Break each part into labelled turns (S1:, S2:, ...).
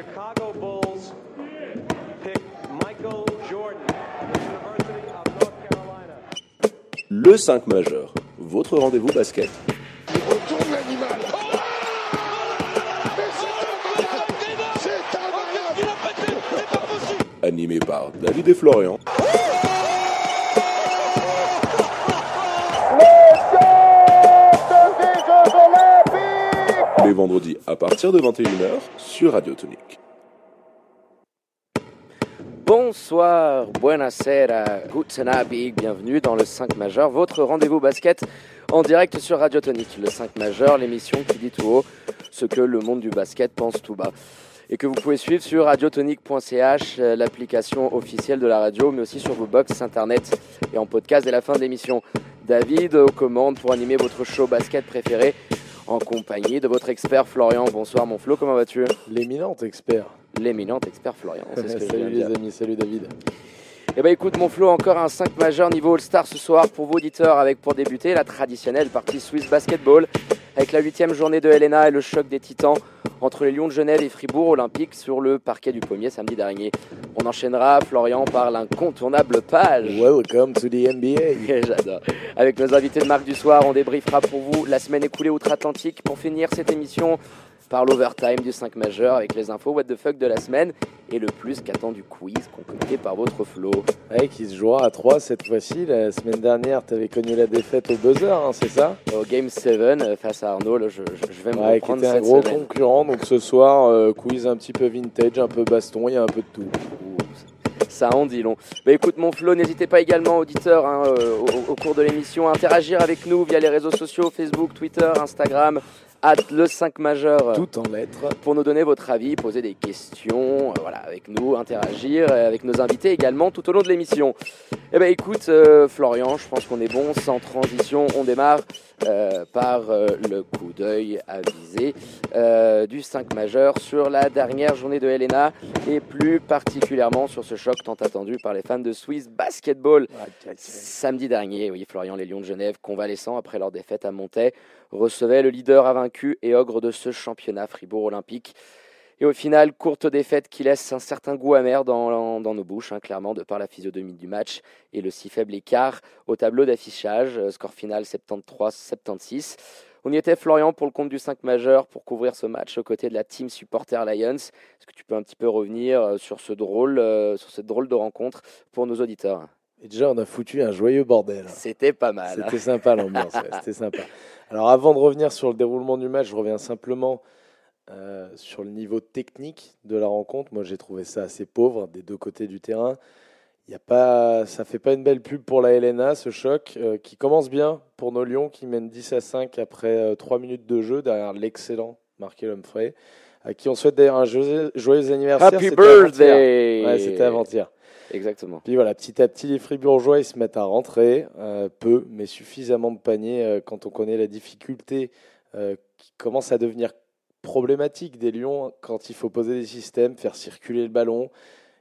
S1: Chicago Bulls pick Michael Jordan University of North Carolina.
S2: Le 5 majeur, votre rendez-vous basket.
S3: Il retourne l'animal. Mais c'est incroyable
S2: Animé par David et Florian. Les vendredis à partir de 21h sur Radio Tonique.
S4: Bonsoir, buonasera, guten Abend, bienvenue dans le 5 majeur, votre rendez-vous basket en direct sur Radio Tonique. Le 5 majeur, l'émission qui dit tout haut ce que le monde du basket pense tout bas. Et que vous pouvez suivre sur radiotonique.ch, euh, l'application officielle de la radio, mais aussi sur vos box internet et en podcast dès la fin de l'émission. David aux commandes pour animer votre show basket préféré en compagnie de votre expert Florian. Bonsoir mon Flo, comment vas-tu?
S5: L'éminent expert.
S4: L'éminent expert Florian. c'est ce que
S5: salut les amis, salut David.
S4: Eh ben écoute mon Flo, encore un 5 majeur niveau All-Star ce soir pour vos auditeurs avec pour débuter la traditionnelle partie Swiss Basketball avec la huitième journée de Helena et le choc des titans entre les Lions de Genève et Fribourg Olympique sur le parquet du pommier samedi dernier. On enchaînera Florian par l'incontournable page.
S5: Welcome to the NBA.
S4: J'adore. Avec nos invités de marque du soir, on débriefera pour vous la semaine écoulée outre-Atlantique pour finir cette émission par l'overtime du 5 majeur avec les infos what the fuck de la semaine et le plus qu'attendu quiz concocté par votre Flo.
S5: Ouais, qui se jouera à 3 cette fois-ci. La semaine dernière, tu avais connu la défaite au buzzer, hein, c'est ça?
S4: Au Game 7 euh, face à Arnaud, là, je, vais me
S5: Ouais, qui
S4: reprendre
S5: était un
S4: cette
S5: gros
S4: semaine.
S5: concurrent. Donc ce soir, euh, quiz un petit peu vintage, un peu baston, il y a un peu de tout.
S4: Ça en dit long. Bah écoute mon Flo, n'hésitez pas également auditeurs hein, euh, au, au cours de l'émission à interagir avec nous via les réseaux sociaux Facebook, Twitter, Instagram, at le 5 majeur.
S5: Tout en lettres.
S4: pour nous donner votre avis, poser des questions, euh, voilà, avec nous, interagir, euh, avec nos invités également tout au long de l'émission. Eh ben écoute, euh, Florian, je pense qu'on est bon, sans transition, on démarre euh, par euh, le coup d'œil avisé euh, du 5 majeur sur la dernière journée de Helena et plus particulièrement sur ce choc tant attendu par les fans de Swiss Basketball. Samedi dernier, oui, Florian, les Lions de Genève, convalescents après leur défaite à Montaix, recevaient le leader invaincu et ogre de ce championnat, Fribourg Olympique. Et au final, courte défaite qui laisse un certain goût amer dans, dans nos bouches, hein, clairement, de par la physionomie du match et le si faible écart au tableau d'affichage. Euh, Score final 73-76. On y était, Florian, pour le compte du 5 majeur, pour couvrir ce match aux côtés de la team supporter Lions. Est-ce que tu peux un petit peu revenir euh, sur, ce drôle, euh, sur cette drôle de rencontre pour nos auditeurs?
S5: Et déjà, on a foutu un joyeux bordel.
S4: C'était pas mal. hein.
S5: C'était sympa l'ambiance, ouais, c'était sympa. Alors avant de revenir sur le déroulement du match, je reviens simplement euh, sur le niveau technique de la rencontre. Moi, j'ai trouvé ça assez pauvre des deux côtés du terrain. Y a pas, ça fait pas une belle pub pour la LNA, ce choc, euh, qui commence bien pour nos Lions, qui mènent 10 à 5 après 3 minutes de jeu derrière l'excellent Markel Humphrey, à qui on souhaite d'ailleurs un joyeux, joyeux anniversaire.
S4: Happy
S5: C'était avant-hier.
S4: birthday
S5: Ouais, c'était avant-hier.
S4: Exactement.
S5: Puis voilà, petit à petit, les Fribourgeois ils se mettent à rentrer, euh, peu, mais suffisamment de paniers euh, quand on connaît la difficulté euh, qui commence à devenir problématique des Lions quand il faut poser des systèmes, faire circuler le ballon.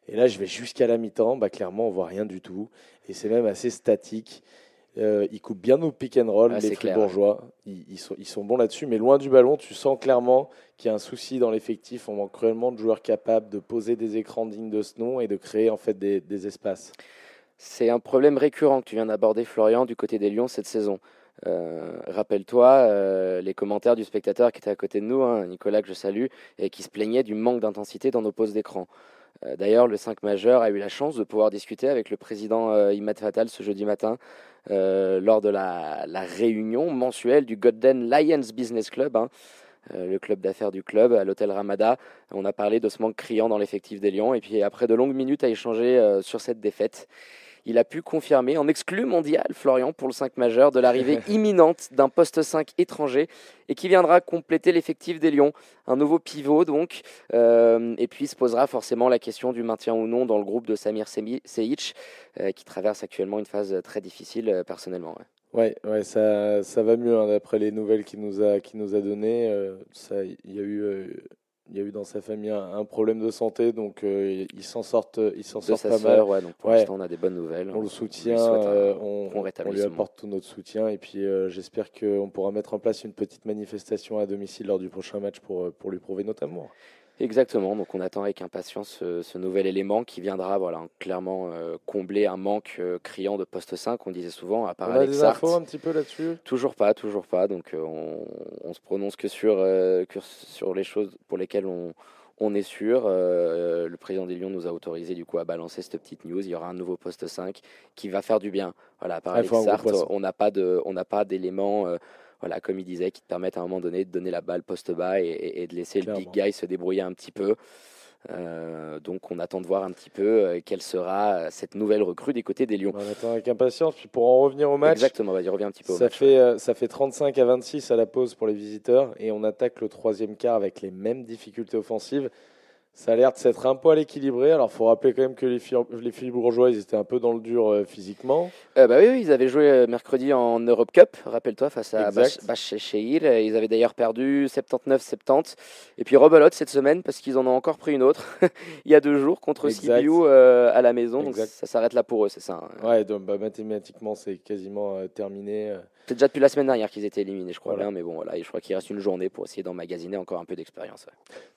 S5: Et là, je vais jusqu'à la mi-temps, bah, clairement, on voit rien du tout. Et c'est même assez statique. Euh, ils coupent bien nos pick and roll, les Fribourgeois. Ils, ils sont, ils sont bons là-dessus, mais loin du ballon, tu sens clairement qu'il y a un souci dans l'effectif. On manque cruellement de joueurs capables de poser des écrans dignes de ce nom et de créer en fait des, des espaces.
S4: C'est un problème récurrent que tu viens d'aborder, Florian, du côté des Lions cette saison. Euh, Rappelle-toi euh, les commentaires du spectateur qui était à côté de nous, hein, Nicolas que je salue, et qui se plaignait du manque d'intensité dans nos pauses d'écran. Euh, D'ailleurs, le 5 majeur a eu la chance de pouvoir discuter avec le président euh, Imad Fatal ce jeudi matin euh, lors de la, réunion mensuelle du Golden Lions Business Club, hein, le club d'affaires du club, à l'hôtel Ramada. On a parlé de ce manque criant dans l'effectif des Lions, et puis après de longues minutes à échanger sur cette défaite, il a pu confirmer en exclu mondial, Florian, pour le 5 majeur, de l'arrivée imminente d'un poste 5 étranger et qui viendra compléter l'effectif des Lions. Un nouveau pivot, donc. euh, et puis se posera forcément la question du maintien ou non dans le groupe de Samir Seyic, euh, qui traverse actuellement une phase très difficile euh, personnellement. ouais.
S5: Ouais, ouais, ça, ça va mieux hein, d'après les nouvelles qu'il nous a, qu'il nous a données. euh, ça, il y a eu, euh, il y a eu dans sa famille un, un problème de santé, donc euh, il s'en sort, il s'en
S4: De
S5: sort
S4: sa
S5: pas
S4: sœur,
S5: mal.
S4: ouais, donc pour
S5: Ouais.
S4: l'instant on a des bonnes nouvelles.
S5: On le soutient, euh, on, on lui apporte tout notre soutien, et puis euh, j'espère qu'on pourra mettre en place une petite manifestation à domicile lors du prochain match pour, euh, pour lui prouver notre amour.
S4: Exactement, donc on attend avec impatience ce, nouvel élément qui viendra voilà, clairement euh, combler un manque euh, criant de poste 5, on disait souvent, à part
S5: on a des infos un petit peu là-dessus
S4: Toujours pas, toujours pas, donc euh, on, se prononce que sur, que sur les choses pour lesquelles on, on est sûr. le président des Lions nous a autorisé du coup à balancer cette petite news. Il y aura un nouveau poste 5 qui va faire du bien. Voilà, par Alex on n'a pas de, on n'a pas d'éléments voilà, comme il disait, qui te permettent à un moment donné de donner la balle poste bas et, de laisser le big guy se débrouiller un petit peu. Euh, donc on attend de voir un petit peu euh, quelle sera euh, cette nouvelle recrue des côtés des Lions.
S5: On attend avec impatience. Puis pour en revenir au match,
S4: exactement, vas-y reviens un petit peu.
S5: ça fait ça fait 35 à 26 à la pause pour les visiteurs et on attaque le troisième quart avec les mêmes difficultés offensives. Ça a l'air de s'être un poil équilibré. Alors, il faut rappeler quand même que les, filles, les filles bourgeois, ils étaient un peu dans le dur euh, physiquement.
S4: Euh, bah oui, ils avaient joué euh, mercredi en Europe Cup, rappelle-toi, face à Bachcheir. Ils avaient d'ailleurs perdu 79-70. Et puis rebelote cette semaine parce qu'ils en ont encore pris une autre il y a deux jours contre Sibiu à la maison. Donc ça s'arrête là pour eux, c'est ça.
S5: Hein. Ouais, donc bah, mathématiquement, c'est quasiment terminé.
S4: C'est déjà depuis la semaine dernière qu'ils étaient éliminés, je crois bien. Mais bon, voilà, je crois qu'il reste une journée pour essayer d'emmagasiner encore un peu d'expérience.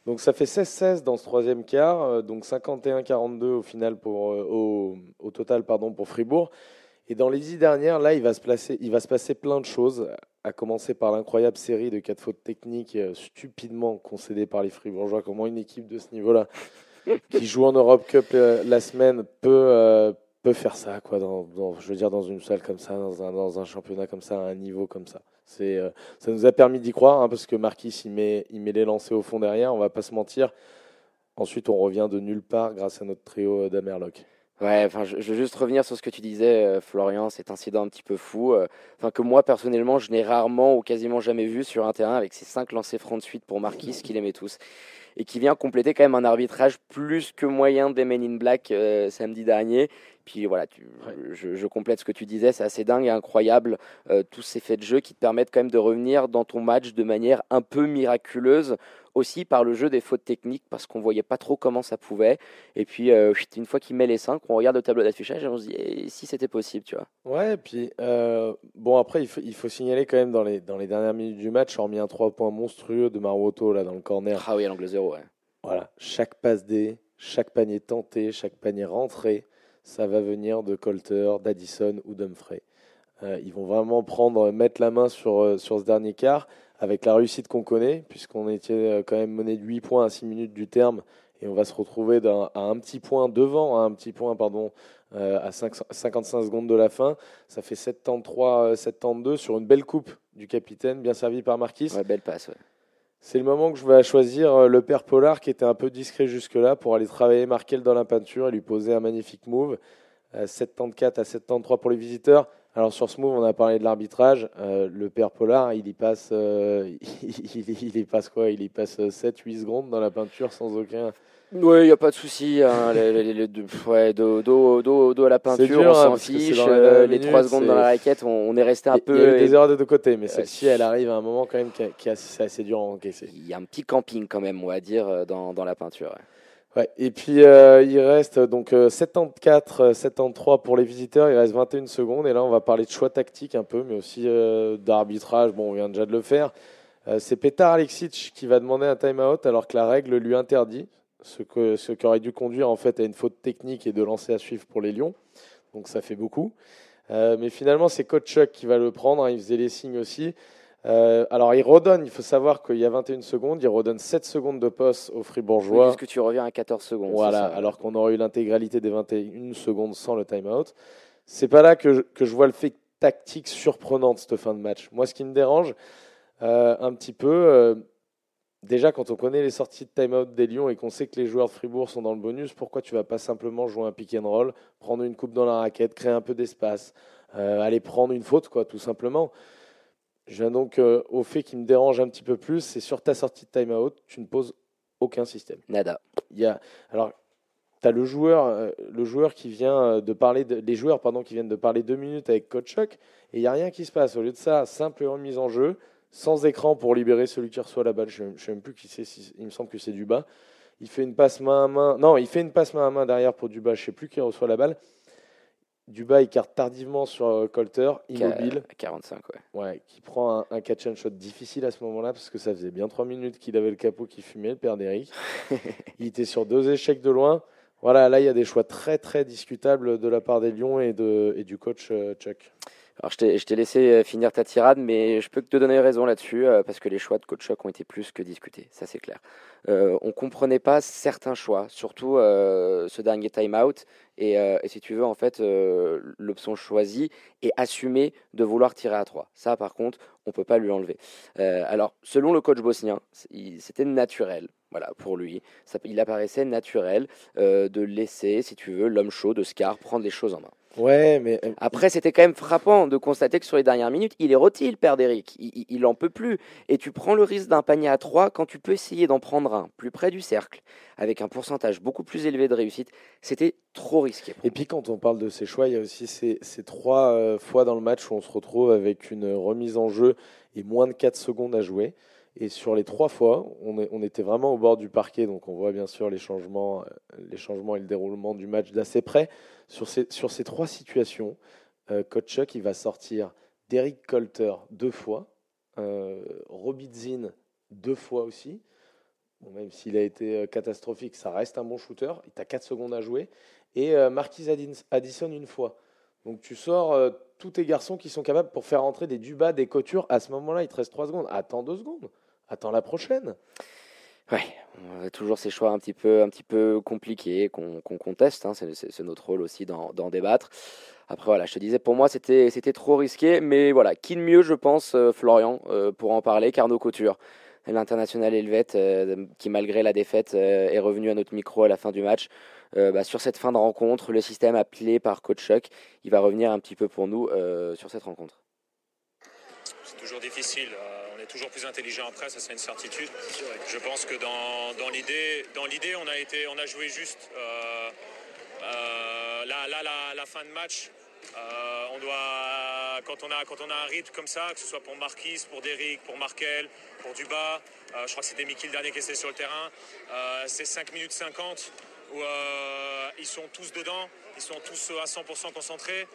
S5: Donc ça fait 16-16 dans ce troisième quart, euh, donc 51-42 au final pour euh, au, au, total pardon pour Fribourg. Et dans les dix dernières, là, il va se placer, il va se passer plein de choses. À commencer par l'incroyable série de quatre fautes techniques euh, stupidement concédées par les Fribourgeois. Comment une équipe de ce niveau-là, qui joue en Europe Cup la semaine, peut peut faire ça, quoi, dans, je veux dire, dans une salle comme ça, dans un, dans un championnat comme ça, à un niveau comme ça. C'est, ça nous a permis d'y croire, hein, parce que Marquis, il met, il met les lancers au fond derrière, on va pas se mentir. Ensuite, on revient de nulle part grâce à notre trio d'Amerloc.
S4: Ouais, enfin, je, veux juste revenir sur ce que tu disais, euh, Florian, cet incident un petit peu fou. Euh, que moi, personnellement, je n'ai rarement ou quasiment jamais vu sur un terrain avec ces cinq lancers front de suite pour Marquis, qu'il aimait tous. Et qui vient compléter quand même un arbitrage plus que moyen des Men in Black euh, samedi dernier. Puis voilà, je, complète ce que tu disais, c'est assez dingue et incroyable, tous ces faits de jeu qui te permettent quand même de revenir dans ton match de manière un peu miraculeuse aussi par le jeu des fautes techniques parce qu'on voyait pas trop comment ça pouvait. Et puis euh, une fois qu'il met les 5, on regarde le tableau d'affichage et on se dit eh, si c'était possible, tu vois.
S5: Ouais, et puis euh, bon après il faut, il faut, signaler quand même dans les, dans les dernières minutes du match, remis un 3 points monstrueux de Maruoto là dans le corner.
S4: Ah oui, à l'angle 0, ouais.
S5: Voilà, chaque passe D, chaque panier tenté, chaque panier rentré, ça va venir de Colter, d'Addison ou d'Humphrey. Euh, ils vont vraiment prendre, mettre la main sur, sur ce dernier quart avec la réussite qu'on connaît, puisqu'on était euh, quand même mené de 8 points à 6 minutes du terme, et on va se retrouver à un petit point devant, à un petit point pardon, euh, à 55 secondes de la fin. Ça fait 73-72 euh, sur une belle coupe du capitaine, bien servi par Marquis.
S4: Ouais, belle passe.
S5: C'est le moment que je vais choisir le père Pollard, qui était un peu discret jusque-là, pour aller travailler Markel dans la peinture et lui poser un magnifique move. 74 à 73 pour les visiteurs. Alors sur ce move, on a parlé de l'arbitrage. Euh, le père Pollard, il y passe, euh, il, y passe quoi? Il y passe 7-8 secondes dans la peinture sans aucun.
S4: Oui, il n'y a pas de souci. Hein. les, ouais, dos, dos, à la peinture, on s'en hein, fiche. Euh, les 3 secondes dans la raquette, on, est resté un peu.
S5: Il y a eu des erreurs de deux côtés, mais celle-ci, elle arrive à un moment quand même qui, est assez, dur à encaisser.
S4: Il y a un petit camping quand même, on va dire, dans, dans la peinture.
S5: Ouais, et puis euh, il reste donc 74, euh, 73 euh, pour les visiteurs, il reste 21 secondes. Et là, on va parler de choix tactique un peu, mais aussi d'arbitrage. Bon, on vient déjà de le faire. c'est Petar Alexic qui va demander un time-out alors que la règle lui interdit, ce, que, ce qui aurait dû conduire en fait à une faute technique et de lancer à suivre pour les Lions. Donc ça fait beaucoup. mais finalement, c'est Coach Chuck qui va le prendre. Hein, il faisait les signes aussi. Euh, alors, il redonne, il faut savoir qu'il y a 21 secondes, il redonne 7 secondes de poste aux Fribourgeois.
S4: Oui, que tu reviens à 14 secondes.
S5: Voilà, alors qu'on aurait eu l'intégralité des 21 secondes sans le time-out. C'est pas là que je, que je, vois le fait tactique surprenant de cette fin de match. Moi, ce qui me dérange euh, un petit peu, euh, déjà quand on connaît les sorties de time-out des Lions et qu'on sait que les joueurs de Fribourg sont dans le bonus, pourquoi tu vas pas simplement jouer un pick and roll, prendre une coupe dans la raquette, créer un peu d'espace, aller prendre une faute, quoi, tout simplement je viens donc euh, au fait qui me dérange un petit peu plus, c'est sur ta sortie de time-out, tu ne poses aucun système.
S4: Nada.
S5: Il y a, alors, tu as le joueur, euh, le joueur qui vient euh, de parler, de, les joueurs pardon, qui viennent de parler deux minutes avec Coach Chuck, et il n'y a rien qui se passe. Au lieu de ça, simple remise en jeu, sans écran pour libérer celui qui reçoit la balle. Je ne sais même plus qui c'est, il me semble que c'est Duba. Il fait une passe main à main. Non, il fait une passe main à main derrière pour Duba, je ne sais plus qui reçoit la balle Duba écarte tardivement sur euh, Colter, immobile.
S4: À 45, ouais.
S5: Ouais, qui prend un, un catch and shot difficile à ce moment-là parce que ça faisait bien trois minutes qu'il avait le capot qui fumait, le père d'Eric. il était sur deux échecs de loin. Voilà, là il y a des choix très très discutables de la part des Lions et, de, et du coach euh, Chuck.
S4: Alors je t'ai, laissé euh, finir ta tirade, mais je peux te donner raison là-dessus, euh, parce que les choix de coach Chuck ont été plus que discutés, ça c'est clair. Euh, on comprenait pas certains choix, surtout ce dernier time-out, et, si tu veux, en fait, l'option choisie est assumée de vouloir tirer à 3. Ça, par contre, on peut pas lui enlever. Alors, selon le coach bosnien, c'était naturel. Voilà, pour lui, il apparaissait naturel de laisser, si tu veux, l'homme chaud de Scar prendre les choses en main.
S5: Ouais, mais euh,
S4: Après, c'était quand même frappant de constater que sur les dernières minutes, il est rôti, le père d'Eric. Il, il, en peut plus. Et tu prends le risque d'un panier à 3 quand tu peux essayer d'en prendre un plus près du cercle, avec un pourcentage beaucoup plus élevé de réussite. C'était trop risqué.
S5: Et puis quand on parle de ces choix, il y a aussi ces, ces trois euh, fois dans le match où on se retrouve avec une remise en jeu et moins de 4 secondes à jouer. Et sur les trois fois, on, est- on était vraiment au bord du parquet, donc on voit bien sûr les changements, euh, les changements et le déroulement du match d'assez près. Sur ces, trois situations, euh, Coach il va sortir Derek Colter deux fois, euh, Robidzin deux fois aussi. Même s'il a été euh, catastrophique, ça reste un bon shooter. Tu as 4 secondes à jouer. Et euh, Marquis Addis- Addison une fois. Donc tu sors euh, tous tes garçons qui sont capables pour faire entrer des dubas, des coutures. À ce moment-là, il te reste 3 secondes. Attends 2 secondes. Attends la prochaine.
S4: Ouais, on a toujours ces choix un petit peu, un petit peu compliqués qu'on conteste. hein. C'est notre rôle aussi d'en débattre. Après, voilà, je te disais, pour moi, c'était trop risqué. Mais voilà, qui de mieux, je pense, euh, Florian, euh, pour en parler, qu'Arnaud Couture, l'international helvète, euh, qui, malgré la défaite, est revenu à notre micro à la fin du match. Bah, sur cette fin de rencontre, le système appelé par Coach Chuck, il va revenir un petit peu pour nous sur cette rencontre.
S6: C'est toujours difficile. On toujours plus intelligent après, ça c'est une certitude. Je pense que dans, dans l'idée, dans l'idée, on a été, on a joué juste. Euh, euh, là, là, la, fin de match, euh, on doit, quand on a, quand on a un rythme comme ça, que ce soit pour Marquis, pour Derrick, pour Markel, pour Duba, je crois que c'était Mickey le dernier qui était sur le terrain. c'est 5 minutes 50 où ils sont tous dedans, ils sont tous à 100% concentrés.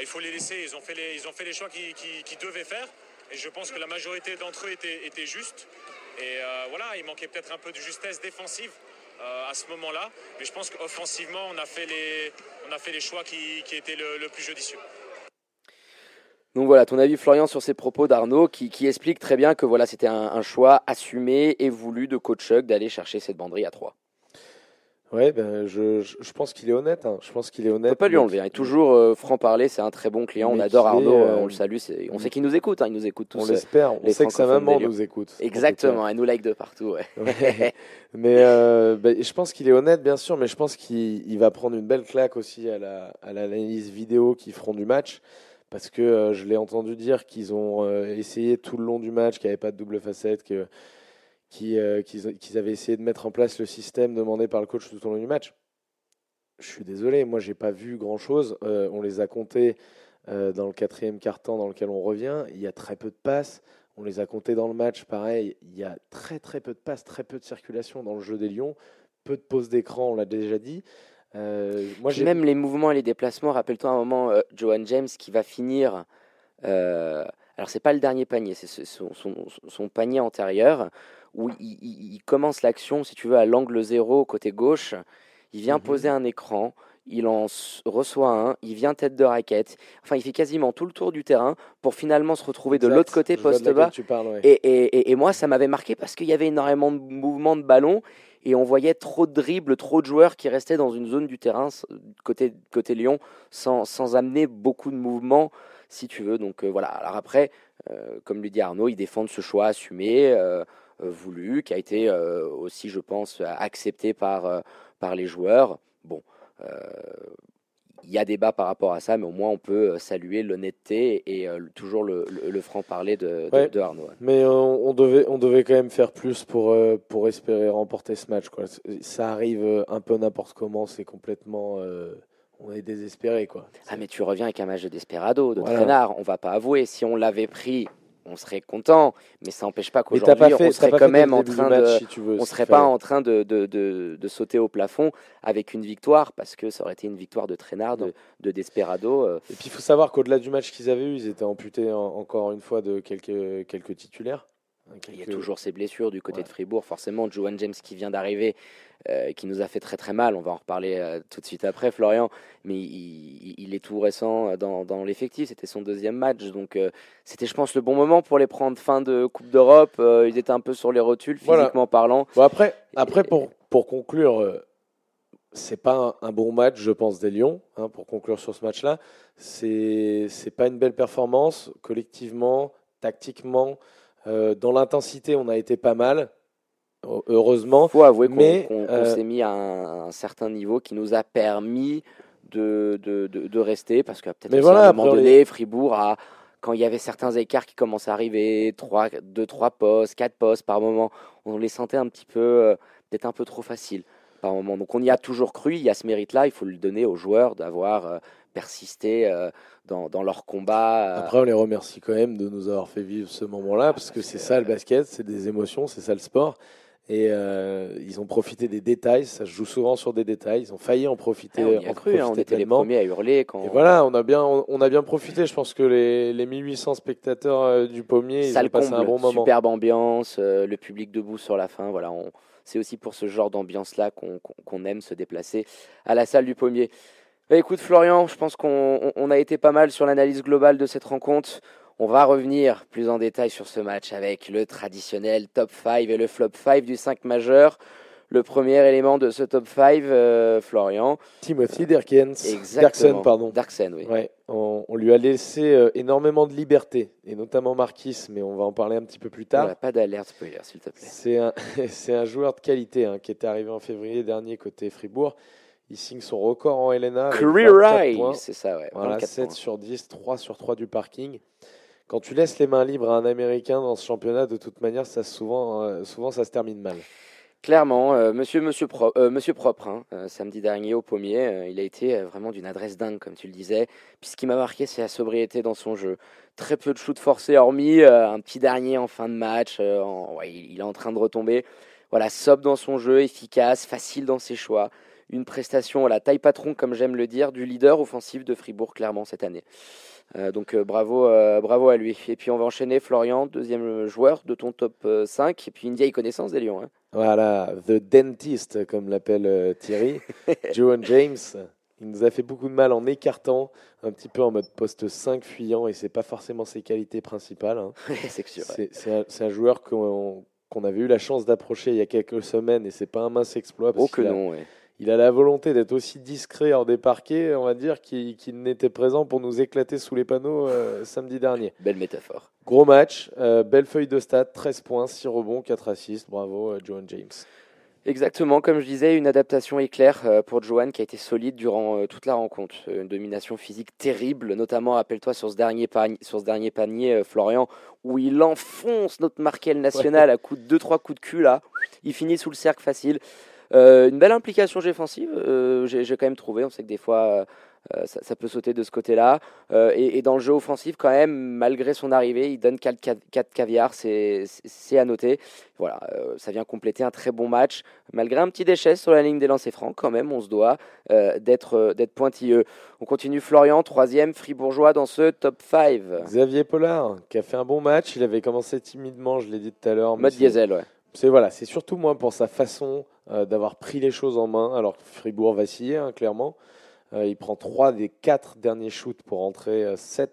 S6: Il faut les laisser. Ils ont fait les, ils ont fait les choix qu'ils qui, devaient faire. Et je pense que la majorité d'entre eux étaient, justes. Et euh, voilà, il manquait peut-être un peu de justesse défensive euh, à ce moment-là. Mais je pense qu'offensivement, on, a fait les- on a fait les choix qui, étaient le, plus judicieux.
S4: Donc voilà, ton avis Florian sur ces propos d'Arnaud qui, qui explique très bien que voilà, c'était un, choix assumé et voulu de coach d'aller chercher cette banderie à 3.
S5: Ouais, ben, je, je, je pense qu'il est honnête. hein. Je pense qu'il est
S4: On
S5: honnête.
S4: peut pas lui enlever, hein. il est toujours euh, franc-parler, c'est un très bon client, on adore
S5: est,
S4: Arnaud,
S5: euh,
S4: on le salue, on sait qu'il nous écoute, hein, il nous écoute tous.
S5: On
S4: euh,
S5: l'espère. On sait que sa maman nous écoute.
S4: Exactement, elle nous like de partout. Ouais.
S5: Ouais. mais euh, ben, je pense qu'il est honnête, bien sûr, mais je pense qu'il il va prendre une belle claque aussi à la- à l'analyse vidéo qu'ils feront du match. Parce que euh, je l'ai entendu dire qu'ils ont euh, essayé tout le long du match, qu'il n'y avait pas de double facette, que- qu'ils euh, qu'ils- avaient essayé de mettre en place le système demandé par le coach tout au long du match. Je suis désolé, moi j'ai pas vu grand chose. on les a comptés euh, dans le quatrième quart-temps dans lequel on revient. Il y a très peu de passes. On les a comptés dans le match, pareil. Il y a très très peu de passes, très peu de circulation dans le jeu des Lions. Peu de pauses d'écran, on l'a déjà dit. Euh, moi,
S4: même les mouvements et les déplacements, rappelle-toi un moment, euh, Johan James qui va finir. euh, alors, c'est pas le dernier panier, c'est ce- son, son- son panier antérieur où il, il- il commence l'action, si tu veux, à l'angle zéro, côté gauche. Il vient
S5: Mhm.
S4: poser un écran, il en reçoit un, il vient tête de raquette. Enfin, il fait quasiment tout le tour du terrain pour finalement se retrouver de l'autre côté, poste bas.
S5: Tu parles, ouais.
S4: Et, et- et- et moi, ça m'avait marqué parce qu'il y avait énormément de mouvements de ballon et on voyait trop de dribbles, trop de joueurs qui restaient dans une zone du terrain côté, côté Lyon sans, sans amener beaucoup de mouvements, si tu veux. Donc euh, voilà. Alors après, euh, comme lui dit Arnaud, ils défendent ce choix assumé, euh, voulu, qui a été euh, aussi, je pense, accepté par, euh, par les joueurs. Bon. euh, il y a débat par rapport à ça, mais au moins on peut euh, saluer l'honnêteté et euh, toujours le, le- le franc-parler de, de-
S5: Ouais.
S4: de Arnaud.
S5: Mais euh, on, devait, on devait quand même faire plus pour, euh, pour espérer remporter ce match. Quoi. Ça arrive euh, un peu n'importe comment, c'est complètement. euh, on est désespéré. Quoi.
S4: Ah mais tu reviens avec un match de Desperado, de
S5: Voilà.
S4: traînard, on va pas avouer. Si on l'avait pris on serait content, mais ça n'empêche pas qu'aujourd'hui, on serait quand même en train
S5: match,
S4: de.
S5: si tu veux,
S4: On
S5: ce
S4: serait pas en train de, de, de- de sauter au plafond avec une victoire, parce que ça aurait été une victoire de traînard, de, de Desperado. euh,
S5: Et puis il faut savoir qu'au-delà du match qu'ils avaient eu, ils étaient amputés en- encore une fois de quelques, quelques titulaires.
S4: Il y a toujours ces blessures du côté
S5: Ouais.
S4: de Fribourg. Forcément, Johan James qui vient d'arriver, euh, qui nous a fait très très mal. On va en reparler euh, tout de suite après, Florian. Mais il, est tout récent euh, dans, dans l'effectif. C'était son deuxième match. Donc euh, c'était, je pense, le bon moment pour les prendre fin de Coupe d'Europe. Ils étaient un peu sur les rotules,
S5: Voilà.
S4: physiquement parlant.
S5: Bon, après, après
S4: Et-
S5: pour, pour conclure, c'est pas un, un bon match, je pense, des Lions. hein, pour conclure sur ce match-là, c'est c'est pas une belle performance collectivement, tactiquement, euh, dans l'intensité, on a été pas mal, heu- heureusement.
S4: Il faut avouer qu'on,
S5: Mais,
S4: qu'on-
S5: euh,
S4: s'est mis à un, un certain niveau qui nous a permis de, de, de, de rester. Parce que peut-être
S5: voilà,
S4: à un moment donné, Fribourg a. Quand il y avait certains écarts qui commençaient à arriver, 3, 2, 3 postes, 4 postes par moment, on les sentait un petit peu, euh, peut-être un peu trop faciles par moment. Donc on y a toujours cru, il y a ce mérite-là, il faut le donner aux joueurs d'avoir euh, persisté euh, dans, dans leur combat. euh,
S5: Après, on les remercie quand même de nous avoir fait vivre ce moment-là, parce que c'est ça le basket, c'est des émotions, c'est ça le sport. Et euh, ils ont profité des détails, ça se joue souvent sur des détails. Ils ont failli en profiter.
S4: ouais, on
S5: en
S4: cru, hein, on était les premiers à hurler quand.
S5: Et voilà, on a bien, on, on a bien profité. Je pense que les, les 1800 spectateurs du Pommier, ils
S4: Salle
S5: ont passé un bon moment.
S4: superbe ambiance, euh, le public debout sur la fin. Voilà, on- c'est aussi pour ce genre d'ambiance-là qu'on aime se déplacer à la salle du Pommier. Bah, écoute Florian, je pense qu'on on- on a été pas mal sur l'analyse globale de cette rencontre. On va revenir plus en détail sur ce match avec le traditionnel top 5 et le flop 5 du 5 majeur. Le premier élément de ce top 5, euh, Florian.
S5: Timothy Derkens,
S4: Exactement.
S5: Derksen, pardon.
S4: Oui.
S5: Ouais, on, on lui a laissé euh, énormément de liberté, et notamment Marquis, mais on va en parler un petit peu plus tard.
S4: Voilà, pas d'alerte spoiler, s'il te plaît.
S5: C'est un, joueur de qualité hein, qui était arrivé en février dernier côté Fribourg. Il signe son record en LNA. avec
S4: Career
S5: 24
S4: high,
S5: points.
S4: c'est ça, ouais.
S5: Voilà,
S4: 24
S5: 7
S4: points.
S5: sur 10, 3 sur 3 du parking. Quand tu laisses les mains libres à un Américain dans ce championnat, de toute manière, ça souvent, euh, souvent ça se termine mal.
S4: Clairement, euh, monsieur, monsieur, Pro- euh, monsieur Propre, hein, euh, samedi dernier au Pommier, il a été vraiment d'une adresse dingue, comme tu le disais. Puis ce qui m'a marqué, c'est la sobriété dans son jeu. Très peu de shoots forcés, hormis un petit dernier en fin de match. en- ouais, il, il est en train de retomber. Voilà, sobre dans son jeu, efficace, facile dans ses choix. Une prestation à la taille patron, comme j'aime le dire, du leader offensif de Fribourg, clairement, cette année. Euh, donc euh, bravo, euh, bravo à lui. Et puis on va enchaîner, Florian, deuxième joueur de ton top euh, 5. Et puis une vieille connaissance des Lions. hein.
S5: Voilà, The Dentist, comme l'appelle Thierry. Johan James, il nous a fait beaucoup de mal en écartant, un petit peu en mode poste 5 fuyant, et c'est pas forcément ses qualités principales. hein.
S4: c'est sûr. ouais.
S5: Un, un joueur qu'on avait eu la chance d'approcher il y a quelques semaines, et c'est pas un mince exploit. parce
S4: Oh que
S5: qu'il a-
S4: non, ouais.
S5: Il a la volonté d'être aussi discret hors des parquets, on va dire, qu'il n'était présent pour nous éclater sous les panneaux euh, samedi dernier.
S4: Belle métaphore.
S5: Gros match, euh, belle feuille de stats, 13 points, 6 rebonds, 4 assists. Bravo, euh, James.
S4: Exactement, comme je disais, une adaptation éclair euh, pour Johan qui a été solide durant toute la rencontre. Une domination physique terrible, notamment, rappelle-toi, sur ce dernier, panier, sur ce dernier panier, Florian, où il enfonce notre Markel national à coups de 2-3 coups de cul, là. Il finit sous le cercle facile. Euh, une belle implication défensive, euh, j'ai quand même trouvé. On sait que des fois, euh, ça, ça peut sauter de ce côté-là. Et, et dans le jeu offensif, quand même, malgré son arrivée, il donne 4, caviars, c'est c'est- c'est à noter. Voilà, ça vient compléter un très bon match. Malgré un petit déchet sur la ligne des lancers francs, quand même, on se doit d'être pointilleux. On continue Florian, troisième fribourgeois dans ce top 5.
S5: Xavier Pollard, qui a fait un bon match. Il avait commencé timidement, je l'ai dit tout à l'heure.
S4: Mode diesel, ouais.
S5: C'est voilà, c'est surtout moi pour sa façon euh, d'avoir pris les choses en main, alors que Fribourg vacillait hein, clairement. Euh, il prend 3 des 4 derniers shoots pour entrer 7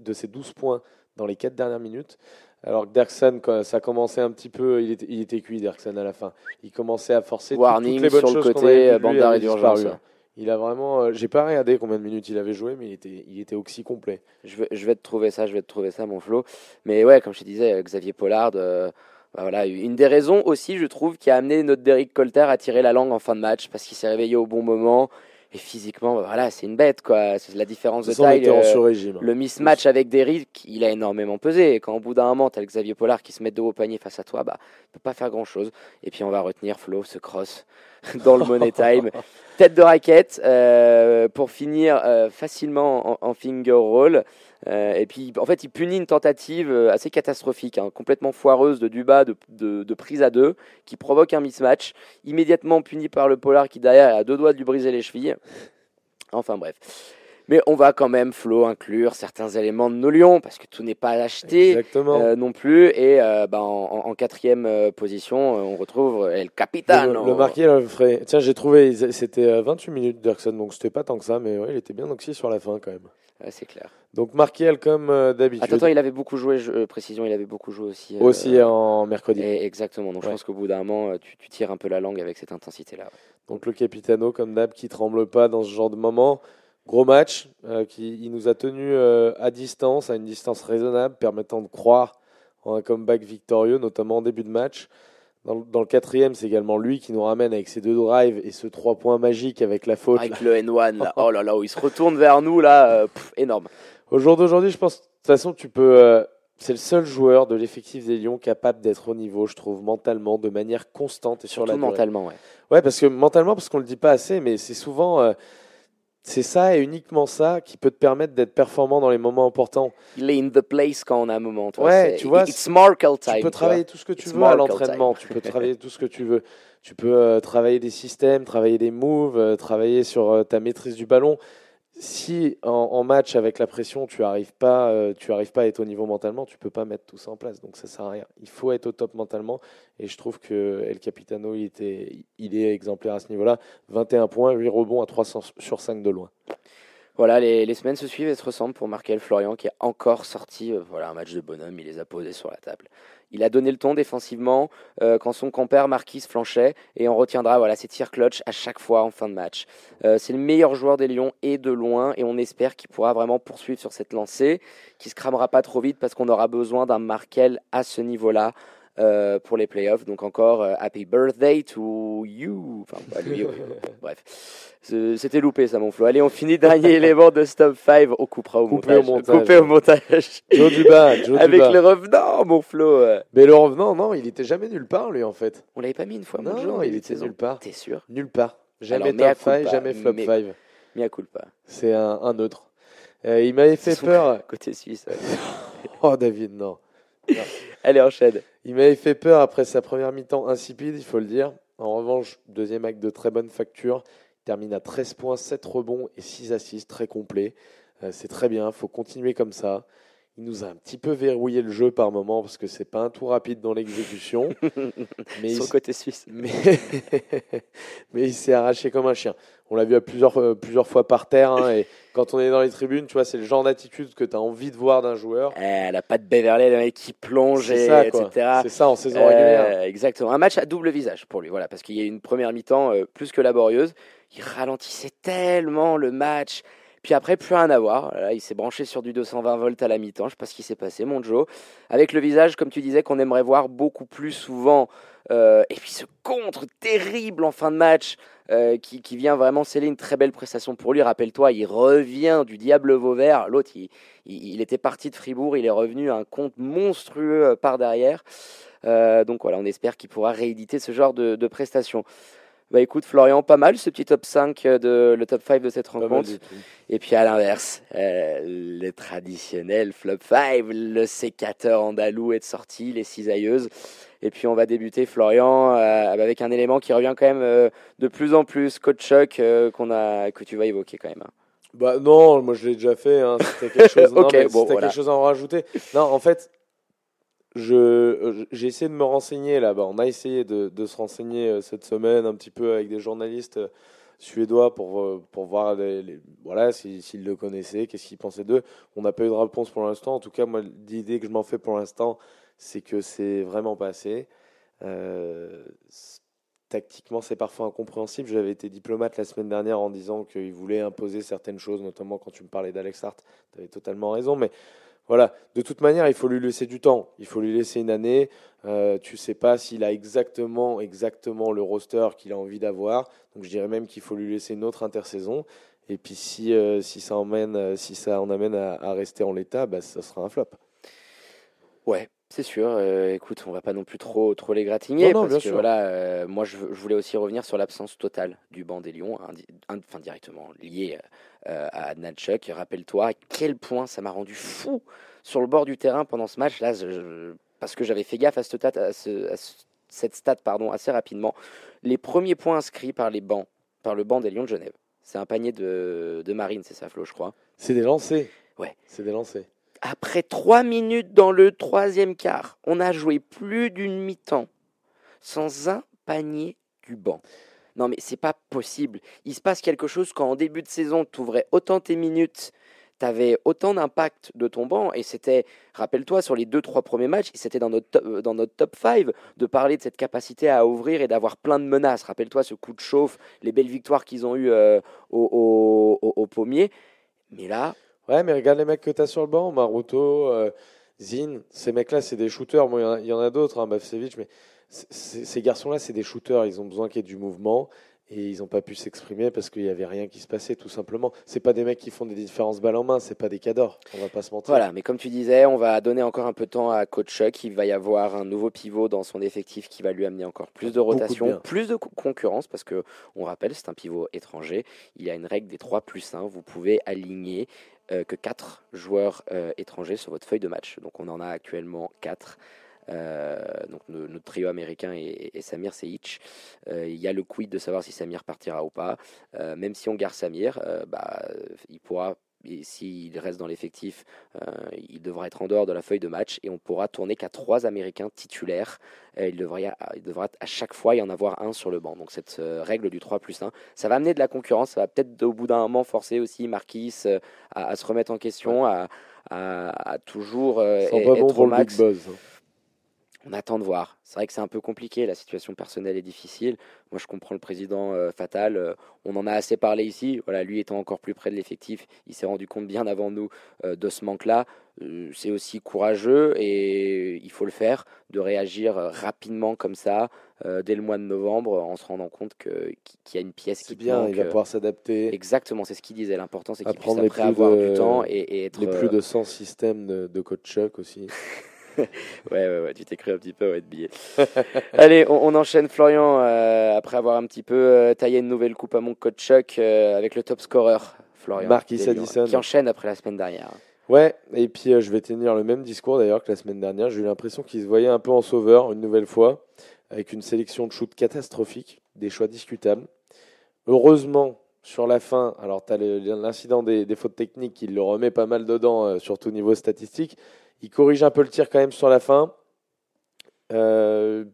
S5: de ses 12 points dans les 4 dernières minutes. Alors que Derksen, quand ça commençait un petit peu, il était, il était cuit Derksen à la fin. Il commençait à forcer tout-
S4: Warning
S5: toutes les bonnes
S4: sur le
S5: choses
S4: côté, bande d'arrêt d'urgence.
S5: disparu. Il a vraiment, euh, j'ai pas regardé combien de minutes il avait joué, mais il était, il était oxy complet.
S4: Je vais, je vais te trouver ça, je vais te trouver ça, mon Flo. Mais ouais, comme je te disais, euh, Xavier Pollard, euh, bah voilà, une des raisons aussi, je trouve, qui a amené notre Derrick Colter à tirer la langue en fin de match, parce qu'il s'est réveillé au bon moment. Et physiquement, bah voilà, c'est une bête, quoi. C'est la différence
S5: De
S4: taille. euh, le mismatch avec Derrick, il a énormément pesé. Et quand au bout d'un moment, tu as le Xavier Pollard qui se met de haut au panier face à toi, bah, tu peux pas faire grand chose. Et puis on va retenir Flo, ce cross dans le Money Time. Tête de raquette euh, pour finir euh, facilement en, en finger roll Euh, et puis, en fait, il punit une tentative euh, assez catastrophique, hein, complètement foireuse de Duba de, de, de, prise à deux, qui provoque un mismatch, immédiatement puni par le Polar qui derrière a deux doigts de lui briser les chevilles. Enfin bref. Mais on va quand même, Flo, inclure certains éléments de nos Lions, parce que tout n'est pas acheté euh, non plus. Et euh, bah, en, en, quatrième euh, position, on retrouve El Capitano.
S5: Le, le marqué, le Tiens, j'ai trouvé, c'était 28 minutes Dirksen, donc c'était pas tant que ça, mais ouais, il était bien oxy sur la fin quand même.
S4: Ouais, c'est clair.
S5: Donc Markiel comme euh, d'habitude.
S4: Attends, attends, il avait beaucoup joué, je, euh, précision, il avait beaucoup joué aussi.
S5: Euh, aussi en mercredi.
S4: Et exactement, donc ouais. je pense qu'au bout d'un moment, tu, tu, tires un peu la langue avec cette intensité-là. Ouais.
S5: Donc le Capitano comme d'hab qui tremble pas dans ce genre de moment. Gros match, qui il nous a tenu à distance, à une distance raisonnable, permettant de croire en un comeback victorieux, notamment en début de match. Dans, dans, le quatrième, c'est également lui qui nous ramène avec ses deux drives et ce trois points magiques avec la faute.
S4: Avec là. le N1, là. oh là là, où il se retourne vers nous, là, euh, pff, énorme.
S5: Au jour d'aujourd'hui, je pense, de toute façon, tu peux. Euh, c'est le seul joueur de l'effectif des Lions capable d'être au niveau, je trouve, mentalement, de manière constante et sur la durée.
S4: mentalement, ouais.
S5: Ouais, parce que mentalement, parce qu'on le dit pas assez, mais c'est souvent. Euh, c'est ça et uniquement ça qui peut te permettre d'être performant dans les moments importants.
S4: Il est in the place quand on a un moment. Toi,
S5: ouais, tu vois,
S4: it's Markle time.
S5: Tu peux travailler tout ce que tu veux à l'entraînement. tu peux travailler tout ce que tu veux. Tu peux euh, travailler des systèmes, travailler des moves, euh, travailler sur euh, ta maîtrise du ballon. Si en, match avec la pression, tu arrives pas, euh, tu arrives pas à être au niveau mentalement, tu peux pas mettre tout ça en place. Donc ça sert à rien. Il faut être au top mentalement. Et je trouve que El Capitano, il était, il est exemplaire à ce niveau-là. 21 points, 8 rebonds à 300 sur 5 de loin.
S4: Voilà, les, les, semaines se suivent et se ressemblent pour Markel Florian qui a encore sorti euh, voilà, un match de bonhomme, il les a posés sur la table. Il a donné le ton défensivement euh, quand son compère Marquis flanchait et on retiendra voilà, ses tirs clutch à chaque fois en fin de match. Euh, c'est le meilleur joueur des Lions et de loin et on espère qu'il pourra vraiment poursuivre sur cette lancée, qu'il ne se cramera pas trop vite parce qu'on aura besoin d'un Markel à ce niveau-là. Euh, pour les playoffs. Donc encore euh, happy birthday to you. Enfin, pas lui, bref. C'était loupé ça, mon Flo. Allez, on finit dernier élément de Stop 5. On coupera au
S5: Coupé
S4: montage.
S5: Au montage.
S4: Coupé au montage.
S5: Joe Duba. Joe
S4: Avec
S5: Duba.
S4: le revenant, mon Flo.
S5: Mais le revenant, non, il était jamais nulle part, lui, en fait.
S4: On l'avait pas mis une fois,
S5: non, non, il était nulle part.
S4: T'es sûr?
S5: Nulle part. Jamais
S4: Alors,
S5: top 5, jamais flop 5.
S4: Mais, mea culpa.
S5: C'est un, un, autre. Euh, il m'avait fait peur.
S4: Côté suisse. Ouais.
S5: oh, David, non.
S4: non. Allez, enchaîne.
S5: Il m'avait fait peur après sa première mi-temps insipide, il faut le dire. En revanche, deuxième acte de très bonne facture. Il termine à 13 points, 7 rebonds et 6 assists, très complet. Euh, c'est très bien, il faut continuer comme ça. Il nous a un petit peu verrouillé le jeu par moment parce que c'est pas un tout rapide dans l'exécution.
S4: mais Son il, côté suisse.
S5: Mais, mais il s'est arraché comme un chien. On l'a vu à plusieurs, euh, plusieurs fois par terre. Hein, et quand on est dans les tribunes, tu vois, c'est le genre d'attitude que tu as envie de voir d'un joueur.
S4: Eh, elle a pas de Beverley, le mec qui plonge, et,
S5: ça,
S4: etc.
S5: C'est ça en saison euh, régulière.
S4: Exactement. Un match à double visage pour lui, voilà, parce qu'il y a une première mi-temps euh, plus que laborieuse. Il ralentissait tellement le match. Puis après, plus rien à voir. Là, il s'est branché sur du 220 volts à la mi-temps. Je sais pas ce qui s'est passé, mon Joe. Avec le visage, comme tu disais, qu'on aimerait voir beaucoup plus souvent. Euh, et puis ce contre terrible en fin de match euh, qui, qui, vient vraiment sceller une très belle prestation pour lui. Rappelle-toi, il revient du Diable Vauvert. L'autre, il, il, était parti de Fribourg. Il est revenu à un compte monstrueux par derrière. Euh, donc voilà, on espère qu'il pourra rééditer ce genre de, de prestations. Bah écoute Florian, pas mal ce petit top 5 de le top 5 de cette rencontre. Et puis à l'inverse, euh, le traditionnel flop 5, le sécateur andalou est sorti, les cisailleuses. Et puis on va débuter Florian euh, avec un élément qui revient quand même euh, de plus en plus, coach euh, qu'on a que tu vas évoquer quand même. Hein.
S5: Bah non, moi je l'ai déjà fait. Hein. C'était quelque chose.
S4: okay,
S5: bon,
S4: voilà.
S5: quelque chose à en rajouter. Non, en fait, je j'ai essayé de me renseigner là-bas. On a essayé de, se renseigner euh, cette semaine un petit peu avec des journalistes euh, suédois pour, euh, pour voir voilà s'ils si, le connaissaient, qu'est-ce qu'ils pensaient d'eux. On n'a pas eu de réponse pour l'instant. En tout cas, moi, l'idée que je m'en fais pour l'instant, c'est que c'est vraiment pas assez. Euh, tactiquement, c'est parfois incompréhensible. J'avais été diplomate la semaine dernière en disant qu'il voulait imposer certaines choses, notamment quand tu me parlais d'Alex Hart. Tu avais totalement raison, mais voilà, de toute manière, il faut lui laisser du temps. Il faut lui laisser une année. Euh, tu sais pas s'il a exactement, exactement le roster qu'il a envie d'avoir. Donc, je dirais même qu'il faut lui laisser une autre intersaison. Et puis, si, euh, si, ça, emmène, si ça en amène à, à rester en l'état, bah, ça sera un flop.
S4: Ouais, C'est sûr. euh, écoute, on va pas non plus trop, trop les gratigner
S5: Non, non,
S4: parce
S5: bien
S4: que
S5: sûr.
S4: voilà, euh, moi je, je voulais aussi revenir sur l'absence totale du banc des Lions, enfin directement lié euh, à Natchuk. Rappelle-toi à quel point ça m'a rendu fou sur le bord du terrain pendant ce match là, je- parce que j'avais fait gaffe à, cette stat, à, ce- à ce- cette stat pardon assez rapidement. Les premiers points inscrits par les bancs, par le banc des Lions de Genève, c'est un panier de, de Marine, c'est ça Flo, je crois.
S5: C'est des lancers.
S4: Ouais.
S5: C'est des lancers.
S4: Après trois minutes dans le troisième quart, on a joué plus d'une mi-temps sans un panier du banc. Non mais c'est pas possible. Il se passe quelque chose quand en début de saison, tu ouvrais autant tes minutes, tu avais autant d'impact de ton banc et c'était, rappelle-toi, sur les deux, trois premiers matchs, c'était dans notre, top, euh, dans notre top 5 de parler de cette capacité à ouvrir et d'avoir plein de menaces. Rappelle-toi ce coup de chauffe, les belles victoires qu'ils ont eues euh, au, au- au pommier. Mais là,
S5: Ouais, mais regarde les mecs que tu as sur le banc, Maruto, euh, Zin, ces mecs-là, c'est des shooters. Bon, il y en a- d'autres, hein, Bavcevic, mais ces garçons-là, c'est des shooters. Ils ont besoin qu'il y ait du mouvement et ils n'ont pas pu s'exprimer parce qu'il n'y avait rien qui se passait, tout simplement. C'est pas des mecs qui font des différences balles en main, c'est pas des cadors. On va pas se mentir.
S4: Voilà, mais comme tu disais, on va donner encore un peu de temps à Coach Chuck. Il va y avoir un nouveau pivot dans son effectif qui va lui amener encore plus de rotation, plus de co- concurrence, parce que on rappelle, c'est un pivot étranger. Il y a une règle des 3 plus 1. Vous pouvez aligner euh, que 4 joueurs euh, étrangers sur votre feuille de match. Donc on en a actuellement 4. Donc no- notre trio américain et, et Samir Seic. Euh, il y a le quid de savoir si Samir partira ou pas. Euh, même si on garde Samir, euh, bah, euh, il pourra, et s'il reste dans l'effectif, euh, il devra être en dehors de la feuille de match et on pourra tourner qu'à trois Américains titulaires. Euh, il, devra il devra à chaque fois y en avoir un sur le banc. Donc cette euh, règle du 3 plus 1, ça va amener de la concurrence. Ça va peut-être au bout d'un moment forcer aussi Marquis euh, à, à se remettre en question, à, à- à toujours euh, être
S5: pour
S4: au max.
S5: big buzz.
S4: On attend de voir. C'est vrai que c'est un peu compliqué, la situation personnelle est difficile. Moi, je comprends le président euh, Fatal. euh, on en a assez parlé ici. Voilà, lui étant encore plus près de l'effectif, il s'est rendu compte bien avant nous euh, de ce manque-là. C'est aussi courageux et il faut le faire, de réagir rapidement comme ça dès le mois de novembre en se rendant compte que- qu'il y a une pièce qui
S5: bien,
S4: manque.
S5: il va pouvoir s'adapter.
S4: Exactement, c'est ce qu'il disait. L'important, c'est qu'il puisse après avoir
S5: de-
S4: du temps et, et être.
S5: Les plus de 100 systèmes de, de coach Chuck aussi.
S4: Ouais, ouais, ouais, tu t'es cru un petit peu, ouais, de billet. Allez, on, on enchaîne, Florian, euh, après avoir un petit peu euh, taillé une nouvelle coupe à mon coach Chuck euh, avec le top scorer, Florian.
S5: Marquis Addison.
S4: Qui enchaîne après la semaine dernière.
S5: Ouais, et puis je vais tenir le même discours d'ailleurs que la semaine dernière. J'ai eu l'impression qu'il se voyait un peu en sauveur une nouvelle fois, avec une sélection de shoots catastrophique, des choix discutables. Heureusement, sur la fin, alors tu as l'incident des, des fautes techniques qui le remet pas mal dedans, euh, surtout au niveau statistique. Il corrige un peu le tir quand même sur la fin. Euh,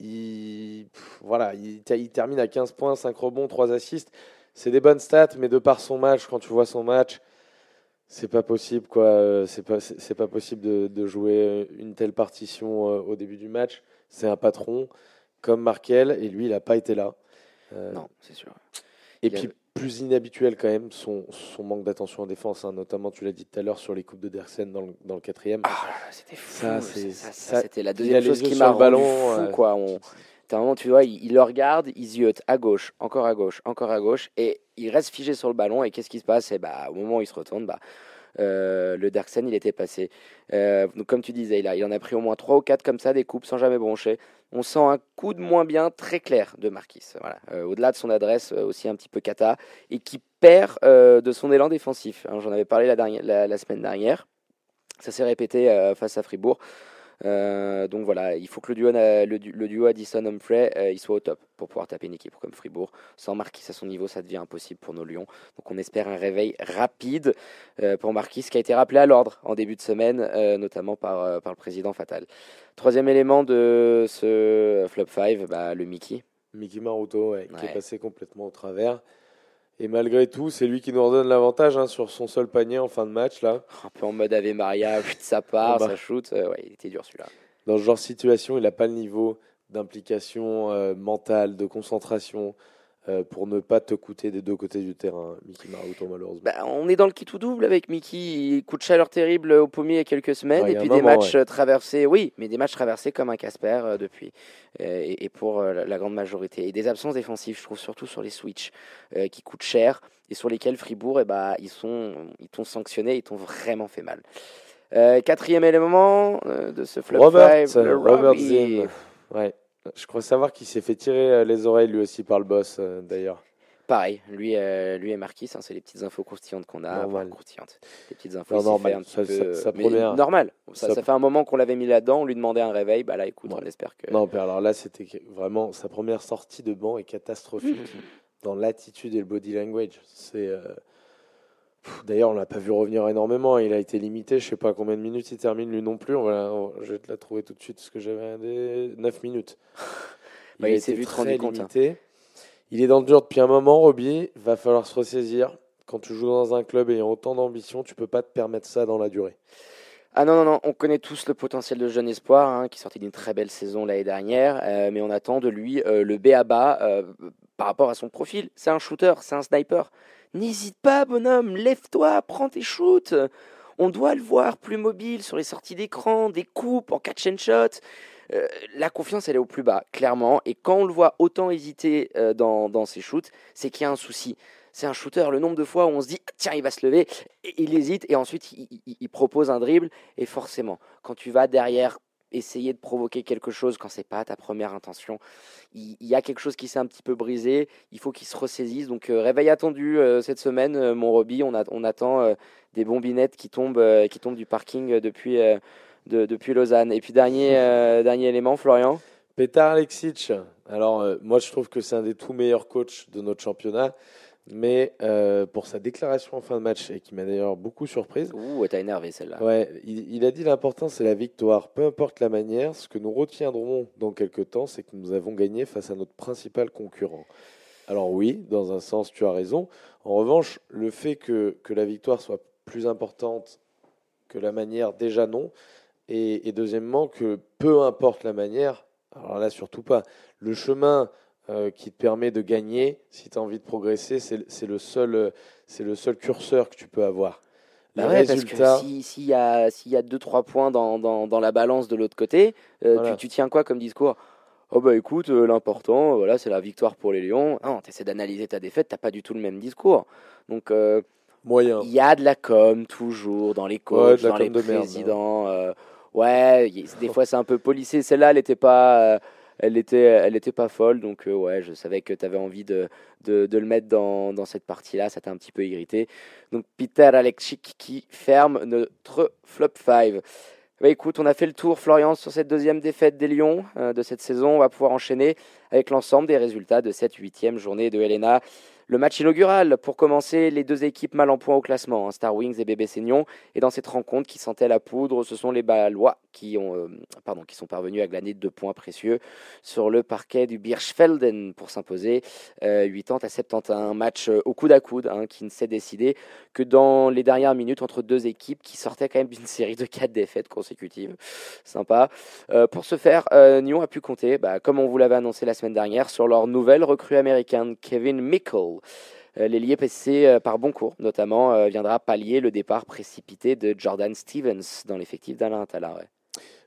S5: il, pff, voilà, il, il termine à 15 points, 5 rebonds, 3 assists. C'est des bonnes stats, mais de par son match, quand tu vois son match, c'est pas possible, quoi. Euh, C'est pas, c'est pas possible de, de jouer une telle partition euh, au début du match. C'est un patron comme Markel, et lui, il n'a pas été là. Euh,
S4: Non, c'est sûr.
S5: et
S4: il a-
S5: puis plus inhabituel quand même son, son manque d'attention en défense, hein. notamment tu l'as dit tout à l'heure sur les coupes de Dersen dans le, dans le quatrième.
S4: Ah, là là, c'était fou.
S5: Ça,
S4: Ça,
S5: c'est-
S4: ça,
S5: ça-
S4: c'était la deuxième chose qui m'a
S5: le
S4: rendu
S5: ballon,
S4: fou,
S5: euh,
S4: quoi. On, t'as un moment, tu vois, il, il le regarde, il ziote à gauche, encore à gauche, encore à gauche, et il reste figé sur le ballon. Et qu'est-ce qui se passe? Et bah, au moment où il se retourne, bah, euh, le Darksen, il était passé. Euh, donc, comme tu disais, il, en a pris au moins 3 ou 4 comme ça, des coupes sans jamais broncher. On sent un coup de moins bien très clair de Marquis. Voilà. Euh, Au-delà de son adresse, aussi un petit peu cata, et qui perd de son élan défensif. hein. J'en avais parlé la, semaine dernière. Ça s'est répété face à Fribourg. Euh, donc voilà, il faut que le duo, le, du- le duo Addison-Humphrey euh, il soit au top pour pouvoir taper une équipe comme Fribourg. Sans Marquis à son niveau, ça devient impossible pour nos Lions. Donc on espère un réveil rapide euh, pour Marquis, qui a été rappelé à l'ordre en début de semaine, notamment par, par le président Fatal. Troisième élément de ce flop 5, bah, le Mickey.
S5: Mickey Maruto, ouais, qui est passé complètement au travers. Et malgré tout, c'est lui qui nous redonne l'avantage hein, sur son seul panier en fin de match. là.
S4: Un peu en mode Ave Maria, ça part,
S5: Ah bah.
S4: ça shoot. Euh, ouais, il était dur celui-là.
S5: Dans ce genre de situation, il n'a pas le niveau d'implication euh, mentale, de concentration pour ne pas te coûter des deux côtés du terrain, Mickey Maruto, malheureusement.
S4: Bah, on est dans le qui tout double avec Mickey. Il coup de chaleur terrible au pommier il y a quelques semaines.
S5: Ouais,
S4: et puis des
S5: moment,
S4: matchs euh, traversés, oui, mais des matchs traversés comme un Casper euh, depuis. Euh, et, et pour euh, la- grande majorité. Et des absences défensives, je trouve, surtout sur les switches, euh, qui coûtent cher et sur lesquels Fribourg, eh bah, ils sont, ils t'ont sanctionné, ils t'ont vraiment fait mal. Euh, quatrième élément euh, de ce flop
S5: Robert,
S4: five, le
S5: Robert. Zinn. Ouais. Je crois savoir qu'il s'est fait tirer euh, les oreilles lui aussi par le boss euh, d'ailleurs.
S4: Pareil, lui, euh, lui et Marquis, hein, c'est les petites infos croustillantes qu'on a.
S5: Normal.
S4: Enfin, croustillantes. Les petites infos,
S5: Non, normal.
S4: un petit
S5: Ça-
S4: peu,
S5: ça-
S4: mais
S5: première-
S4: normal. Ça, ça fait un moment qu'on l'avait mis là-dedans, on lui demandait un réveil. Bah là, écoute,
S5: Ouais.
S4: on espère que.
S5: Non, mais alors là, c'était vraiment sa première sortie de banc est catastrophique dans l'attitude et le body language. C'est euh, d'ailleurs, on l'a pas vu revenir énormément. Il a été limité. Je sais pas combien de minutes il termine lui non plus. On va on- je vais te la trouver tout de suite parce que j'avais des 9 minutes.
S4: Bah,
S5: a
S4: il s'est
S5: été
S4: vite
S5: très
S4: rendu compte, hein.
S5: limité. Il est dans le dur depuis un moment, Roby. Va falloir se ressaisir. Quand tu joues dans un club ayant autant d'ambition, tu peux pas te permettre ça dans la durée.
S4: Ah non, non, non, on connaît tous le potentiel de jeune espoir, hein, qui sortait d'une très belle saison l'année dernière, euh, mais on attend de lui euh, le B à bas euh, par rapport à son profil. C'est un shooter, c'est un sniper. N'hésite pas, bonhomme, lève-toi, prends tes shoots. On doit le voir plus mobile sur les sorties d'écran, des coupes en catch and shot. Euh, la confiance, elle est au plus bas, clairement. Et quand on le voit autant hésiter euh, dans, dans ses shoots, c'est qu'il y a un souci. C'est un shooter. Le nombre de fois où on se dit, Ah, tiens, il va se lever, il hésite, et ensuite il propose un dribble. Et forcément, quand tu vas derrière essayer de provoquer quelque chose quand c'est pas ta première intention, il, il y a quelque chose qui s'est un petit peu brisé. Il faut qu'il se ressaisisse. Donc euh, réveil attendu euh, cette semaine, euh, mon Roby. On, a- on attend euh, des bombinettes qui tombent, qui tombent du parking depuis, de- depuis Lausanne. Et puis dernier, dernier élément, Florian?
S5: Petar Alexic, alors moi je trouve que c'est un des tout meilleurs coachs de notre championnat, mais euh, pour sa déclaration en fin de match, et qui m'a d'ailleurs beaucoup surprise,
S4: Ouh, t'as énervé celle-là.
S5: ouais, il, il a dit l'important c'est la victoire, peu importe la manière, ce que nous retiendrons dans quelques temps, c'est que nous avons gagné face à notre principal concurrent. Alors oui, dans un sens tu as raison, en revanche, le fait que, que la victoire soit plus importante que la manière, déjà non, et, et deuxièmement que peu importe la manière, alors là surtout pas, le chemin euh, qui te permet de gagner, si tu as envie de progresser, c'est le, seul, le seul curseur que tu peux avoir.
S4: Bah ouais, parce
S5: résultats,
S4: que si- s'il y a s'il y a deux trois points dans, dans, dans la balance de l'autre côté, euh,
S5: Voilà.
S4: tu, tu tiens quoi comme discours? Oh bah écoute, euh, l'important, voilà, c'est la victoire pour les Lions. Non, tu essaies d'analyser ta défaite, t'as pas du tout le même discours. Donc
S5: moyen.
S4: il y a de la com toujours dans les
S5: Ouais,
S4: coachs,
S5: la
S4: dans les
S5: merde, hein.
S4: présidents. euh, ouais, y- des fois c'est un peu polissé. Celle-là, elle était pas, euh, elle était, elle était pas folle. Donc euh, ouais, je savais que tu avais envie de, de, le mettre dans, dans cette partie-là. Ça t'a un petit peu irrité. Donc Peter Alexic qui ferme notre flop 5. Bah écoute, on a fait le tour, Florian, sur cette deuxième défaite des Lions euh, de cette saison. On va pouvoir enchaîner avec l'ensemble des résultats de cette huitième journée de Helena. Le match inaugural, pour commencer, les deux équipes mal en point au classement, hein, Star Wings et Bébé Seignon. Et dans cette rencontre qui sentait la poudre, ce sont les Balois qui, ont, euh, pardon, qui sont parvenus à glaner deux points précieux sur le parquet du Birchfelden pour s'imposer euh, 80 à 71. Un match euh, au coude à coude hein, qui ne s'est décidé que dans les dernières minutes entre deux équipes qui sortaient quand même d'une série de quatre défaites consécutives. Sympa. Euh, pour ce faire, Nyon a pu compter, bah, comme on vous l'avait annoncé la semaine dernière, sur leur nouvelle recrue américaine, Kevin Mickle. Euh, L'ailier PC euh, par bon cours, notamment, euh, viendra pallier le départ précipité de Jordan Stevens dans l'effectif d'Alain Attala. Ouais.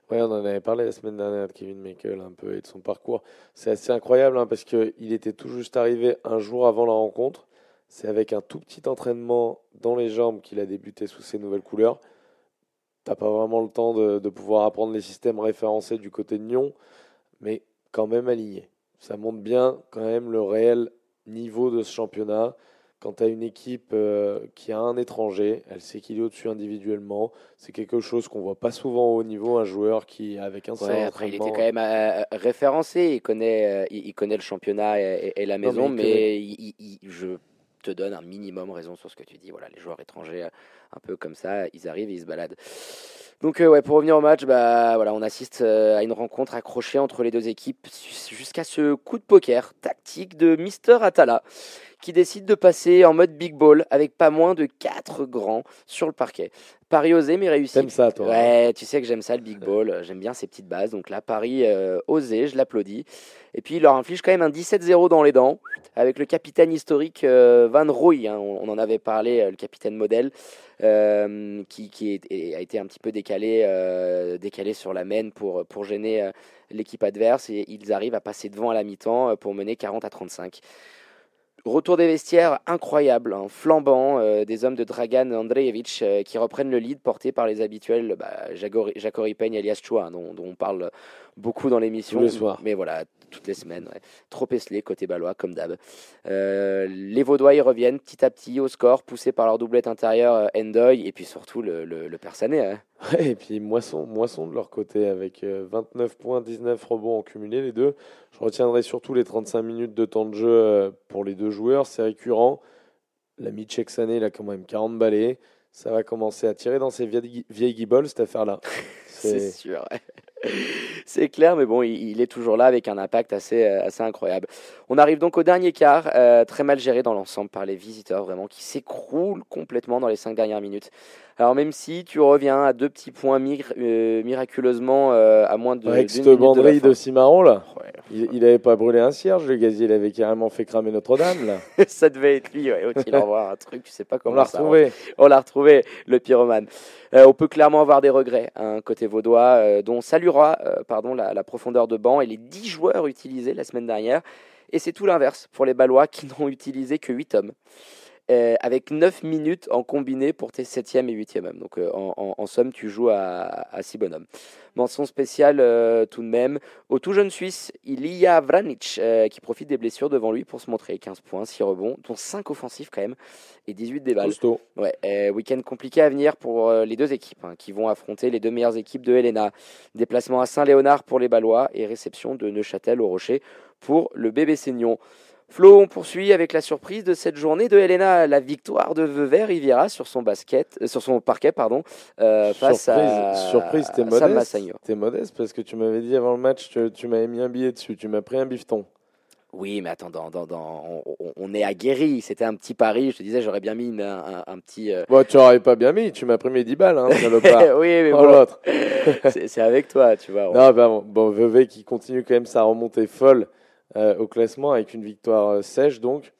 S5: Ouais, on en avait parlé la semaine dernière de Kevin Michael un peu et de son parcours. C'est assez incroyable hein, parce qu'il était tout juste arrivé un jour avant la rencontre. C'est avec un tout petit entraînement dans les jambes qu'il a débuté sous ses nouvelles couleurs. T'as pas vraiment le temps de, de pouvoir apprendre les systèmes référencés du côté de Nyon, mais quand même aligné. Ça montre bien quand même le réel niveau de ce championnat. Quand tu as une équipe euh, qui a un étranger, elle sait qu'il est au-dessus individuellement. C'est quelque chose qu'on voit pas souvent au haut niveau, un joueur qui, avec un seul
S4: Ouais, après, il était quand même euh, référencé. Il connaît, euh, il, connaît le championnat et, et- et la
S5: Non,
S4: maison,
S5: mais
S4: mais,
S5: il
S4: il- il- il- je te donne un minimum raison sur ce que tu dis. Voilà, les joueurs étrangers, euh, un peu comme ça, ils arrivent, ils se baladent. Donc, euh, ouais, pour revenir au match, bah, voilà, on assiste euh, à une rencontre accrochée entre les deux équipes jusqu'à ce coup de poker tactique de Mister Atala qui décide de passer en mode big ball avec pas moins de 4 grands sur le parquet. Paris osé mais réussi.
S5: T'aimes ça, toi hein
S4: Ouais, tu sais que j'aime ça le big ball, j'aime bien ces petites bases. Donc là, Paris euh, osé, je l'applaudis. Et puis il leur inflige quand même un 17-0 dans les dents avec le capitaine historique euh, Van Rooij. hein, on, on en avait parlé, euh, le capitaine modèle, qui, qui est- est- a été un petit peu décalé, décalé sur la main pour, pour gêner l'équipe adverse. Et ils arrivent à passer devant à la mi-temps pour mener 40 à 35. Retour des vestiaires incroyable, hein, flambant, euh, des hommes de Dragan Andrejevic euh, qui reprennent le lead porté par les habituels bah, Jacori Peigne et Elias Chua, dont, dont on parle beaucoup dans l'émission. Mais voilà, toutes les semaines. ouais. Trop esselé côté balois, comme d'hab. Euh, les Vaudois y reviennent petit à petit au score, poussés par leur doublette intérieure Endoy et puis surtout le, le, le Persané. hein.
S5: Ouais, et puis moisson, moisson de leur côté avec euh, 29 points, 19 rebonds en cumulé les deux. Je retiendrai surtout les 35 minutes de temps de jeu euh, pour les deux joueurs, c'est récurrent. L'ami Tcheksané, il a quand même 40 balais. Ça va commencer à tirer dans ses vieilles, vieilles guibolles, cette affaire-là.
S4: C'est
S5: C'est
S4: sûr. ouais. C'est clair, mais bon, il, il est toujours là avec un impact assez, euh, assez incroyable. On arrive donc au dernier quart, euh, très mal géré dans l'ensemble par les visiteurs, vraiment, qui s'écroulent complètement dans les cinq dernières minutes. Alors même si tu reviens à deux petits points euh, miraculeusement euh, à moins de
S5: avec cette
S4: minute de la
S5: Cimarron, là.
S4: Ouais.
S5: Il, il avait pas brûlé un cierge, le gazier, il avait carrément fait cramer Notre-Dame, là.
S4: ça devait être lui, ouais. Faut-il en voir un truc, tu sais pas
S5: On
S4: comment
S5: l'a
S4: ça
S5: retrouvé.
S4: On l'a retrouvé, le pyromane. On peut clairement avoir des regrets, hein, côté vaudois, dont euh, pardon, la, la profondeur de banc et les 10 joueurs utilisés la semaine dernière. Et c'est tout l'inverse pour les Ballois qui n'ont utilisé que 8 hommes. Euh, avec 9 minutes en combiné pour tes 7e et 8e hommes. Donc euh, en, en- en somme, tu joues à, à 6 bonhommes. Mention spéciale euh, tout de même au tout jeune Suisse, Ilya Vranic, qui profite des blessures devant lui pour se montrer. 15 points, 6 rebonds, dont 5 offensifs quand même, et 18 des balles.
S5: Costaud.
S4: Ouais, week-end compliqué à venir pour les deux équipes hein, qui vont affronter les deux meilleures équipes de Helena. Déplacement à Saint-Léonard pour les Ballois et réception de Neuchâtel au Rocher pour le bébé Seignon. Flo, on poursuit avec la surprise de cette journée de Helena, la victoire de Vevey Riviera sur son basket, euh, sur son parquet pardon, euh, face
S5: surprise,
S4: à
S5: surprise, t'es modeste. T'es modeste parce que tu m'avais dit avant le match, tu, tu m'avais mis un billet dessus, tu m'as pris un bifton.
S4: Oui, mais attends, dans, dans, dans- on, est aguerri. C'était un petit pari. Je te disais, j'aurais bien mis une- un, petit. euh,
S5: Bon, tu aurais pas bien mis, tu m'as pris mes 10 balles, hein, salopard.
S4: oui, mais
S5: Oh,
S4: bon,
S5: l'autre.
S4: c'est c'est avec toi, tu vois.
S5: Non, bah, bon, bon, Vevey qui continue quand même sa remontée folle euh, au classement avec une victoire euh, sèche donc.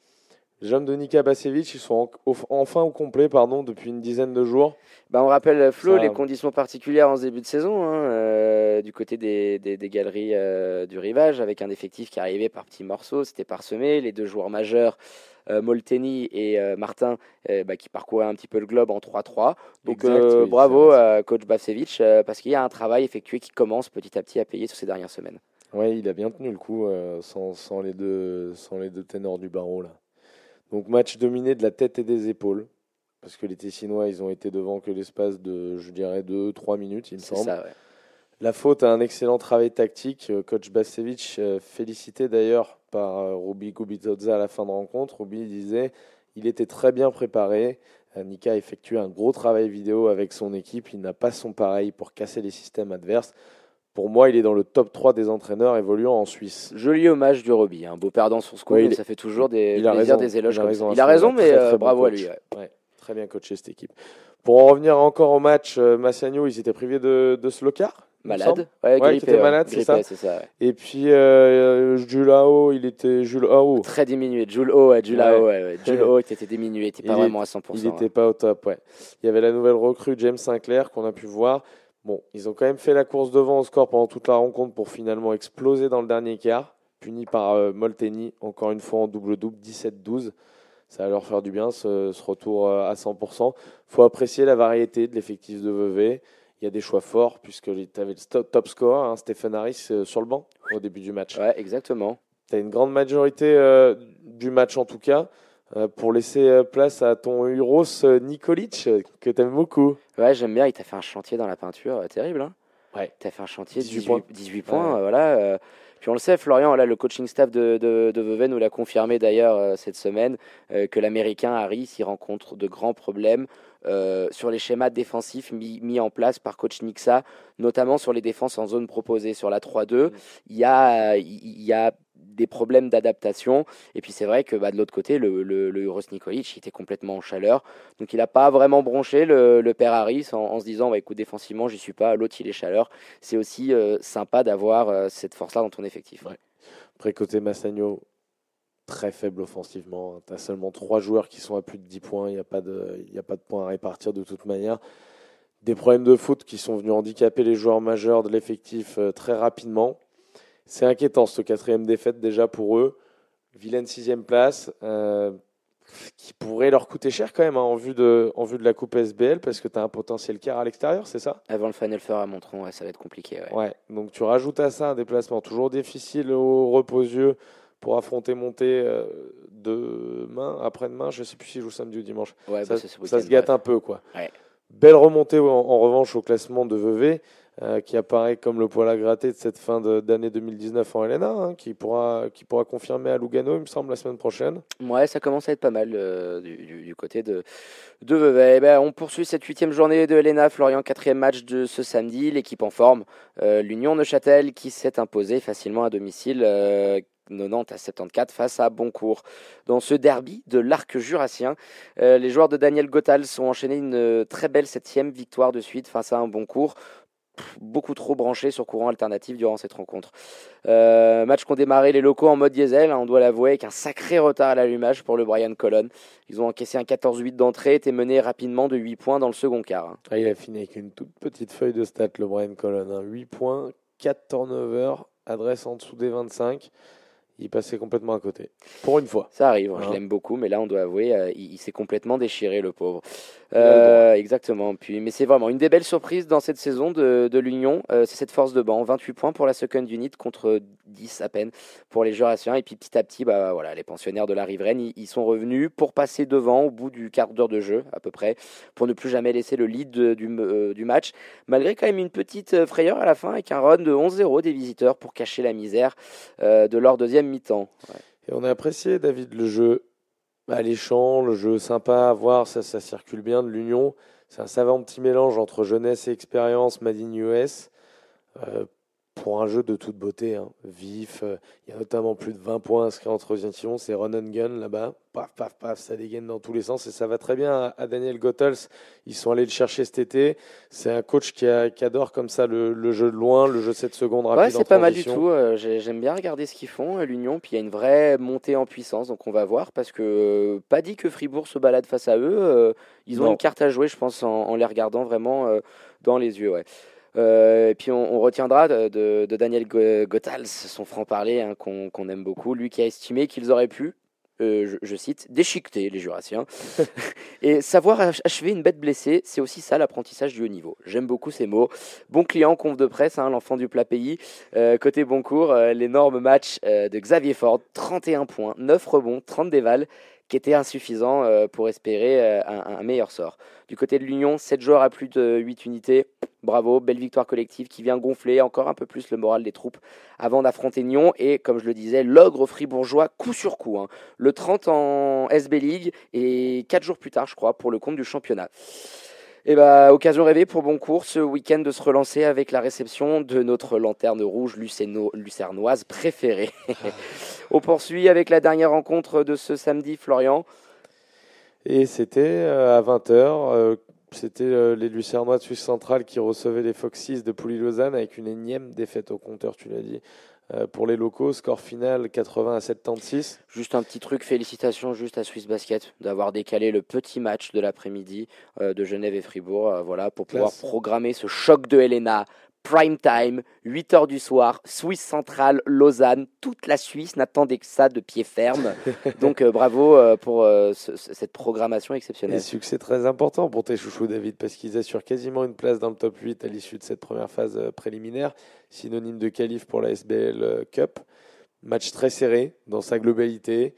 S5: Les hommes de Nika Bacevic, ils sont en- au- enfin au complet pardon, depuis une dizaine de jours.
S4: Bah, on rappelle, Flo,
S5: Ça-
S4: les conditions particulières en ce début de saison, hein, euh, du côté des, des, des galeries euh, du rivage, avec un effectif qui arrivait par petits morceaux, c'était parsemé. Les deux joueurs majeurs, euh, Molteni et euh, Martin, euh, bah, qui parcouraient un petit peu le globe en 3-3. Donc
S5: Exact,
S4: euh,
S5: oui,
S4: bravo coach Bavcevic, euh, parce qu'il y a un travail effectué qui commence petit à petit à payer sur ces dernières semaines.
S5: Ouais, il a bien tenu le coup euh, sans, sans les deux, sans les deux ténors du barreau. Là. Donc match dominé de la tête et des épaules. Parce que les Tessinois, ils ont été devant que l'espace de, je dirais, 2-3 minutes, il me semble.
S4: ça, ouais.
S5: La faute à un excellent travail tactique. Euh, Coach Bacevic, euh, félicité d'ailleurs par euh, Ruby Gubitoza à la fin de rencontre. Ruby disait il était très bien préparé. Nika a effectué un gros travail vidéo avec son équipe. Il n'a pas son pareil pour casser les systèmes adverses. Pour moi, il est dans le top 3 des entraîneurs évoluant en Suisse.
S4: Joli hommage du Roby, un beau perdant sur ce coup,
S5: Ouais, il
S4: ça fait toujours des
S5: il a
S4: plaisir,
S5: raison,
S4: des éloges
S5: il a
S4: comme
S5: raison
S4: ça. Il a
S5: ce
S4: raison, mais
S5: Très,
S4: euh,
S5: bon
S4: bravo à lui. ouais.
S5: Très bien coaché cette équipe. Pour en revenir encore au match, euh, Massagno, ils étaient privés de, de il me semble.
S4: Malade, ouais,
S5: Ouais,
S4: grippé,
S5: qui était malade, c'est ça
S4: c'est ça. ouais.
S5: Et puis euh, Jules Hao, il était Jules Hao.
S4: Très diminué. Jules O, ouais, Jules
S5: Ouais.
S4: O, ouais, ouais. Jules O était diminué, il était pas
S5: Il
S4: vraiment à 100%.
S5: Il
S4: hein.
S5: n'était pas au top, ouais. Il y avait la nouvelle recrue James Sinclair qu'on a pu voir. Bon, ils ont quand même fait la course devant au score pendant toute la rencontre pour finalement exploser dans le dernier quart, puni par euh, Molteni, encore une fois en double-double, 17-12. Ça va leur faire du bien ce, ce retour euh, à 100%. faut apprécier la variété de l'effectif de Vevey. Il y a des choix forts puisque tu avais le top score, hein, Stephen Harris, euh, sur le banc au début du match.
S4: Ouais, exactement.
S5: Tu as une grande majorité euh, du match en tout cas pour laisser euh, place à ton Uros euh, Nikolic euh, que tu aimes beaucoup.
S4: Ouais, j'aime bien. Il t'a fait un chantier dans la peinture, euh, terrible. Hein
S5: Ouais.
S4: T'as fait un chantier
S5: 18
S4: 18,
S5: points.
S4: 18 points,
S5: Ouais.
S4: euh, voilà. euh. Puis on le sait, Florian, là, le coaching staff de, de, de Vevey nous l'a confirmé d'ailleurs euh, cette semaine, euh, que l'Américain Harris y rencontre de grands problèmes euh, sur les schémas défensifs mis, mis en place par coach Nixa, notamment sur les défenses en zone proposée. Sur la 3-2, il y a, il y a des problèmes d'adaptation. Et puis c'est vrai que bah, de l'autre côté, le, le, le Nikolic était complètement en chaleur. Donc il n'a pas vraiment bronché le, le père Harris en, se disant bah, écoute, défensivement, j'y suis pas, l'autre il est chaleur. C'est aussi euh, sympa d'avoir euh, cette force-là dans ton effectif.
S5: Ouais. Après, côté Massagno, très faible offensivement. Tu as seulement trois joueurs qui sont à plus de 10 points. Il n'y a, pas de- a pas de points à répartir de toute manière. Des problèmes de foot qui sont venus handicaper les joueurs majeurs de l'effectif euh, très rapidement. C'est inquiétant, ce quatrième défaite déjà pour eux. Vilaine sixième place, euh, qui pourrait leur coûter cher quand même hein, en, vue de, en vue de la Coupe SBL, parce que tu as un potentiel quart à l'extérieur, c'est ça?
S4: Avant le Final Four à Montron, ouais, ça va être compliqué. Ouais.
S5: Ouais, donc tu rajoutes à ça un déplacement toujours difficile au repos-yeux pour affronter monter euh, demain, après-demain, je sais plus si je joue samedi ou dimanche.
S4: Ouais,
S5: ça,
S4: bah,
S5: ça se gâte un peu, quoi.
S4: Ouais.
S5: Belle remontée en, en revanche au classement de Vevey, euh, qui apparaît comme le poil à gratter de cette fin d'année 2019 en LNA, hein, qui, pourra, confirmer à Lugano, il me semble, la semaine prochaine.
S4: Ouais, ça commence à être pas mal euh, du, côté de, de Vevey. Eh ben, on poursuit cette huitième journée de l'ENA. Florian, quatrième match de ce samedi. L'équipe en forme. Euh, L'Union Neuchâtel qui s'est imposée facilement à domicile. euh, 90 à 74 face à Boncourt. Dans ce derby de l'arc jurassien, euh, les joueurs de Daniel Gottal ont enchaîné une euh, très belle septième victoire de suite face à Boncourt beaucoup trop branché sur courant alternatif durant cette rencontre. Euh, match qu'ont démarré les locaux en mode diesel, hein, on doit l'avouer, avec un sacré retard à l'allumage pour le Brian Colon. Ils ont encaissé un 14-8 d'entrée, étaient menés rapidement de 8 points dans le second quart. hein.
S5: Ah, il a fini avec une toute petite feuille de stats, le Brian Colon. hein. 8 points, 4 turnovers, adresse en dessous des 25. Il passait complètement à côté. Pour une fois.
S4: Ça arrive, hein, je
S5: Hein.
S4: l'aime beaucoup, mais là on doit avouer, euh, il, il s'est complètement déchiré le pauvre. Euh, exactement. Puis, mais c'est vraiment une des belles surprises dans cette saison de, de l'Union, euh, c'est cette force de banc. 28 points pour la second unit contre 10 à peine pour les Jurassiens. Et puis petit à petit, bah, voilà, les pensionnaires de la riveraine, ils, ils sont revenus pour passer devant au bout du quart d'heure de jeu à peu près, pour ne plus jamais laisser le lead de- du, euh, du match, malgré quand même une petite frayeur à la fin avec un run de 11-0 des visiteurs pour cacher la misère de leur deuxième
S5: Et on a apprécié, David, le jeu alléchant, le jeu sympa à voir, ça, ça circule bien de l'Union. C'est un savant petit mélange entre jeunesse et expérience Made in US. euh, pour un jeu de toute beauté, hein, vif. euh, Il y a notamment plus de 20 points inscrits en troisième division. C'est run and gun là-bas. Paf, paf, paf, ça dégaine dans tous les sens et ça va très bien à, à Daniel Gottels. Ils sont allés le chercher cet été. C'est un coach qui, a- qui adore comme ça le, le jeu de loin, le jeu 7 secondes rapide.
S4: Ouais, c'est pas mal du tout. euh, j'ai- J'aime bien regarder ce qu'ils font, euh, l'Union. Puis il y a une vraie montée en puissance, donc on va voir. Parce que pas dit que Fribourg se balade face à eux. euh, ils ont
S5: Non.
S4: une carte à jouer, je pense, en, en les regardant vraiment dans les yeux. Ouais. Euh, et puis on, on retiendra de, Daniel Go- Gothals, son franc-parler hein, qu'on aime beaucoup, lui qui a estimé qu'ils auraient pu, euh, je, je cite, déchiqueter les Jurassiens. et savoir ach- achever une bête blessée, c'est aussi ça l'apprentissage du haut niveau. J'aime beaucoup ces mots. Bon client, conf de presse, hein, l'enfant du plat pays. Euh, côté Boncourt, euh, l'énorme match de Xavier Ford, 31 points, 9 rebonds, 30 dévals, qui était insuffisant pour espérer un, un meilleur sort. Du côté de l'Union, 7 joueurs à plus de 8 unités. Bravo, belle victoire collective qui vient gonfler encore un peu plus le moral des troupes avant d'affronter Nyon. Et comme je le disais, l'ogre fribourgeois coup sur coup. hein. Le 30 en SB League et 4 jours plus tard, je crois, pour le compte du championnat. Et bah, occasion rêvée pour Boncourt ce week-end de se relancer avec la réception de notre lanterne rouge lucéno- lucernoise préférée. On poursuit avec la dernière rencontre de ce samedi, Florian.
S5: Et c'était euh, à 20h. C'était euh, les Lucernois de Suisse centrale qui recevaient les Foxys de Pouilly-Lausanne avec une énième défaite au compteur, tu l'as dit. Euh, pour les locaux, score final 80 à 76.
S4: Juste un petit truc, félicitations juste à Swiss Basket d'avoir décalé le petit match de l'après-midi euh, de Genève et Fribourg, euh, voilà, pour pouvoir programmer ce choc de Helena. Prime time, 8h du soir, Suisse centrale, Lausanne, toute la Suisse n'attendait que ça de pied ferme. Donc euh, bravo euh, pour euh, ce- ce- cette programmation
S5: Et
S4: exceptionnelle.
S5: succès très important pour tes chouchous, David, parce qu'ils assurent quasiment une place dans le top 8 à l'issue de cette première phase préliminaire, synonyme de qualif pour la SBL Cup. Match très serré dans sa globalité.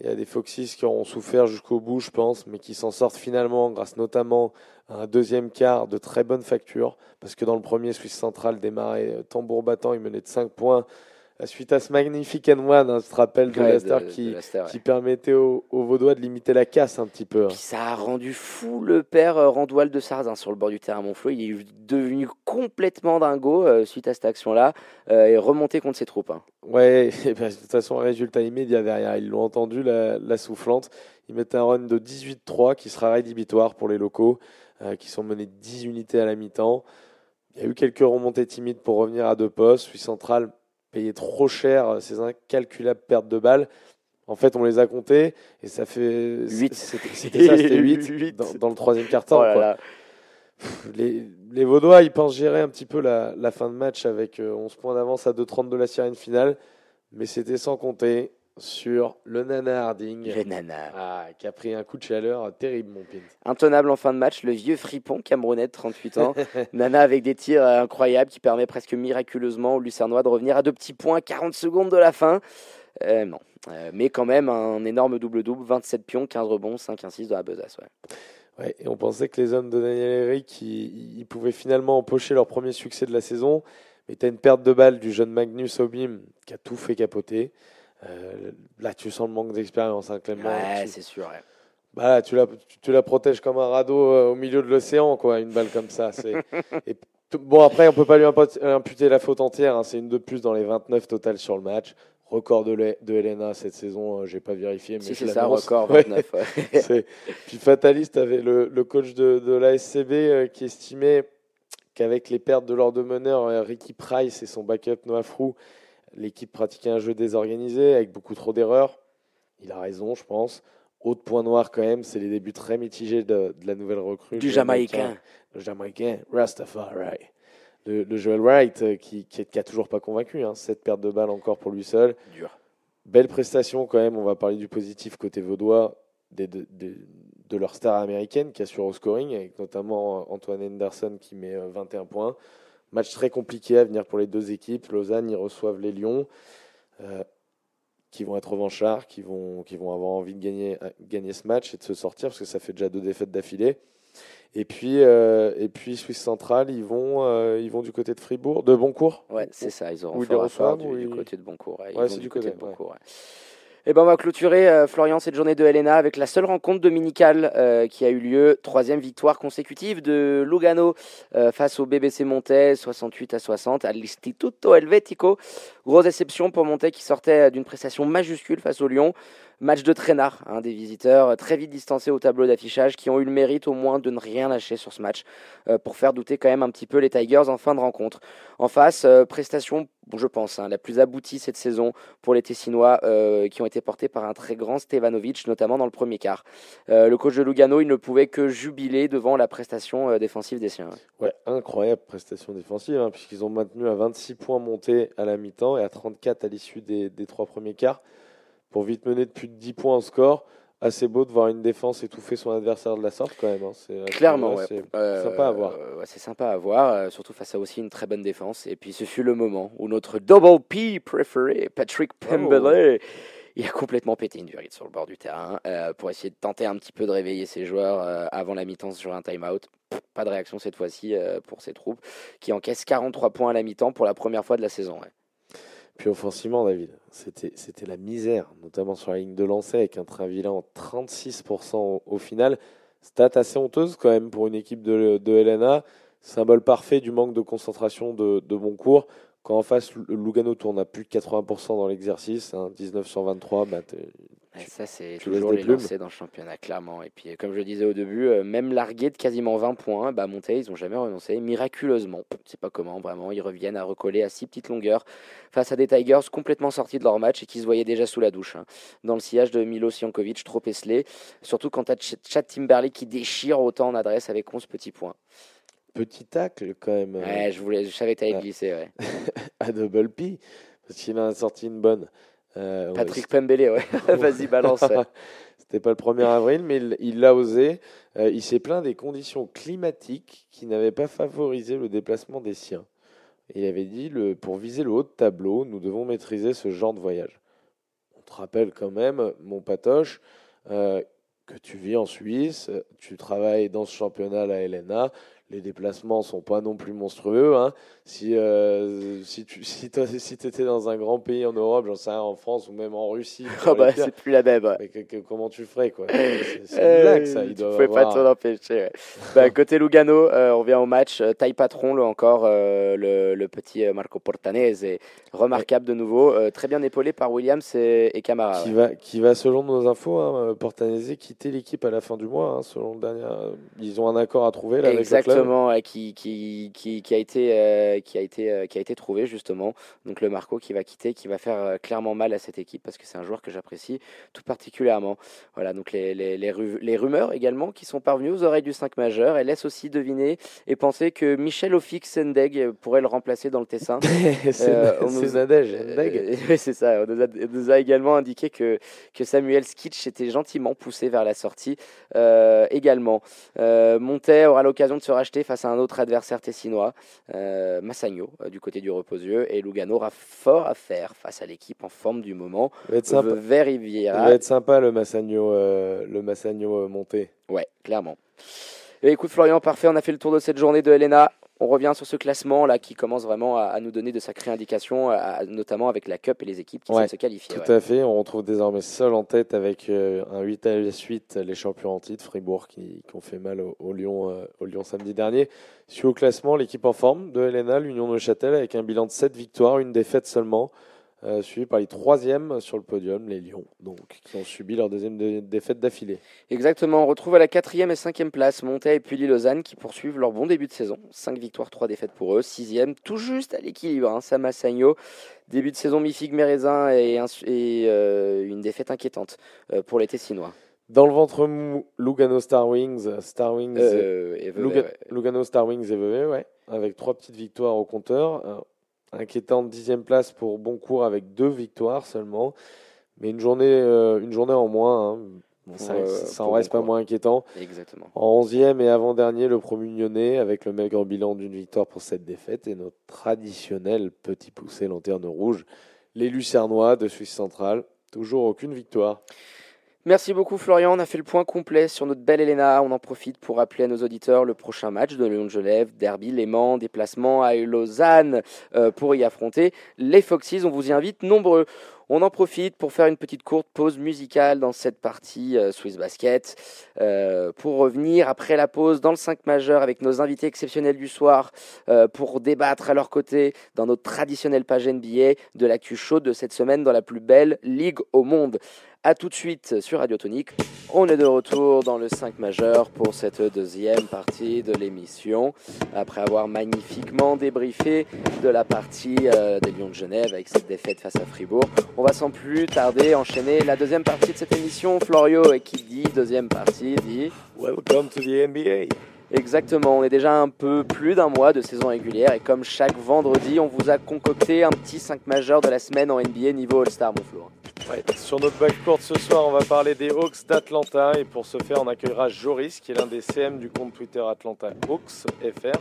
S5: Il y a des Foxys qui auront souffert jusqu'au bout, je pense, mais qui s'en sortent finalement grâce notamment un deuxième quart de très bonne facture, parce que dans le premier, Suisse Central démarrait euh, tambour battant, il menait de 5 points. Euh, Suite à ce magnifique N1, hein, je te rappelle de
S4: Ouais, de- de
S5: qui,
S4: Leicester, ouais.
S5: qui permettait aux, aux Vaudois de limiter la casse un petit peu. hein.
S4: Ça a rendu fou le père euh, Randoual de Sarzin sur le bord du terrain à Montflot. Il est devenu complètement dingo euh, suite à cette action-là euh, et remonté contre ses troupes. hein.
S5: Ouais, et ben, de toute façon, un résultat immédiat derrière. Ils l'ont entendu, la, la soufflante. Ils mettent un run de 18-3 qui sera rédhibitoire pour les locaux, qui sont menés 10 unités à la mi-temps. Il y a eu quelques remontées timides pour revenir à deux postes. Suisse Central payait trop cher euh, ces incalculables pertes de balles. En fait, on les a comptées et ça fait.
S4: Huit.
S5: C'était c'était ça, c'était 8
S4: Huit.
S5: dans, dans le troisième quart-temps.
S4: Oh là
S5: quoi.
S4: là.
S5: Les, les Vaudois, ils pensent gérer un petit peu la, la fin de match avec euh, 11 points d'avance à 2,30 de la sirène finale, mais c'était sans compter. Sur le Nana Harding.
S4: Le nana.
S5: Ah, qui a pris un coup de chaleur terrible, mon pin.
S4: Intenable en fin de match, le vieux fripon camerounais de 38 ans. Nana avec des tirs euh, incroyables qui permet presque miraculeusement aux Lucernois de revenir à deux petits points 40 secondes de la fin. Euh, non. Euh, mais quand même un énorme double-double, 27 pions, 15 rebonds, 5-1-6 dans la besace. Ouais.
S5: Ouais, et on pensait que les hommes de Daniel Eric, ils, ils pouvaient finalement empocher leur premier succès de la saison. Mais tu as une perte de balle du jeune Magnus Obim qui a tout fait capoter. Euh, là, tu sens le manque d'expérience, hein, Clément.
S4: Ouais,
S5: Tu-
S4: c'est sûr. ouais.
S5: Bah, là, tu, la, tu, tu la protèges comme un radeau euh, au milieu de l'océan, quoi, une balle comme ça. C'est... et bon, après, on peut pas lui imputer la faute entière. hein, c'est une de plus dans les 29 totales sur le match. Record de, l'E- de Helena cette saison, euh, j'ai pas vérifié, mais
S4: Si,
S5: je
S4: c'est ça, record
S5: Ouais.
S4: 29. ouais.
S5: C'est- Puis Fataliste avait le, le coach de, de la SCB euh, qui estimait qu'avec les pertes de leurs deux meneurs, euh, Ricky Price et son backup Noah Frou, l'équipe pratiquait un jeu désorganisé avec beaucoup trop d'erreurs. Il a raison, je pense. Autre point noir quand même, c'est les débuts très mitigés de, de la nouvelle recrue.
S4: Du Jamaïcain.
S5: Le Jamaïcain, Rastafari. Le, le Joel Wright euh, qui, qui, qui a toujours pas convaincu. Hein. Cette perte de balle encore pour lui seul.
S4: Dur.
S5: Belle prestation quand même, on va parler du positif côté vaudois, des- de, de- de leur star américaine qui assure au scoring, avec notamment Antoine Henderson qui met euh, 21 points. Match très compliqué à venir pour les deux équipes. Lausanne, ils reçoivent les Lions, euh, qui vont être revanchards, qui vont, qui vont avoir envie de gagner, euh, gagner ce match et de se sortir, parce que ça fait déjà deux défaites d'affilée. Et puis, euh, et puis Suisse Centrale, ils vont, euh, ils vont du côté de Fribourg, de Boncourt.
S4: Ouais, c'est ça, ils auront
S5: Où ils
S4: fort du, côté de Boncourt. ouais, ils
S5: Ouais,
S4: vont
S5: c'est
S4: du
S5: du
S4: côté
S5: côté,
S4: de Boncourt. ouais. Et ben on va clôturer, euh, Florian, cette journée de Helena avec la seule rencontre dominicale euh, qui a eu lieu. Troisième victoire consécutive de Lugano euh, face au BBC Montais, 68 à 60, à l'Istituto Helvetico. Grosse déception pour Montais qui sortait d'une prestation majuscule face au Lyon. Match de traînard, hein, des visiteurs euh, très vite distancés au tableau d'affichage qui ont eu le mérite au moins de ne rien lâcher sur ce match euh, pour faire douter quand même un petit peu les Tigers en fin de rencontre. En face, euh, prestation, je pense, hein, la plus aboutie cette saison pour les Tessinois qui ont été portés par un très grand Stevanovic, notamment dans le premier quart. Le coach de Lugano, il ne pouvait que jubiler devant la prestation défensive des siens.
S5: Ouais, incroyable prestation défensive, hein, puisqu'ils ont maintenu à 26 points montés à la mi-temps et à 34 à l'issue des, des trois premiers quarts, pour vite mener de plus de 10 points au score. Assez beau de voir une défense étouffer son adversaire de la sorte, quand même. hein. C'est-
S4: Clairement,
S5: ouais, c'est
S4: Euh,
S5: sympa à voir.
S4: euh, ouais, c'est sympa à voir, euh, surtout face à aussi une très bonne défense. Et puis ce fut le moment où notre double P préféré, Patrick Pembele, il a complètement pété une durite sur le bord du terrain euh, pour essayer de tenter un petit peu de réveiller ses joueurs euh, avant la mi-temps sur un time-out. Pas de réaction cette fois-ci euh, pour ses troupes qui encaissent 43 points à la mi-temps pour la première fois de la saison. ouais.
S5: Puis offensivement, David, c'était la misère, notamment sur la ligne de lancer, avec un train vilain en 36% au, final. Stat assez honteuse quand même pour une équipe de, de LNA. Symbole parfait du manque de concentration de, de Boncourt. Quand en face, Lugano tourne à plus de 80% dans l'exercice, hein, 19 sur 23, bah, t'es-
S4: Et ça, c'est toujours les lancers dans le championnat, clairement. Et puis, comme je le disais au début, euh, même largués de quasiment 20 points, bah, Monté, ils n'ont jamais renoncé. Miraculeusement, je ne sais pas comment, vraiment, ils reviennent à recoller à six petites longueurs face à des Tigers complètement sortis de leur match et qui se voyaient déjà sous la douche. hein. Dans le sillage de Milo Jankovic, trop esselé. Surtout quand tu as Chad Timberlake qui déchire autant en adresse avec 11 petits points.
S5: petit tacle quand même euh,
S4: Ouais, je, voulais, je savais que tu allais
S5: Ouais.
S4: glisser. ouais.
S5: à Double P, parce qu'il en a sorti une bonne. Euh, ouais,
S4: Patrick Pembele, ouais. Vas-y, balance. ouais.
S5: C'était pas le 1er avril, mais il- l'a osé. Euh, il s'est plaint des conditions climatiques qui n'avaient pas favorisé le déplacement des siens. Il avait dit le, pour viser le haut de tableau, nous devons maîtriser ce genre de voyage. On te rappelle quand même, mon patoche, euh, que tu vis en Suisse, tu travailles dans ce championnat, la LNA. Les déplacements sont pas non plus monstrueux. hein. Si, euh, si tu si toi- si étais dans un grand pays en Europe, j'en sais rien, en France ou même en Russie,
S4: Oh,
S5: les
S4: bah, c'est plus la même. ouais.
S5: mais que- que- comment tu ferais quoi? C'est une blague ça.
S4: Euh,
S5: Ils
S4: tu pouvais pas t'en empêcher. ouais. Bah, côté Lugano, euh, on vient au match. euh, taille patron, là encore, euh, le, le petit euh, Marco Portanese, est remarquable de nouveau. euh, très bien épaulé par Williams et, et Camara.
S5: qui va, qui va selon nos infos, hein, Portanese quitter l'équipe à la fin du mois. hein, selon le dernier, ils ont un accord à trouver là, avec le club.
S4: Exactement, Exactement, qui, qui, qui, qui, a été, euh, qui, a été, euh, qui a été trouvé justement. Donc le Marco qui va quitter, qui va faire euh, clairement mal à cette équipe parce que c'est un joueur que j'apprécie tout particulièrement. Voilà, donc les, les, les, les, rumeurs également qui sont parvenues aux oreilles du 5 majeur et laissent aussi deviner et penser que Michel Ofix Sendeg pourrait le remplacer dans le Tessin.
S5: c'est
S4: c'est ça. On nous, a, on nous, a, également indiqué que, que Samuel Skitch était gentiment poussé vers la sortie également. Montet aura l'occasion de se racheter face à un autre adversaire tessinois, euh, Massagno, euh, du côté du reposieux, et Lugano aura fort à faire face à l'équipe en forme du moment.
S5: Il va être sympa,
S4: va
S5: être sympa le Massagno, euh, le Massagno monté.
S4: Ouais, clairement. Et écoute Florian, parfait, on a fait le tour de cette journée de Helena on revient sur ce classement là qui commence vraiment à, nous donner de sacrées indications, notamment avec la Cup et les équipes qui ouais, se qualifier.
S5: Tout à fait, on retrouve désormais seul en tête avec euh, un 8 à la suite les champions en titre, Fribourg qui, ont fait mal au, Lyon, euh, au Lyon samedi dernier. Sur au classement, l'équipe en forme de Helena, l'Union de Châtel avec un bilan de 7 victoires, une défaite seulement. Euh, suivi par les troisièmes sur le podium, les Lions, donc, qui ont subi leur deuxième défaite d'affilée.
S4: Exactement, on retrouve à la quatrième et cinquième place Montaigne et puis Lausanne qui poursuivent leur bon début de saison. Cinq victoires, trois défaites pour eux. Sixième, tout juste à l'équilibre, hein, Samassagno. Début de saison mi-figue Mérezin et, et euh, une défaite inquiétante euh, pour les Tessinois.
S5: Dans le ventre mou, Lugano Star Wings, Star Wings
S4: et
S5: Lugano Star Wings et Vevey, ouais, avec trois petites victoires au compteur inquiétante dixième place pour Boncourt avec deux victoires seulement. Mais une journée, euh, une journée en moins, hein. ça, ça en reste pas moins inquiétant.
S4: Exactement.
S5: En onzième et avant-dernier, le promu Nyonnais avec le maigre bilan d'une victoire pour cette défaite et notre traditionnel petit poussé lanterne rouge, les Lucernois de Suisse centrale. Toujours aucune victoire.
S4: Merci beaucoup Florian, on a fait le point complet sur notre belle Elena. On en profite pour rappeler à nos auditeurs le prochain match de Lyon de Genève, Derby, Léman, déplacement à Lausanne euh, pour y affronter les Foxes. On vous y invite nombreux. On en profite pour faire une petite courte pause musicale dans cette partie euh, Swiss Basket euh, pour revenir après la pause dans le 5 majeur avec nos invités exceptionnels du soir pour débattre à leur côté dans notre traditionnelle page NBA de l'actu chaude de cette semaine dans la plus belle ligue au monde. A tout de suite sur Radio Tonique. On est de retour dans le 5 majeur pour cette deuxième partie de l'émission. Après avoir magnifiquement débriefé de la partie euh, des Lions de Genève avec cette défaite face à Fribourg, on va sans plus tarder enchaîner la deuxième partie de cette émission. Florio, et qui dit deuxième partie, dit
S5: Welcome to the NBA.
S4: Exactement, on est déjà un peu plus d'un mois de saison régulière et comme chaque vendredi, on vous a concocté un petit 5 majeur de la semaine en NBA niveau All-Star, mon Flo.
S5: Sur notre backcourt ce soir, on va parler des Hawks d'Atlanta et pour ce faire, on accueillera Joris qui est l'un des CM du compte Twitter Atlanta Hawks FR.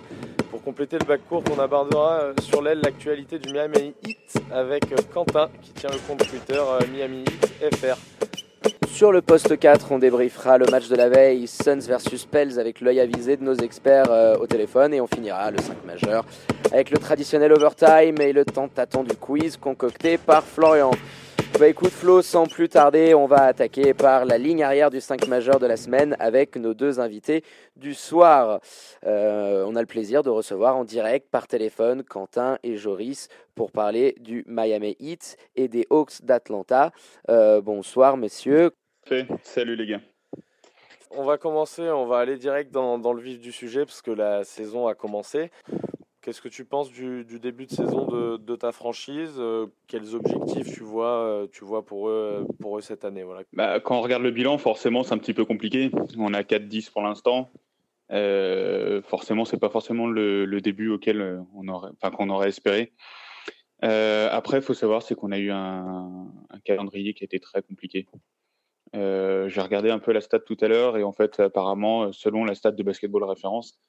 S5: Pour compléter le backcourt, on abordera euh, sur l'aile l'actualité du Miami Heat avec euh, Quentin qui tient le compte Twitter euh, Miami Heat FR.
S4: Sur le poste 4, on débriefera le match de la veille Suns versus Pels avec l'œil avisé de nos experts au téléphone et on finira le 5 majeur avec le traditionnel overtime et le tant attendu quiz concocté par Florian. Bah écoute Flo, sans plus tarder, on va attaquer par la ligne arrière du 5 majeur de la semaine avec nos deux invités du soir. Euh, on a le plaisir de recevoir en direct par téléphone Quentin et Joris pour parler du Miami Heat et des Hawks d'Atlanta. Euh, bonsoir messieurs.
S7: Salut les gars.
S5: On va commencer, on va aller direct dans, dans, le vif du sujet parce que la saison a commencé. Qu'est-ce que tu penses du, début de saison de, ta franchise euh, Quels objectifs tu vois, euh, tu vois pour, eux, cette année voilà.
S7: Bah, quand on regarde le bilan, forcément, c'est un petit peu compliqué. On a 4-10 pour l'instant. Euh, forcément, c'est pas forcément le, début auquel on aurait, enfin, qu'on aurait espéré. Euh, après, il faut savoir, c'est qu'on a eu un, un, calendrier qui a été très compliqué. J'ai regardé un peu la stat tout à l'heure et en fait, apparemment, selon la stat de basketball référence,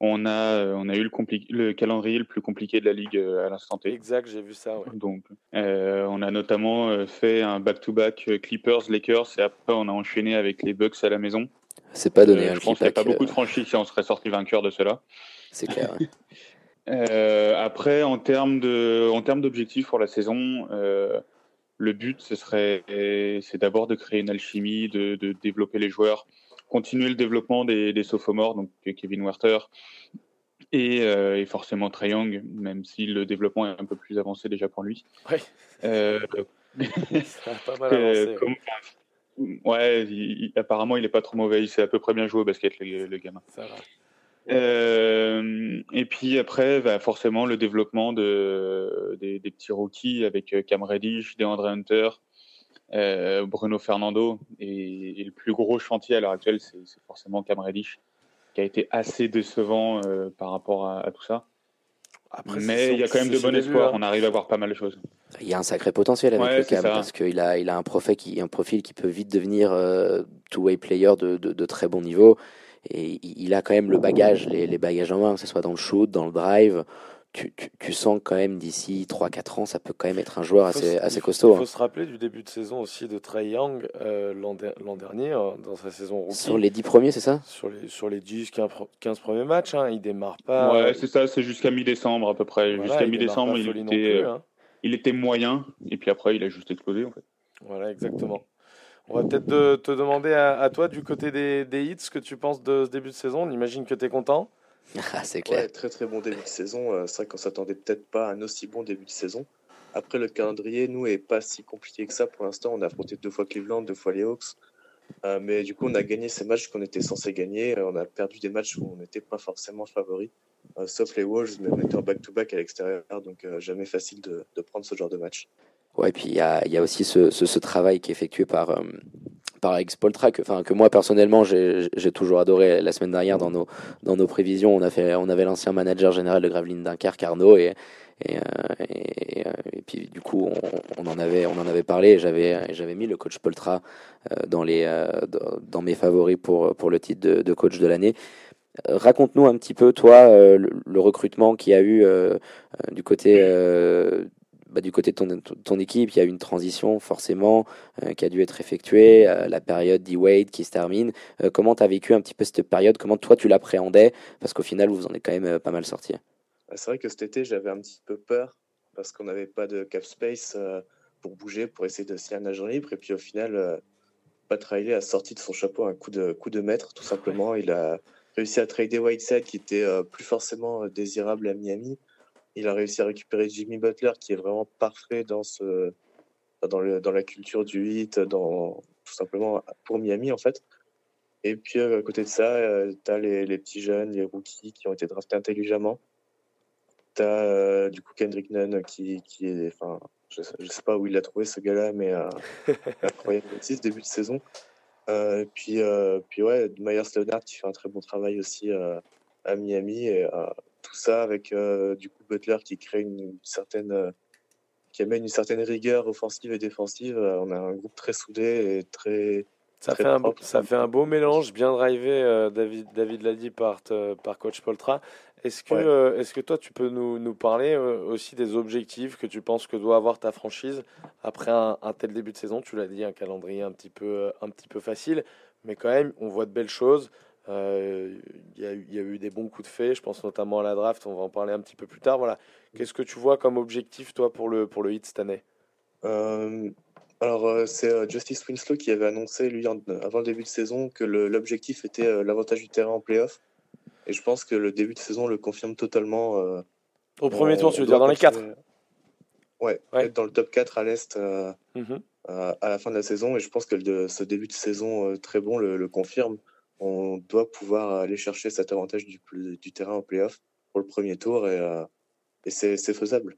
S7: on a, euh, on a eu le, le, calendrier le plus compliqué de la ligue euh, à l'instant T.
S5: Exact, j'ai vu ça.
S7: Donc, euh, on a notamment fait un back-to-back Clippers, Lakers, et après on a enchaîné avec les Bucks à la maison.
S4: C'est pas donné.
S7: je pense qu'il n'y a pas beaucoup de franchises si on serait sorti vainqueur de cela.
S4: C'est clair.
S7: après, en termes de, en termes d'objectifs pour la saison, le but, ce serait, c'est d'abord de créer une alchimie, de, de développer les joueurs continuer le développement des, des sophomores, donc Kevin Werther et, euh, et forcément Trae Young, même si le développement est un peu plus avancé déjà pour lui.
S5: Oui. Euh, Ça a pas mal avancé.
S7: ouais, apparemment il est pas trop mauvais, il sait à peu près bien jouer au basket le, gamin.
S5: Ça va.
S7: Euh, et puis après, bah, forcément, le développement de, des, petits rookies avec Cam Reddish, DeAndre Hunter, Bruno Fernando. Et, le plus gros chantier à l'heure actuelle, c'est forcément Cam Reddish, qui a été assez décevant par rapport à tout ça mais il y a quand même de bon espoir. On arrive à voir pas mal de choses.
S4: Il y a un sacré potentiel avec le Cam parce qu'il a, il a un profil qui, un profil qui peut vite devenir euh, two-way player de, de, de, très bon niveau. Et il a quand même le bagage, les, les bagages en main, que ce soit dans le shoot, dans le drive tu, tu, sens quand même d'ici 3-4 ans, ça peut quand même être un joueur assez, assez costaud.
S5: Il faut hein. se rappeler du début de saison aussi de Trey Young euh, l'an dernier, hein, dans sa saison rookie.
S4: Sur les 10 premiers, c'est ça?
S5: Sur les, sur les 10, 15, premiers matchs, hein, il démarre pas.
S7: Ouais, c'est ça, c'est jusqu'à mi-décembre à peu près. jusqu'à mi-décembre, il, était, hein. il était moyen, et puis après, il a juste explosé en fait.
S5: Voilà, exactement. On va peut-être te demander à, toi, du côté des, des hits, ce que tu penses de ce début de saison. On imagine que tu es content.
S4: Ah, c'est clair.
S8: très très bon début de saison. Euh, c'est vrai qu'on s'attendait peut-être pas à un aussi bon début de saison. Après, le calendrier, nous, est pas si compliqué que ça pour l'instant. On a affronté deux fois Cleveland, deux fois les Hawks. Euh, mais du coup, on a gagné ces matchs qu'on était censé gagner. Euh, on a perdu des matchs où on n'était pas forcément favori, sauf les Wolves, mais on était en back-to-back à l'extérieur, donc jamais facile de, de, prendre ce genre de match.
S4: Et puis il y a, aussi ce, travail qui est effectué par, par Alex Poltra que, que moi personnellement j'ai toujours adoré la semaine dernière dans nos, dans nos prévisions. On, a fait, on avait l'ancien manager général de Gravelines Dunkerque, Arnaud, et, euh, et, euh, et, puis du coup on, en avait, on en avait parlé et j'avais mis le coach Poltra euh, dans, les, dans mes favoris pour, pour le titre de, coach de l'année. Raconte-nous un petit peu, toi, le recrutement qu'il y a eu du côté bah, du côté de ton, équipe, il y a eu une transition forcément euh, qui a dû être effectuée, euh, la période D-Wade qui se termine. Euh, comment tu as vécu un petit peu cette période? Comment toi tu l'appréhendais? Parce qu'au final, vous en êtes quand même pas mal sorti.
S8: Bah, c'est vrai que cet été, j'avais un petit peu peur parce qu'on n'avait pas de cap space pour bouger, pour essayer de signer un agent libre. Et puis au final, Pat a sorti de son chapeau un coup de, coup de maître, tout simplement. Il a réussi à trader Whiteside qui était plus forcément désirable à Miami il a réussi à récupérer Jimmy Butler, qui est vraiment parfait dans, ce, dans, le, dans la culture du hit, dans, tout simplement pour Miami, en fait. Et puis, euh, à côté de ça, euh, tu as les, les, petits jeunes, les rookies qui ont été draftés intelligemment. Tu as euh, du coup Kendrick Nunn qui, qui est. Enfin, je ne sais pas où il a trouvé ce gars-là, mais incroyable aussi début de saison. et puis, puis ouais, Myers Leonard qui fait un très bon travail aussi à Miami. Et tout ça avec euh, du coup Butler qui crée une, certaine euh, qui amène une certaine rigueur offensive et défensive. Euh, on a un groupe très soudé et très
S5: ça fait, un, ça fait un beau mélange, bien drivé, David, David l'a dit par, par coach Poltra. Est-ce que, est-ce que toi, tu peux nous, nous parler aussi des objectifs que tu penses que doit avoir ta franchise après un, un tel début de saison? Tu l'as dit, un calendrier un petit, peu, un petit peu facile, mais quand même, on voit de belles choses. Euh, il y, y, a eu des bons coups de fée, je pense notamment à la draft, on va en parler un petit peu plus tard. Voilà. Qu'est-ce que tu vois comme objectif, toi, pour le, pour le hit cette année?
S8: Euh, Alors, euh, c'est Justice Winslow qui avait annoncé, lui, avant le début de saison, que l'objectif était l'avantage du terrain en playoff. Et je pense que le début de saison le confirme totalement.
S5: Au premier tour, tu veux dire dans les 4
S8: Ouais, être dans le top 4 à l'Est mhm. à la fin de la saison. Et je pense que ce début de saison très bon le, le confirme on doit pouvoir aller chercher cet avantage du, du terrain en playoff pour le premier tour et, euh, c'est faisable.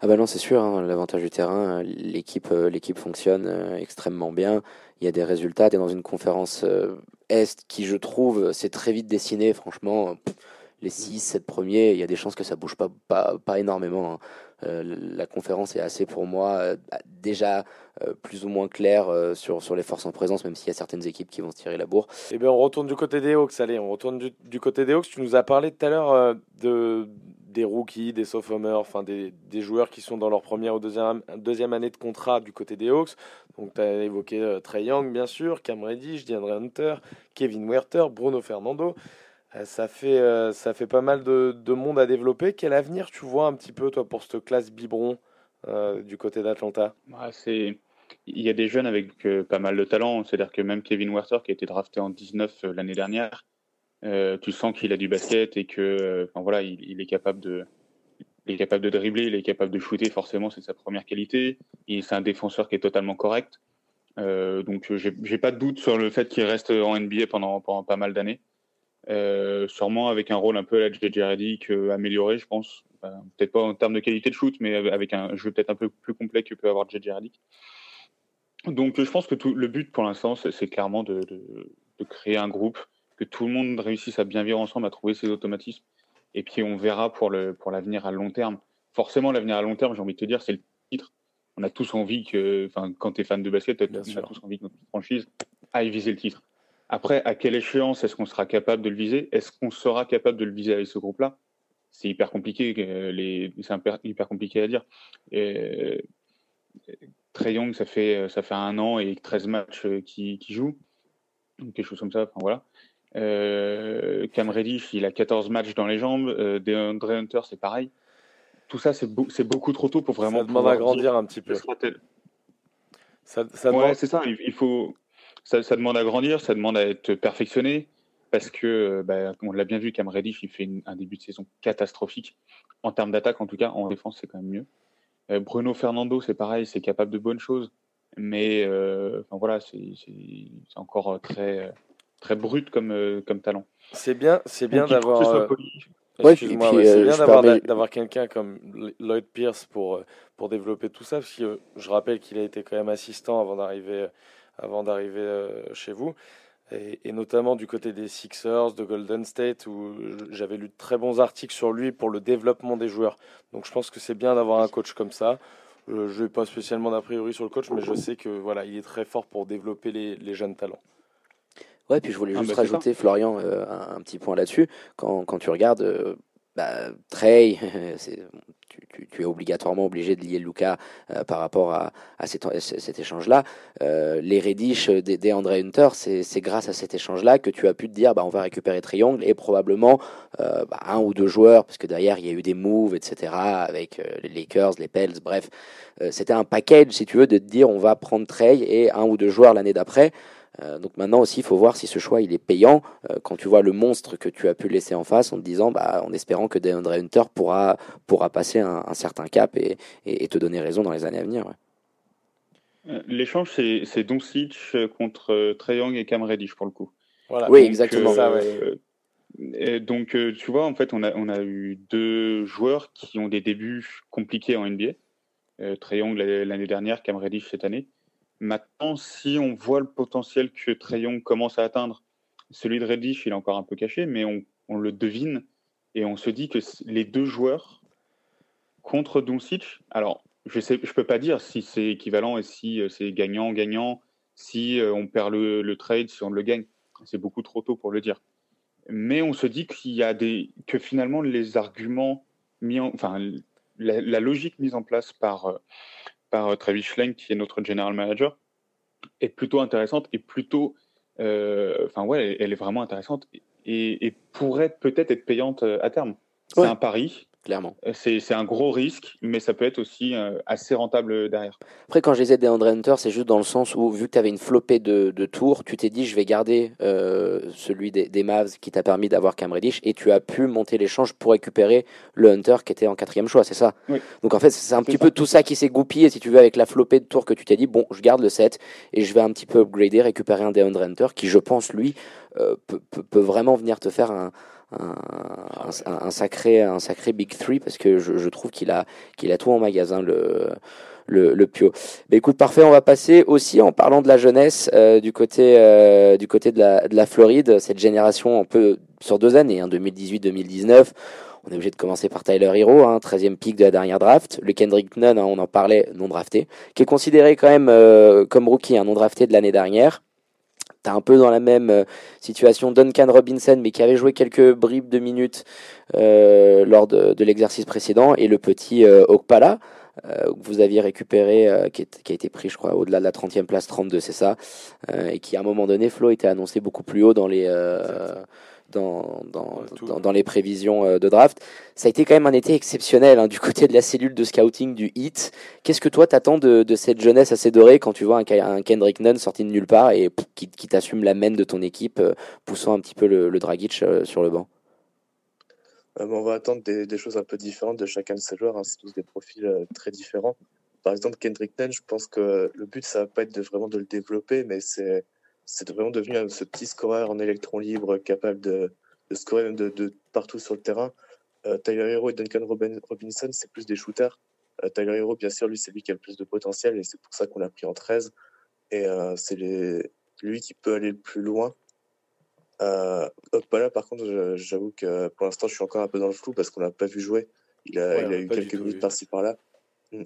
S4: Ah bah non, c'est sûr, hein, l'avantage du terrain, euh, l'équipe euh, l'équipe fonctionne extrêmement bien. Il y a des résultats. Tu es dans une conférence Est qui, je trouve, s'est très vite dessiné. Franchement, les 6, 7 premiers, il y a des chances que ça bouge pas, pas, pas énormément. Hein. Euh, la conférence est assez pour moi euh, déjà euh, plus ou moins claire sur, sur les forces en présence, même s'il y a certaines équipes qui vont se tirer la bourre.
S5: Eh bien, on retourne du côté des Hawks. Allez, on retourne du, côté des Hawks. Tu nous as parlé tout à l'heure de, des rookies, des sophomores, enfin des, des, joueurs qui sont dans leur première ou deuxième, deuxième année de contrat du côté des Hawks. Donc, tu as évoqué Trey Young, bien sûr, Cam Reddish, DeAndre Hunter, Kevin Werther, Bruno Fernando. Euh, ça fait, euh, ça fait pas mal de, de, monde à développer. Quel avenir tu vois un petit peu, toi, pour cette classe biberon euh, du côté d'Atlanta?
S7: Il y a des jeunes avec pas mal de talent. C'est-à-dire que même Kevin Werther, qui a été drafté en 19 l'année dernière, tu sens qu'il a du basket et que voilà, il, est capable de, il est capable de dribbler, il est capable de shooter, forcément, c'est sa première qualité. C'est un défenseur qui est totalement correct. Euh, donc, j'ai pas de doute sur le fait qu'il reste en NBA pendant, pendant pas mal d'années. Sûrement avec un rôle un peu à la JJ Redick amélioré, je pense. peut-être pas en termes de qualité de shoot, mais avec un jeu peut-être un peu plus complet que peut avoir JJ Redick. Donc je pense que tout, le but pour l'instant, c'est clairement de, de, créer un groupe, que tout le monde réussisse à bien vivre ensemble, à trouver ses automatismes. Et puis on verra pour l'avenir pour à long terme. Forcément, l'avenir à long terme, j'ai envie de te dire, c'est le titre. On a tous envie que, enfin, quand tu es fan de basket, on a tous envie que notre franchise aille viser le titre. Après, à quelle échéance est-ce qu'on sera capable de le viser? Est-ce qu'on sera capable de le viser avec ce groupe-là? C'est hyper compliqué. Les... C'est hyper compliqué à dire. Et... Trey Young, ça fait, ça fait un an et 13 matchs qui, qui joue. Quelque chose comme ça. Enfin, voilà. Euh, Cam Reddish, il a 14 matchs dans les jambes. Euh, DeAndre Hunter, c'est pareil. Tout ça, c'est, beaucoup trop tôt pour vraiment.
S5: Ça demande à grandir un petit peu.
S7: Ça, ça demande... Ouais, c'est ça. Il, faut. Ça, ça, demande à grandir, ça demande à être perfectionné. Parce que, bah, on l'a bien vu, Cam Reddish, il fait un début de saison catastrophique. En termes d'attaque, en tout cas, en défense, c'est quand même mieux. Euh, Bruno Fernando, c'est pareil, c'est capable de bonnes choses. Mais euh, enfin, voilà, c'est, encore très très brut comme, euh, comme talent.
S5: C'est bien, c'est bien d'avoir. Euh, ouais, c'est euh, bien d'avoir, d'avoir quelqu'un comme Lloyd Pierce pour, pour développer tout ça, parce que je rappelle qu'il a été quand même assistant avant d'arriver, avant d'arriver chez vous, et, et, notamment du côté des Sixers, de Golden State, où j'avais lu de très bons articles sur lui pour le développement des joueurs. Donc je pense que c'est bien d'avoir un coach comme ça. Je n'ai pas spécialement d'a priori sur le coach, mais je sais que voilà, il est très fort pour développer les, les jeunes talents.
S4: Ouais, puis je voulais ah, juste bah, rajouter, Florian, euh, un, petit point là-dessus. Quand, quand, tu regardes euh, bah, Trey, tu, es obligatoirement obligé de lier Luca euh, par rapport à, cet, échange-là. les Reddish des, des André Hunter, c'est grâce à cet échange-là que tu as pu te dire bah, on va récupérer Triangle et probablement bah, un ou deux joueurs, parce que derrière il y a eu des moves, etc., avec les Lakers, les Pels, bref. C'était un package, si tu veux, de te dire on va prendre Trey et un ou deux joueurs l'année d'après. Euh, donc maintenant aussi, il faut voir si ce choix il est payant. Euh, quand tu vois le monstre que tu as pu laisser en face, en te disant, bah, en espérant que DeAndre Hunter pourra, pourra passer un, certain cap et, et, te donner raison dans les années à venir.
S7: Euh, l'échange, c'est Doncic contre Trey Young et Cam Reddish pour le coup.
S4: Oui, exactement.
S7: donc, tu vois, en fait, on a, on a eu deux joueurs qui ont des débuts compliqués en NBA. Euh, Trey Young l'année dernière, Cam Reddish cette année. Maintenant, si on voit le potentiel que Trayon commence à atteindre, celui de Reddish, il est encore un peu caché, mais on, le devine et on se dit que les deux joueurs contre Doncic, alors je ne peux pas dire si c'est équivalent et si euh, c'est gagnant-gagnant, si euh, on perd le, trade, si on le gagne. C'est beaucoup trop tôt pour le dire. Mais on se dit qu'il y a des, que finalement les arguments mis en, enfin, la, logique mise en place par, euh, par euh, Travis Schlenk, qui est notre general manager, est plutôt intéressante et plutôt, euh, enfin ouais, elle, est vraiment intéressante et, et pourrait peut-être être payante euh, à terme. C'est un pari
S4: clairement.
S7: Euh, c'est un gros risque, mais ça peut être aussi euh, assez rentable derrière.
S4: Après, quand je les ai des Andre Hunter, c'est juste dans le sens où, vu que tu avais une flopée de, de, tours, tu t'es dit, je vais garder euh, celui des, des, Mavs qui t'a permis d'avoir Cam Reddish, et tu as pu monter l'échange pour récupérer le Hunter qui était en quatrième choix, c'est ça?
S7: Oui.
S4: Donc en fait, c'est un petit peu tout ça qui s'est goupillé, si tu veux, avec la flopée de tours que tu t'es dit, bon, je garde le 7, et je vais un petit peu upgrader, récupérer un des Andre Hunter, qui, je pense, lui, peut, peut, peut vraiment venir te faire un un, un, sacré, un sacré Big Three parce que je, je trouve qu'il a, qu'il a tout en magasin, le, le, le Pio. Mais écoute, parfait, on va passer aussi en parlant de la jeunesse euh, du côté, euh, du côté de la, de la Floride, cette génération un peu sur deux années, hein, 2018-2019. On est obligé de commencer par Tyler Hero, hein, 13e pick de la dernière draft. Le Kendrick Nunn, hein, on en parlait, non drafté, qui est considéré quand même euh, comme rookie, un non drafté de l'année dernière. Un peu dans la même euh, situation Duncan Robinson, mais qui avait joué quelques bribes de minutes euh, lors de, l'exercice précédent, et le petit euh, Okpala, que vous aviez récupéré, qui, qui, a été pris, je crois, au-delà de la 30e place, 32, c'est ça, et qui à un moment donné, Flo était annoncé beaucoup plus haut dans les dans, dans, dans, les prévisions euh, de draft. Ça a été quand même un été exceptionnel hein, du côté de la cellule de scouting du HIT. Qu'est-ce que toi t'attends de, de cette jeunesse assez dorée quand tu vois un, Kendrick Nunn sorti de nulle part et qui, qui t'assume la main de ton équipe, euh, poussant un petit peu le, le Dragic euh, sur le banc?
S8: On va attendre des, des, choses un peu différentes de chacun de ces joueurs. Hein. C'est tous des profils très différents. Par exemple, Kendrick Nunn, je pense que le but, ça va pas être de, vraiment de le développer, mais c'est c'est vraiment devenu ce petit scoreur en électron libre capable de, de scorer même de, de partout sur le terrain. Euh, Tyler Hero et Duncan Robinson, c'est plus des shooters. Euh, Tyler Hero, bien sûr, lui, c'est lui qui a le plus de potentiel et c'est pour ça qu'on l'a pris en 13. Et euh, c'est les... lui qui peut aller le plus loin. Euh, Okpala, par contre, j'avoue que pour l'instant, je suis encore un peu dans le flou parce qu'on l'a pas vu jouer. Il a, il a eu quelques minutes par-ci par-là. Mm.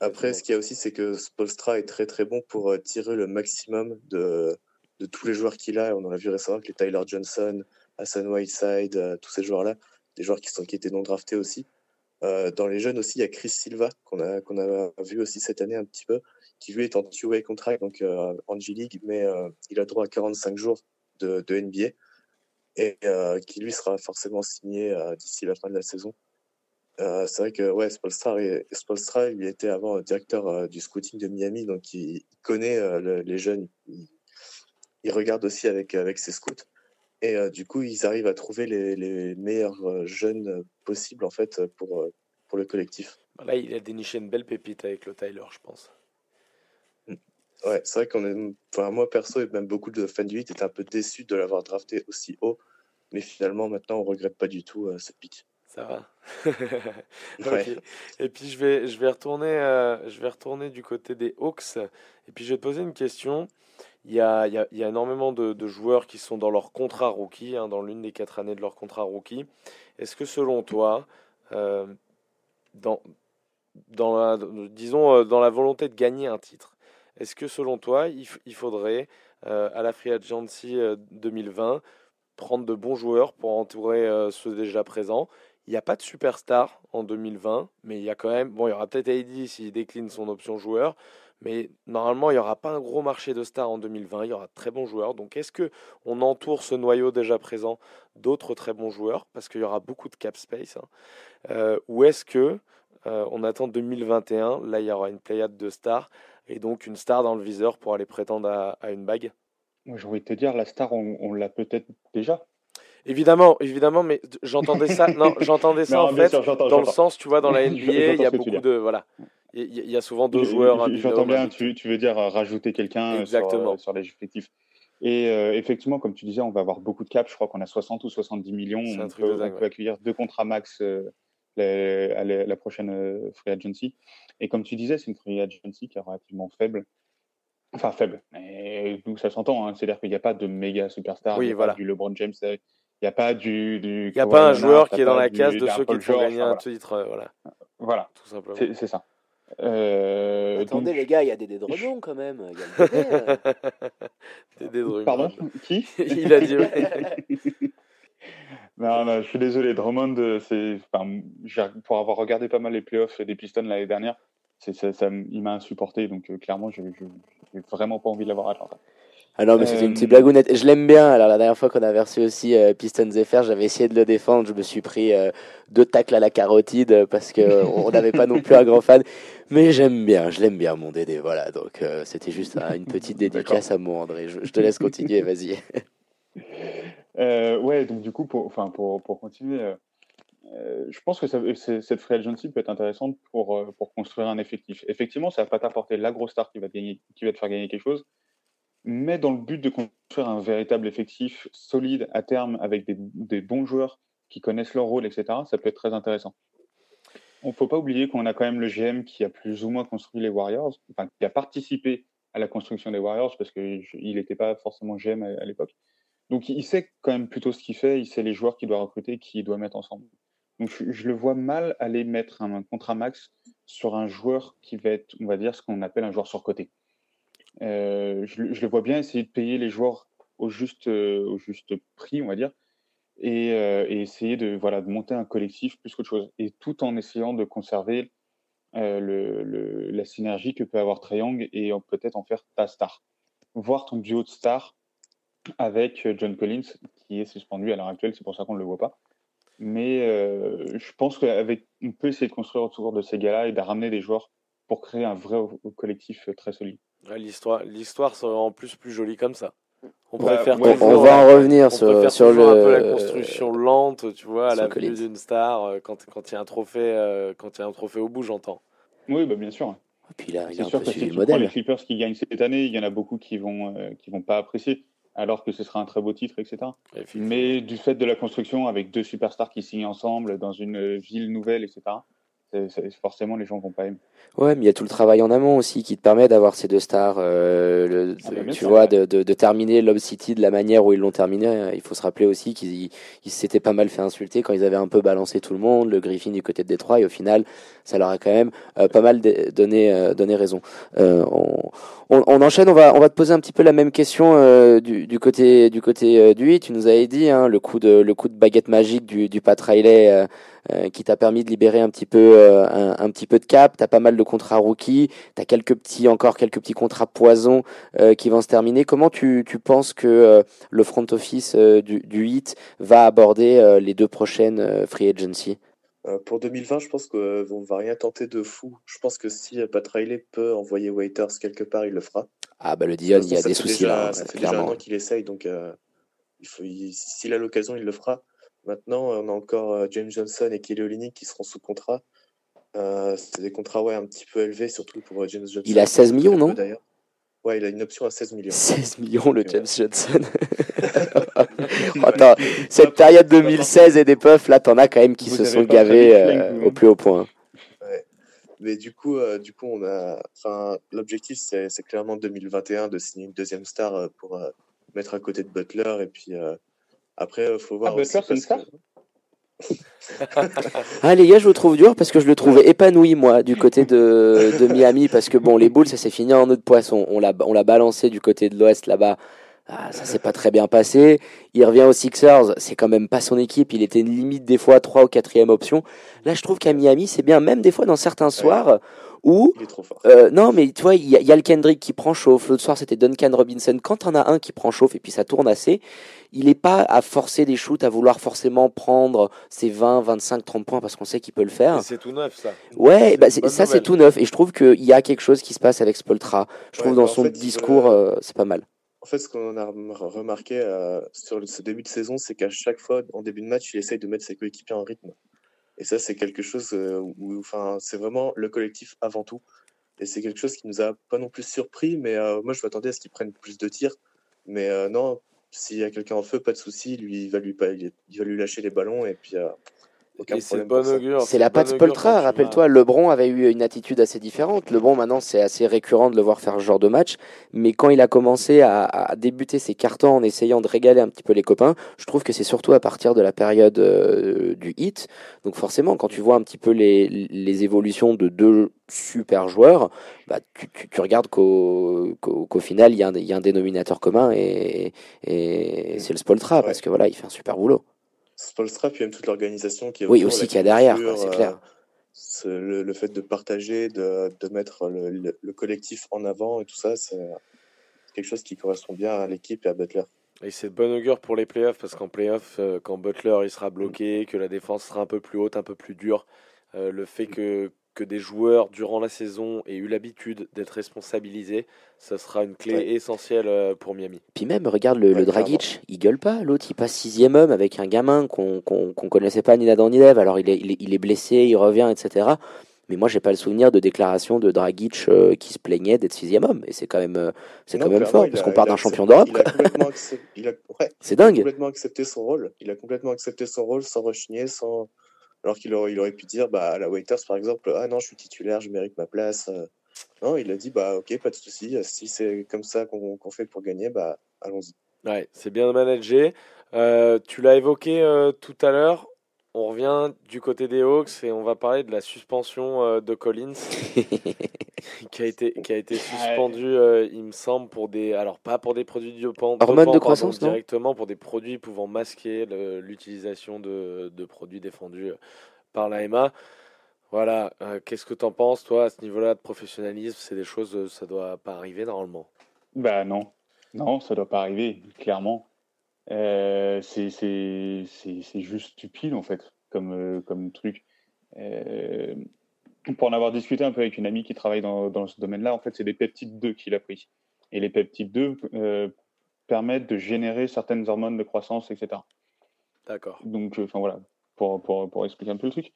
S8: Après, ce qu'il y a aussi, c'est que Spolstra est très très bon pour euh, tirer le maximum de, de tous les joueurs qu'il a. On en a vu récemment avec les Tyler Johnson, Hassan Whiteside, euh, tous ces joueurs-là, des joueurs qui, sont, qui étaient non draftés aussi. Euh, dans les jeunes aussi, il y a Chris Silva, qu'on a, qu'on a vu aussi cette année un petit peu, qui lui est en two-way contract, donc euh, en G-League, mais euh, il a droit à 45 jours de, NBA, et qui lui sera forcément signé d'ici la fin de la saison. C'est vrai que ouais, Spolstra, et, il était avant directeur du scouting de Miami, donc il, connaît le, les jeunes. Il, regarde aussi avec avec ses scouts et du coup, ils arrivent à trouver les, les meilleurs jeunes possibles en fait pour pour le collectif.
S5: Là, il a déniché une belle pépite avec le Tyler, je pense.
S8: Ouais, c'est vrai qu'on est, enfin moi perso et même beaucoup de fans du 8 étaient un peu déçus de l'avoir drafté aussi haut, mais finalement maintenant on regrette pas du tout cette pique.
S5: Ça va. okay. Et puis je vais, je vais retourner, euh, je vais retourner du côté des Hawks. Et puis je vais te poser une question. Il y a, il y a, il y a énormément de, de, joueurs qui sont dans leur contrat rookie, hein, dans l'une des quatre années de leur contrat rookie. Est-ce que selon toi, euh, dans, dans la, disons euh, dans la volonté de gagner un titre, est-ce que selon toi, il, il faudrait euh, à la Free Agency 2020 prendre de bons joueurs pour entourer ceux déjà présents il n'y a pas de superstar en 2020, mais il y a quand même. Bon, il y aura peut-être AD s'il décline son option joueur, mais normalement, il n'y aura pas un gros marché de stars en 2020. Il y aura de très bons joueurs. Donc, est-ce que on entoure ce noyau déjà présent d'autres très bons joueurs? Parce qu'il y aura beaucoup de cap space, hein, euh, ou est-ce que euh, on attend 2021 Là, il y aura une pléiade de stars et donc une star dans le viseur pour aller prétendre à, une bague?
S7: Moi, j'ai envie de te dire, la star, on l'a peut-être déjà.
S5: Évidemment, évidemment, mais j'entendais ça. Non, j'entendais ça non, en fait sûr, dans le sens, tu vois, dans la NBA, il y a beaucoup de voilà. Il y, a souvent deux joueurs.
S7: J'entends bien. Tu, tu, veux dire rajouter quelqu'un sur, sur, les effectifs. Et euh, effectivement, comme tu disais, on va avoir beaucoup de caps. Je crois qu'on a 60 ou 70 millions. On peut, dingue, on peut, accueillir deux contrats max euh, les, à la, la prochaine euh, free agency. Et comme tu disais, c'est une free agency qui est relativement faible. Enfin, faible. Et ça s'entend. Hein. C'est-à-dire qu'il n'y a pas de méga superstar.
S5: Oui, voilà.
S7: Du LeBron James. Il n'y a pas du.
S5: Il n'y a pas un joueur qui est dans la case de ceux qui font gagner un titre. Euh, voilà.
S7: Voilà.
S5: Tout simplement.
S7: C'est ça.
S4: Euh, Attendez, donc... les gars, il y a des Drummond quand même. Il y a Dédé.
S7: Pardon Qui
S5: Il a dit.
S7: non, non, je suis désolé. Drummond, c'est. Enfin, pour avoir regardé pas mal les playoffs des Pistons l'année dernière, ça, ça, il m'a insupporté. Donc, euh, clairement, je n'ai vraiment pas envie de l'avoir à Atlanta.
S4: Ah non, mais c'était une petite blagounette. Je l'aime bien. Alors, la dernière fois qu'on avait reçu aussi euh, Pistons FR, j'avais essayé de le défendre. Je me suis pris euh, deux tacles à la carotide euh, parce que on n'avait pas non plus un grand fan. Mais j'aime bien, je l'aime bien, mon Dédé. Voilà, donc euh, c'était juste une petite dédicace à moi, André. Je, je, te laisse continuer, vas-y.
S7: ouais, donc du coup, pour, enfin, pour, pour continuer, je pense que ça, cette free agency peut être intéressante pour, pour construire un effectif. Effectivement, ça va pas t'apporter la grosse star qui va, te gagner, qui va te faire gagner quelque chose mais dans le but de construire un véritable effectif solide à terme avec des, bons joueurs qui connaissent leur rôle, etc., ça peut être très intéressant. Il ne faut pas oublier qu'on a quand même le GM qui a plus ou moins construit les Warriors, enfin qui a participé à la construction des Warriors parce qu'il n'était pas forcément GM à, l'époque. Donc il sait quand même plutôt ce qu'il fait, il sait les joueurs qu'il doit recruter, qu'il doit mettre ensemble. Donc je, je, le vois mal aller mettre un, un contrat max sur un joueur qui va être, on va dire, ce qu'on appelle un joueur surcoté. Euh, je, le vois bien essayer de payer les joueurs au juste, euh, prix, on va dire, et, euh, essayer de, monter un collectif plus qu'autre chose, et tout en essayant de conserver la synergie que peut avoir Triangle et peut-être en faire ta star. Voir ton duo de stars avec John Collins, qui est suspendu à l'heure actuelle, c'est pour ça qu'on ne le voit pas. Mais je pense qu'on peut essayer de construire autour de ces gars-là et de ramener des joueurs pour créer un vrai collectif très solide.
S5: L'histoire, l'histoire serait en plus plus jolie comme ça.
S4: On préfère. Bah, on, on va en revenir sur, sur le.
S5: un peu la construction lente, tu vois, à la vue d'une star euh, quand quand il y a un trophée, euh, quand il y a un trophée au bout, j'entends.
S7: Oui, bah bien sûr.
S4: Et puis là, il y a un
S7: sûr
S4: peu
S7: que si
S4: le modèle.
S7: les Clippers qui gagnent cette année, il y en a beaucoup qui vont euh, qui vont pas apprécier. alors que ce sera un très beau titre, etc. Mais du fait de la construction avec deux superstars qui signent ensemble dans une ville nouvelle, etc., forcément les gens vont pas aimer.
S4: Ouais, mais il y a tout le travail en amont aussi qui te permet d'avoir ces deux stars. Euh, ah, bah, tu vois, de, de, de, terminer Love City de la manière où ils l'ont terminé. Il faut se rappeler aussi qu'ils s'étaient pas mal fait insulter quand ils avaient un peu balancé tout le monde, le Griffin du côté de Détroit, et au final, ça leur a quand même euh, pas mal donné, euh, donné raison. On, on, on, enchaîne, on va, on va te poser un petit peu la même question du, du, côté du côté du 8. Tu nous avais dit hein, le coup de le coup de baguette magique du, du Pat Riley euh, qui t'a permis de libérer un petit peu, euh, un, petit peu de cap. T'as pas mal de contrats rookies, t'as quelques petits, encore quelques petits contrats poison euh, qui vont se terminer. Comment tu, tu penses que le front office du, du HIT va aborder les deux prochaines free agency?
S8: Pour 2020, je pense qu'on va rien tenter de fou. Je pense que si Pat Riley peut envoyer Waiters quelque part, il le fera.
S4: Ah bah le Dion, il y a des soucis là.
S8: Ça fait déjà un an qu'il essaye, donc s'il a l'occasion, il le fera. Maintenant, on a encore euh, James Johnson et Kelly Olynyk qui seront sous contrat. Euh, c'est des contrats ouais, un petit peu élevés, surtout pour euh, James Johnson.
S4: Il a 16 millions, non?
S8: D'ailleurs. Ouais, il a une option à 16 millions.
S4: 16 millions, le James Johnson. Attends, cette période 2016 et des puffs, là, t'en as quand même qui se sont gavés au plus haut point.
S8: Ouais. Mais du coup, du coup, on a, enfin, l'objectif, c'est, clairement 2021 de signer une deuxième star pour mettre à côté de Butler et puis après, il euh, faut voir. Ah, aussi parce que...
S4: ah les gars, je vous trouve dur parce que je le trouvais épanoui moi du côté de, de Miami parce que bon les Bulls ça s'est fini en eau de poisson. On l'a on l'a balancé du côté de l'Ouest là-bas. Ah, ça s'est pas très bien passé. Il revient aux Sixers, c'est quand même pas son équipe. Il était limite des fois trois ou quatrième option. Là, je trouve qu'à Miami, c'est bien, même des fois dans certains soirs où.
S8: Il est trop fort.
S4: Euh, non, mais tu vois, il y, a le Kendrick qui prend chauffe. L'autre soir, c'était Duncan Robinson. Quand on a un qui prend chauffe et puis ça tourne assez, il n'est pas à forcer des shoots, à vouloir forcément prendre ses 20, 25, 30 points parce qu'on sait qu'il peut le faire.
S5: C'est tout neuf, ça.
S4: Ouais, bah ça, c'est tout neuf. Et je trouve qu'il y a quelque chose qui se passe avec Spoltra. Je trouve dans son discours, euh, c'est pas mal.
S8: En fait, ce qu'on a remarqué euh, sur ce début de saison, c'est qu'à chaque fois, en début de match, il essaye de mettre ses coéquipiers en rythme. Et ça, c'est quelque chose euh, où, c'est vraiment le collectif avant tout. Et c'est quelque chose qui nous a pas non plus surpris, mais moi, je m'attendais à ce qu'ils prennent plus de tirs. Mais non, s'il y a quelqu'un en feu, pas de souci, lui, il va lui, il va lui lâcher les ballons et puis. Euh,
S4: c'est la patte Spoltra. Rappelle-toi, LeBron avait eu une attitude assez différente. LeBron, maintenant, c'est assez récurrent de le voir faire ce genre de match. Mais quand il a commencé à, débuter ses cartons en essayant de régaler un petit peu les copains, je trouve que c'est surtout à partir de la période euh, du hit. Donc forcément, quand tu vois un petit peu les, les évolutions de deux super joueurs, bah, tu, tu, regardes qu'au final, il y, y, a un dénominateur commun et, et c'est le Spoltra, parce que voilà, il fait un super boulot.
S8: Spolstra, puis même toute l'organisation qui est
S4: Oui, aussi qu'il y a derrière, c'est clair.
S8: Euh, le, fait de partager, de, de mettre le, le, collectif en avant et tout ça, c'est quelque chose qui correspond bien à l'équipe et à Butler.
S5: Et c'est de bonne augure pour les playoffs, parce qu'en playoffs, euh, quand Butler il sera bloqué, que la défense sera un peu plus haute, un peu plus dure, euh, le fait que que des joueurs durant la saison aient eu l'habitude d'être responsabilisés, ça sera une clé essentielle euh, pour Miami.
S4: Puis même, regarde le, Dragic, il gueule pas. L'autre, il passe sixième homme avec un gamin qu'on qu'on connaissait pas ni d'Adam ni d'Ève. Alors il est, il est, blessé, il revient, etc. Mais moi, j'ai pas le souvenir de déclaration de Dragic euh, qui se plaignait d'être sixième homme. Et c'est quand même, euh, c'est quand même fort, parce qu'on part d'un champion d'Europe.
S8: c'est dingue. Il a complètement accepté son rôle. Il a complètement accepté son rôle sans rechigner, sans alors qu'il aurait, il aurait pu dire bah, à la Waiters, par exemple, ah non, je suis titulaire, je mérite ma place. Euh. Non, il a dit bah ok, pas de souci. Si c'est comme ça qu'on fait pour gagner, bah allons-y.
S5: Ouais, c'est bien managé. Euh, tu l'as évoqué euh, tout à l'heure. On revient du côté des Hawks et on va parler de la suspension euh, de Collins qui a été qui a été suspendu, euh, il me semble, pour des alors pas pour des produits dopants,
S4: hormones de croissance,
S5: non directement pour des produits pouvant masquer l'utilisation de, de, produits défendus euh, par l'AMA. Voilà, qu'est-ce que tu en penses, toi, à ce niveau-là de professionnalisme? C'est des choses, ça doit pas arriver normalement.
S7: Bah non, non, ça doit pas arriver, clairement. Euh, c'est juste stupide en fait comme, euh, comme truc. Euh, pour en avoir discuté un peu avec une amie qui travaille dans, dans ce domaine-là, en fait, c'est des peptides 2 qu'il a pris. Et les peptides 2 permettent de générer certaines hormones de croissance, etc.
S5: D'accord.
S7: Donc, enfin voilà, pour, pour, pour, expliquer un peu le truc.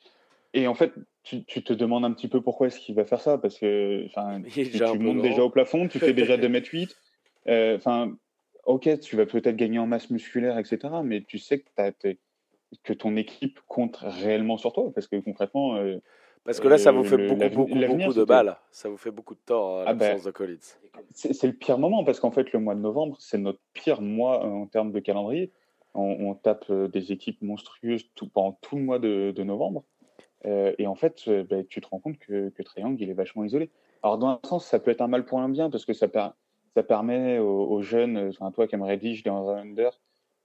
S7: Et en fait, tu, tu te demandes un petit peu pourquoi est-ce qu'il va faire ça, parce que tu, tu montes déjà au plafond, tu fais déjà 2 m 8. Enfin, ok, tu vas peut-être gagner en masse musculaire, etc. Mais tu sais que, que ton équipe compte réellement sur toi. Parce que concrètement, euh,
S5: Parce que là, ça
S7: Euh,
S5: vous fait
S7: le-
S5: beaucoup, de balles. Ça vous fait beaucoup de tort, euh,
S7: Ah ben,
S5: l'absence de Collins.
S7: c'est le pire moment parce qu'en fait, le mois de novembre, c'est notre pire mois euh, en termes de calendrier. On, on tape euh, des équipes monstrueuses tout, pendant tout le mois de, de novembre. Euh, et en fait, euh, ben, tu te rends compte que, que Triangle, il est vachement isolé. Alors, dans un sens, ça peut être un mal pour un bien parce que ça, per- ça permet aux, aux jeunes, euh, enfin, toi, Cam Reddish, DeAndre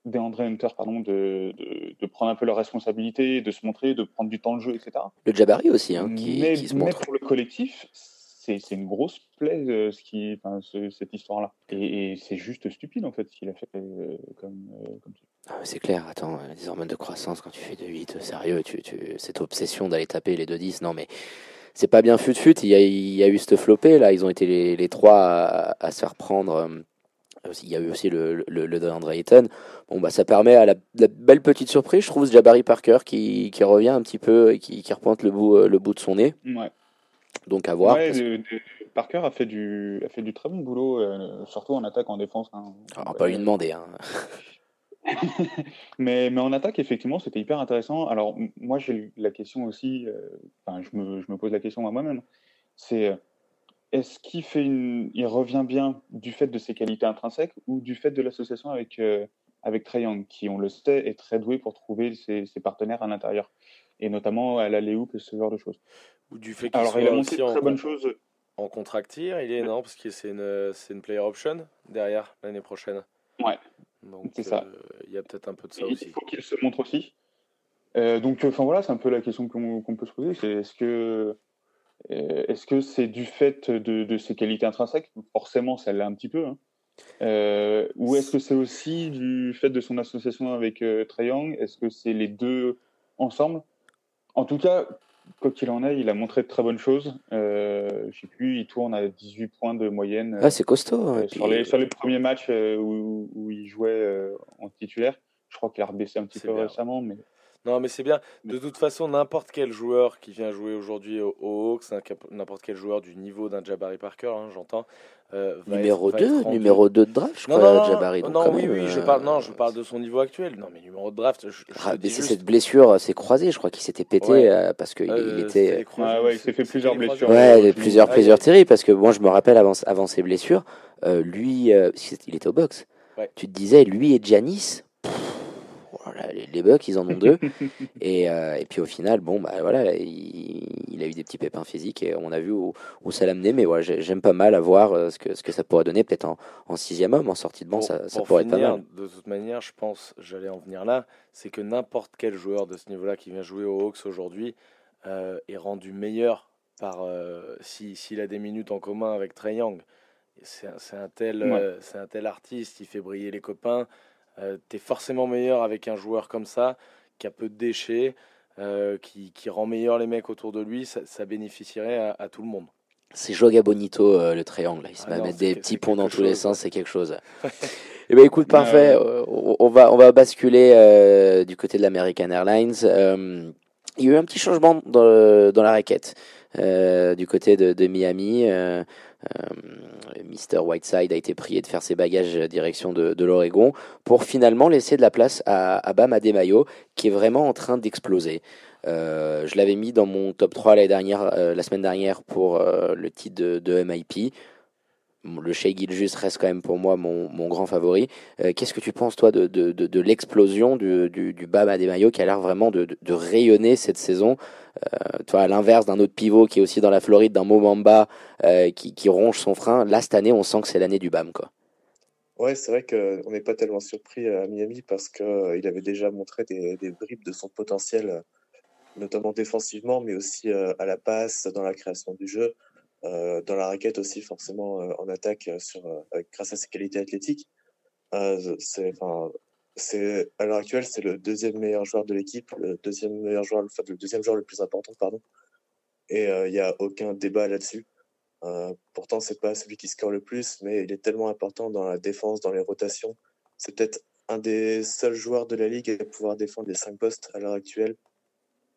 S7: DeAndre Hunter pardon, de, de, de prendre un peu leurs responsabilités, de se montrer, de prendre du temps de jeu, etc.
S4: Le Jabari aussi, hein, qui,
S7: mais,
S4: qui se
S7: mais
S4: montre.
S7: pour le collectif, c'est une grosse plaie, euh, ce qui, enfin, ce- cette histoire-là. Et, et c'est juste stupide, en fait, ce qu'il a fait euh, comme, euh, comme ça.
S4: Ah, mais c'est clair, attends, euh, les hormones de croissance, quand tu fais 2-8, sérieux, tu, tu, cette obsession d'aller taper les 2-10, non mais c'est pas bien fut-fut, il y a, il y a eu ce flopé, là, ils ont été les, les trois à, à se faire prendre. Euh, il y a eu aussi le, le, le DeAndre Ayton. Bon, bah, ça permet à la, la belle petite surprise, je trouve, Jabari Parker qui, qui revient un petit peu et qui, qui repointe le bout, euh, le bout de son nez.
S7: Ouais.
S4: Donc à voir.
S7: Ouais,
S4: parce-
S7: Parker a fait, du, a fait du très bon boulot, euh, surtout en attaque, en défense. hein.
S4: On va pas lui demander. Hein.
S7: mais, mais en attaque, effectivement, c'était hyper intéressant. Alors, moi, j'ai la question aussi, euh, je, me, je me pose la question à moi-même. C'est est-ce qu'il fait une, il revient bien du fait de ses qualités intrinsèques ou du fait de l'association avec, euh, avec Trae Young, qui, on le sait, est très doué pour trouver ses, ses partenaires à l'intérieur, et notamment à la hoop et ce genre de choses?
S5: Ou du fait qu'il
S7: Alors,
S5: soit
S7: il a montré très bonnes choses.
S5: en contractir, il est non, parce que c'est une, c'est une player option derrière l'année prochaine.
S7: Ouais.
S5: Donc
S7: C'est ça.
S5: euh, il y a peut-être un peu de ça
S7: il
S5: aussi.
S7: faut qu'il se montre aussi. Euh, donc, enfin voilà, c'est un peu la question qu'on qu'on peut se poser. C'est est-ce que est-ce que c'est du fait de, de ses qualités intrinsèques? Forcément, ça l'est un petit peu. hein. Euh, ou est-ce que c'est aussi du fait de son association avec euh, Trae Young Est-ce que c'est les deux ensemble? En tout cas, quoi qu'il en est, il a montré de très bonnes choses. Euh, je sais plus, il tourne à 18 points de moyenne. euh,
S4: Ah, c'est costaud.
S7: euh,
S4: et
S7: sur,
S4: puis-
S7: les, sur les premiers matchs euh, où, où il jouait euh, en titulaire. Je crois qu'il a rebaissé un petit peu
S5: bien.
S7: récemment, mais
S5: Non, mais c'est bien. De toute façon, n'importe quel joueur qui vient jouer aujourd'hui au, au Hawks, n'importe- n'importe quel joueur du niveau d'un Jabari Parker, hein, j'entends. euh,
S4: Numéro
S5: être- va être
S4: 2,
S5: rendu-
S4: numéro 2 de draft, je
S5: Non,
S4: crois,
S5: non, non,
S4: Jabari.
S5: non,
S4: donc quand
S5: oui,
S4: même,
S5: oui, je
S4: euh,
S5: parle, non, je parle de son niveau actuel. Non, mais numéro de draft, je, je
S4: Ah, mais
S5: juste-
S4: cette blessure, euh, c'est croisé, je crois qu'il s'était pété
S5: Ouais.
S4: euh, parce qu'il
S5: Euh,
S4: était.
S7: Ah ouais, il s'est fait plusieurs blessures.
S4: Ouais, plusieurs, plusieurs terribles parce que moi je me rappelle avant, avant ses blessures, euh, lui, euh, il était au box.
S5: Ouais.
S4: Tu te disais, lui et pff, voilà, les, les Bucks, ils en ont deux. et, euh, et puis au final, bon, bah voilà, il, il a eu des petits pépins physiques et on a vu où, où ça l'a mené. Mais voilà, j'ai- j'aime pas mal à voir euh, ce que, ce que ça pourrait donner, peut-être en, en sixième homme, en sortie de banc,
S5: Pour-
S4: ça, ça
S5: pour
S4: pourrait être pas mal.
S5: De toute manière, je pense, j'allais en venir là, c'est que n'importe quel joueur de ce niveau-là qui vient jouer aux Hawks aujourd'hui euh, est rendu meilleur par euh, si- s'il a des minutes en commun avec Trae Young. C'est un, tel, euh, c'est un tel artiste, il fait briller les copains. Euh, T'es forcément meilleur avec un joueur comme ça, qui a peu de déchets, euh, qui, qui rend meilleur les mecs autour de lui. Ça, ça bénéficierait à, à tout le monde.
S4: C'est Joga Bonito, euh, le triangle. là. Il se
S5: Ah
S4: met à mettre des
S5: que-
S4: petits ponts dans tous les sens, c'est quelque chose. Eh ben écoute, parfait. Euh, on, va, on va basculer euh, du côté de l'American Airlines. Euh, il y a eu un petit changement dans, dans la raquette du côté de, de Miami. Euh, euh, Mr. Whiteside a été prié de faire ses bagages direction de, l'Oregon pour finalement laisser de la place à, à Bam Adebayo qui est vraiment en train d'exploser. Euh, je l'avais mis dans mon top 3 l'année dernière, euh, la semaine dernière pour euh, le titre de MIP. Le Shea Gilgeous reste quand même pour moi mon, grand favori. Euh, Qu'est-ce que tu penses toi de, de, l'explosion du, du, du Bam Adebayo qui a l'air vraiment de, rayonner cette saison? Euh, toi, à l'inverse d'un autre pivot qui est aussi dans la Floride, d'un Momamba euh, qui, ronge son frein. Là, cette année, on sent que c'est l'année du BAM. Quoi.
S8: Ouais, c'est vrai qu'on n'est pas tellement surpris à Miami parce qu'il avait déjà montré des, bribes de son potentiel, notamment défensivement, mais aussi à la passe, dans la création du jeu, dans la raquette aussi, forcément euh, en attaque euh, euh, grâce à ses qualités athlétiques. Euh, c'est, enfin, c'est, à l'heure actuelle, c'est le deuxième meilleur joueur de l'équipe, le deuxième meilleur joueur, enfin, le deuxième joueur le plus important, pardon. Et il n'y a aucun débat là-dessus. Euh, pourtant, c'est pas celui qui score le plus, mais il est tellement important dans la défense, dans les rotations. C'est peut-être un des seuls joueurs de la ligue à pouvoir défendre les cinq postes à l'heure actuelle.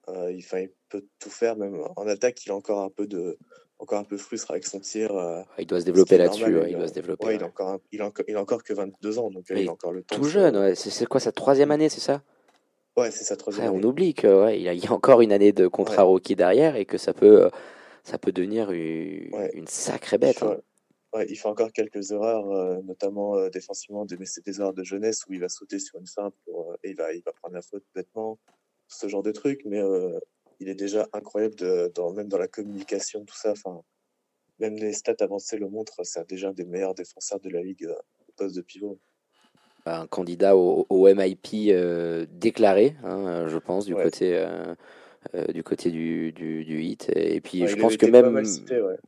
S8: Euh, il peut tout faire, même en attaque, il a encore un peu de, encore un peu frustre avec son tir. Euh,
S4: il doit se développer là-dessus. il, doit se développer.
S8: Ouais, il, a encore il, a il, a encore que 22 ans, donc il a encore le temps.
S4: Tout jeune, c'est quoi sa troisième année, c'est ça?
S8: Ouais, c'est sa troisième année.
S4: On oublie qu'il y a encore une année de contrat rookie derrière et que ça peut, ça peut devenir une, une sacrée bête. Hein.
S8: Il fait encore quelques erreurs, euh, notamment euh, défensivement, mais c'est des erreurs de jeunesse où il va sauter sur une fin pour, euh, et il va, il va prendre la faute bêtement, ce genre de truc. Mais il est déjà incroyable, de, dans, même dans la communication, tout ça. Enfin, même les stats avancées le montrent, c'est déjà un des meilleurs défenseurs de la ligue au poste de pivot.
S4: Un candidat au, au MIP déclaré, hein, je pense, du côté euh, du côté du, du, du, hit. Et puis je pense que même,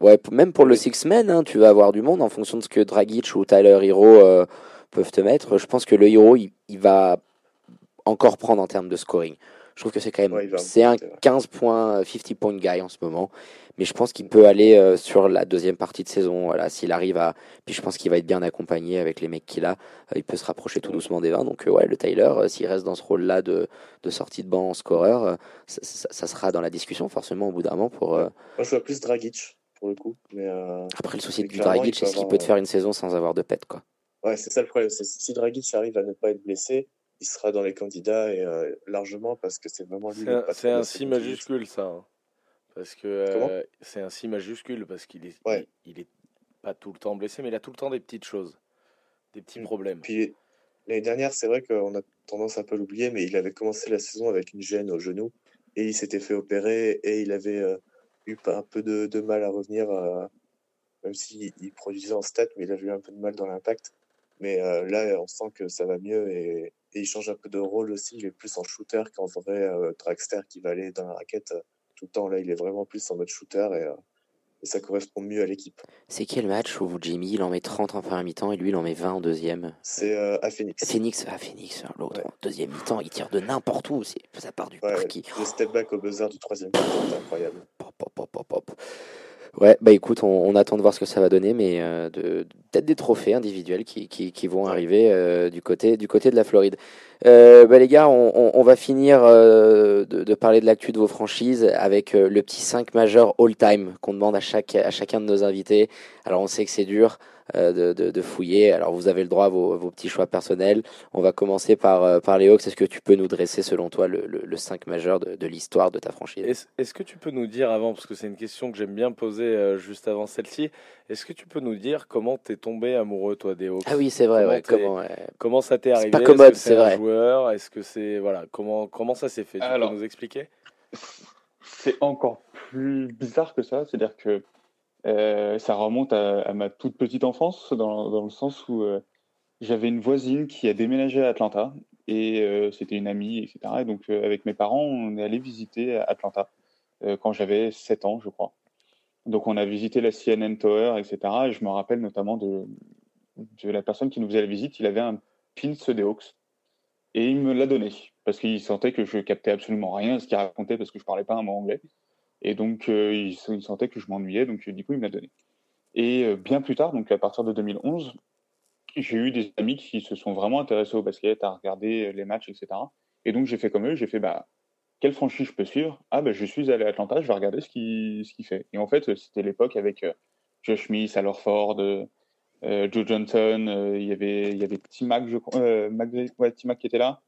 S4: ouais. même pour le six men, hein, tu vas avoir du monde en fonction de ce que Dragic ou Tyler Hero euh, peuvent te mettre. Je pense que le Hero, il, va encore prendre en termes de scoring. Je trouve que c'est quand même c'est un 15 points, 50 point guy en ce moment mais je pense qu'il peut aller euh, sur la deuxième partie de saison. Voilà, s'il arrive à, puis je pense qu'il va être bien accompagné avec les mecs qu'il a. Euh, il peut se rapprocher tout doucement des 20. Donc euh, ouais, le Tyler, s'il reste dans ce rôle-là de, de, sortie de banc en scoreur, ça, sera dans la discussion forcément au bout d'un moment pour. Moi,
S8: je vois plus Dragic pour le coup. Mais
S4: Après, le souci du Dragic, c'est qu'il peut te faire une saison sans avoir de pète, quoi.
S8: Ouais, c'est ça le problème. Si Dragic arrive à ne pas être blessé, il sera dans les candidats et largement parce que c'est vraiment lui.
S5: C'est un, si majuscule ça. Hein. Parce que euh, c'est un si majuscule, parce qu'il est, il, est pas tout le temps blessé, mais il a tout le temps des petites choses, des petits mmh. problèmes.
S8: Puis l'année dernière, c'est vrai qu'on a tendance un peu à l'oublier, mais il avait commencé la saison avec une gêne au genou et il s'était fait opérer et il avait euh, eu un peu de, de, mal à revenir, euh, même s'il il produisait en stats, mais il avait eu un peu de mal dans l'impact. Mais là, on sent que ça va mieux et, et, il change un peu de rôle aussi. Il est plus en shooter qu'en vrai dragster qui va aller dans la raquette tout le temps. Là, il est vraiment plus en mode shooter et, euh, ça correspond mieux à l'équipe.
S4: C'est quel match où Jimmy il en met 30 en première mi-temps et lui il en met 20 en deuxième?
S8: C'est euh, à Phoenix.
S4: Phoenix, à Phoenix, hein, l'autre. Deuxième mi-temps, il tire de n'importe où. Ça part du
S8: ouais, Le step back au buzzer du troisième mi-temps, c'est incroyable.
S4: Pop, pop, pop, pop. Ouais, bah écoute, on, attend de voir ce que ça va donner, mais euh, de, peut-être des trophées individuels qui, qui, qui vont arriver euh, du, côté, du côté de la Floride. Euh, bah les gars, on, on, va finir de, de, parler de l'actu de vos franchises avec le petit 5 majeur all-time qu'on demande à, chaque, à chacun de nos invités. Alors on sait que c'est dur, euh, de, fouiller. Alors vous avez le droit à vos, petits choix personnels. On va commencer par, euh, par les Hawks. Est-ce que tu peux nous dresser selon toi le, le, 5 majeur de, l'histoire de ta franchise?
S5: Est-ce que tu peux nous dire avant, parce que c'est une question que j'aime bien poser euh, juste avant celle-ci, est-ce que tu peux nous dire comment t'es tombé amoureux toi des Hawks
S4: Ah oui c'est vrai, comment,
S5: comment, ça t'est arrivé?
S4: C'est pas commode, c'est vrai.
S5: Joueur? Est-ce que c'est voilà comment comment ça s'est fait? Tu peux nous expliquer?
S7: C'est encore plus bizarre que ça, c'est-à-dire que euh, ça remonte à, ma toute petite enfance, dans, le sens où euh, j'avais une voisine qui a déménagé à Atlanta et euh, c'était une amie, etc. Et donc, avec mes parents, on est allé visiter Atlanta quand j'avais 7 ans, je crois. Donc, on a visité la CNN Tower, etc. Et je me rappelle notamment de, de la personne qui nous faisait la visite. Il avait un pins des Hawks et il me l'a donné parce qu'il sentait que je captais absolument rien à ce qu'il racontait parce que je parlais pas un mot anglais. Et donc, euh, il, sentait que je m'ennuyais, donc du coup, il me l'a donné. Et euh, bien plus tard, donc à partir de 2011, j'ai eu des amis qui se sont vraiment intéressés au basket, à regarder euh, les matchs, etc. Et donc, j'ai fait comme eux, j'ai fait, bah, quelle franchise je peux suivre? Ah, bah, je suis allé à Atlanta, je vais regarder ce qu'il ce fait. Et en fait, c'était l'époque avec Josh Smith, Al Ford, Joe Johnson, il y avait, il y avait T-Mac, je crois, ouais, qui était là.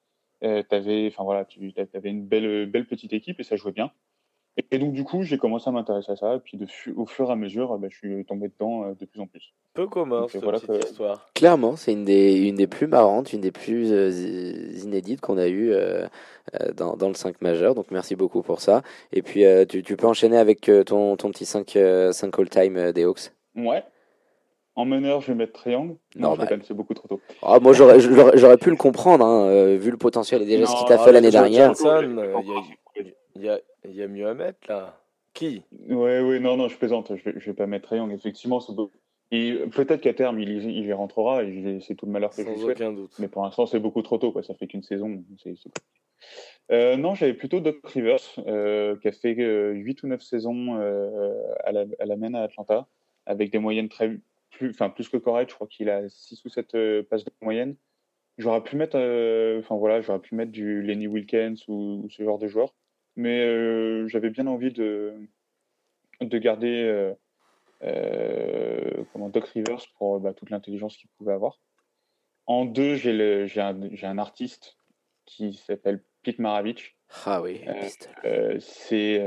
S7: enfin voilà, tu avais une belle, belle petite équipe et ça jouait bien. Et donc, du coup, j'ai commencé à m'intéresser à ça. Et puis, de au fur et à mesure, bah, je suis tombé dedans euh, de plus en plus.
S5: Peu commun, cette voilà petite histoire.
S4: Clairement, c'est une des, une des plus marrantes, une des plus euh, inédites qu'on a eues euh, dans, dans, le 5 majeur. Donc, merci beaucoup pour ça. Et puis, tu, tu, peux enchaîner avec ton, ton petit 5, 5 all-time des Hawks
S7: Ouais. En meneur, je vais mettre triangle. Non, c'est beaucoup trop tôt.
S4: Ah, moi, j'aurais pu le comprendre, hein, vu le potentiel et déjà ce qu'il t'a fait l'année dernière.
S5: Il y a, y a mieux à mettre là. Qui?
S7: Ouais, ouais, non, non, je plaisante. Je vais, je vais pas mettre Triangle. Effectivement, peut-être qu'à terme, il, il, y rentrera et c'est tout le malheur que
S5: Sans
S7: je
S5: aucun doute.
S7: Mais pour l'instant, c'est beaucoup trop tôt. Quoi. Ça fait qu'une saison. Euh, non, j'avais plutôt Doc Rivers euh, qui a fait 8 euh, ou 9 saisons à, la, à la à Atlanta avec des moyennes très plus, enfin plus que correctes. Je crois qu'il a 6 ou 7 passes de moyenne. J'aurais pu mettre, enfin voilà, j'aurais pu mettre du Lenny Wilkins ou, ou, ce genre de joueur. Mais j'avais bien envie de, de garder comment, Doc Rivers pour bah, toute l'intelligence qu'il pouvait avoir. En deux, j'ai un, un, artiste qui s'appelle Pete Maravich.
S4: Ah oui,
S7: c'est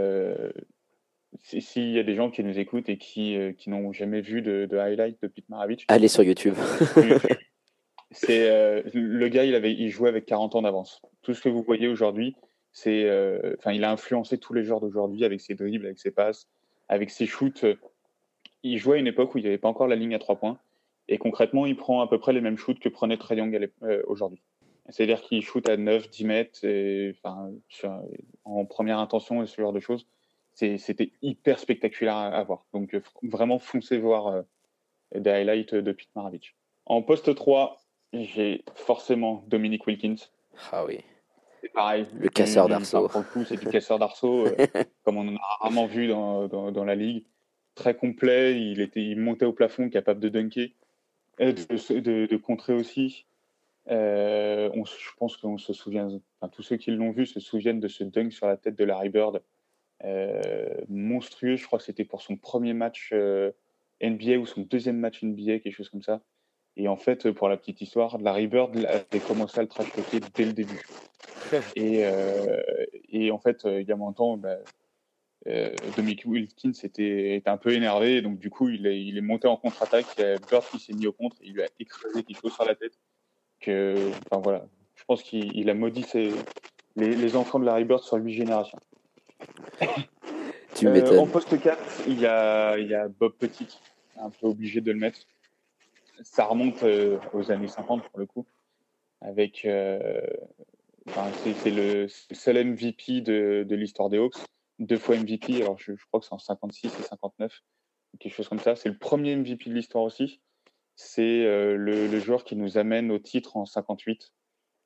S7: s'il y a des gens qui nous écoutent et qui, euh, qui n'ont jamais vu de, de, highlight de Pete Maravich,
S4: allez sur YouTube.
S7: c'est euh, le gars, il avait, il jouait avec 40 ans d'avance. Tout ce que vous voyez aujourd'hui, c'est, euh, enfin, il a influencé tous les joueurs d'aujourd'hui avec ses dribbles, avec ses passes, avec ses shoots. Il jouait à une époque où il n'y avait pas encore la ligne à trois points, et concrètement, il prend à peu près les mêmes shoots que prenait Trae Young aujourd'hui. C'est-à-dire qu'il shoot à 9, 10 mètres, en première intention et ce genre de choses c'était hyper spectaculaire à, voir. Donc euh, vraiment foncez voir euh, des highlights de Pete Maravich. En poste 3, j'ai forcément Dominique Wilkins.
S4: Ah oui.
S7: C'est pareil.
S4: Le casseur d'arceaux.
S7: c'est du casseur d'arceaux, euh, comme on en a rarement vu dans, dans, la ligue. Très complet, il, était, il montait au plafond, capable de dunker, de, de, de contrer aussi. on, je pense qu'on se souvient, enfin, tous ceux qui l'ont vu se souviennent de ce dunk sur la tête de Larry Bird euh, monstrueux. Je crois que c'était pour son premier match euh, NBA ou son deuxième match NBA, quelque chose comme ça. Et en fait, pour la petite histoire, Larry Bird avait commencé à le trash dès le début. Et, euh, et, en fait, il y a longtemps, bah, euh, Dominic Wilkins était, était, un peu énervé. Donc, du coup, il est, il est monté en contre-attaque. Il y a Bird qui s'est mis au contre. Et il lui a écrasé quelque chose sur la tête. Que, enfin, voilà. Je pense qu'il a maudit ses, les, les, enfants de Larry Bird sur huit générations.
S4: tu euh,
S7: en poste 4, il y a, il y a Bob Petit, un peu obligé de le mettre. Ça remonte euh, aux années 50 pour le coup, avec euh, c'est le seul MVP de, de l'histoire des Hawks, deux fois MVP, alors je, crois que c'est en 56 et 59, quelque chose comme ça. C'est le premier MVP de l'histoire aussi. C'est le, le, joueur qui nous amène au titre en 58.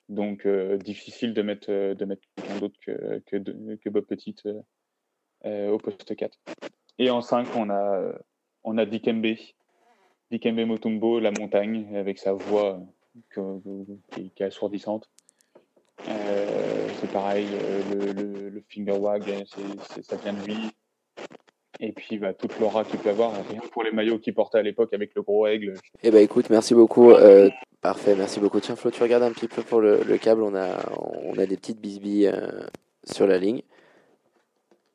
S7: Donc difficile de mettre, de mettre quelqu'un d'autre que, que, Bob Petit au poste 4. Et en 5, on a, on a Dikembe. Dikembe Motumbo, La Montagne, avec sa voix qui, est assourdissante. C'est pareil, le, le, le, finger wag, ça vient de lui. Et puis bah, toute l'aura qu'il peut avoir, rien pour les maillots qu'il portait à l'époque avec le gros aigle.
S4: Eh ben écoute, merci beaucoup. Euh, parfait, merci beaucoup. Tiens Flo, tu regardes un petit peu pour le, le câble, on a, on a des petites bisbilles euh, sur la ligne.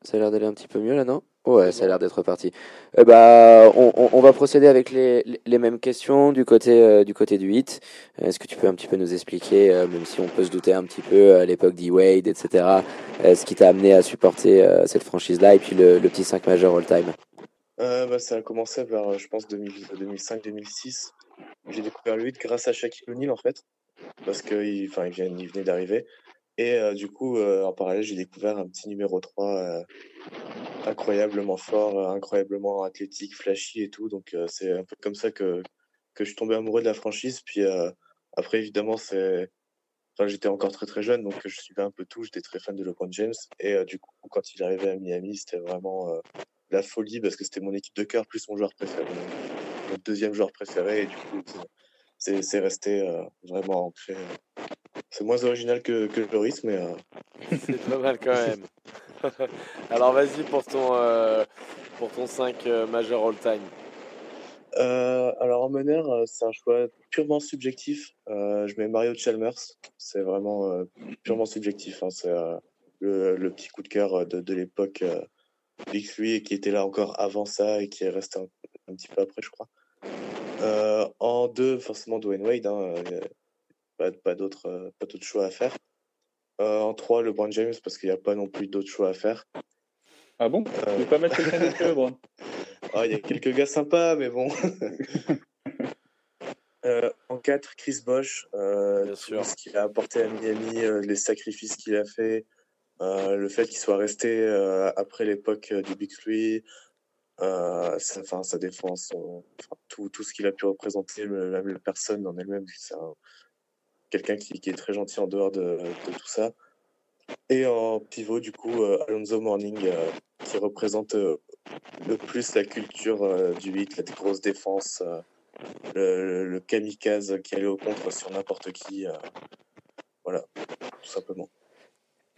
S4: Ça a l'air d'aller un petit peu mieux là, non? Ouais, ça a l'air d'être parti. Eh bah, on, on, va procéder avec les, les mêmes questions du côté, euh, du côté du 8. Est-ce que tu peux un petit peu nous expliquer, euh, même si on peut se douter un petit peu à l'époque d'E-Wade, etc., euh, ce qui t'a amené à supporter cette franchise-là et puis le, le petit 5 majeur all-time?
S8: Bah, Ça a commencé vers, je pense, 2005-2006. J'ai découvert le 8 grâce à Shaquille O'Neal, en fait, parce qu'il il venait d'arriver. Et du coup, en parallèle, j'ai découvert un petit numéro 3 incroyablement fort, incroyablement athlétique, flashy et tout. Donc c'est un peu comme ça que, que je suis tombé amoureux de la franchise. Puis après, évidemment, c'est... J'étais encore très très jeune, donc je suivais un peu tout. J'étais très fan de LeBron James. Et du coup, quand il arrivait à Miami, c'était vraiment la folie parce que c'était mon équipe de cœur plus mon joueur préféré, mon deuxième joueur préféré. Et du coup, c'est resté vraiment ancré c'est moins original que, que Loris, mais. Euh...
S5: c'est pas mal quand même. Alors vas-y pour ton, euh, pour ton 5 euh, majeur all-time.
S8: Euh, alors en meneur, c'est un choix purement subjectif. je mets Mario Chalmers. C'est vraiment purement subjectif. Hein. C'est le, le, petit coup de cœur de, de l'époque Big 3 et qui était là encore avant ça et qui est resté un, un petit peu après, je crois. en deux, forcément Dwayne Wade. Hein, pas, pas d'autres euh, pas d'autres choix à faire. Euh, en 3, LeBron James, parce qu'il n'y a pas non plus d'autres choix à faire.
S7: Ah bon? Euh... Tu veux pas mettre quelqu'un d'autre que LeBron?
S8: Ah, Il y a quelques gars sympas, mais bon. euh, en 4, Chris Bosch. Euh, ce qu'il a apporté à Miami, euh, les sacrifices qu'il a fait, euh, le fait qu'il soit resté après l'époque du Big Three, sa, sa défense, tout, tout ce qu'il a pu représenter, même la personne en elle-même, c'est un, quelqu'un qui, qui, est très gentil en dehors de, de, tout ça. Et en pivot, du coup, euh, Alonso Morning, euh, qui représente euh, le plus la culture du 8, la grosse défense, le, le, kamikaze qui allait au contre sur n'importe qui. voilà, tout simplement.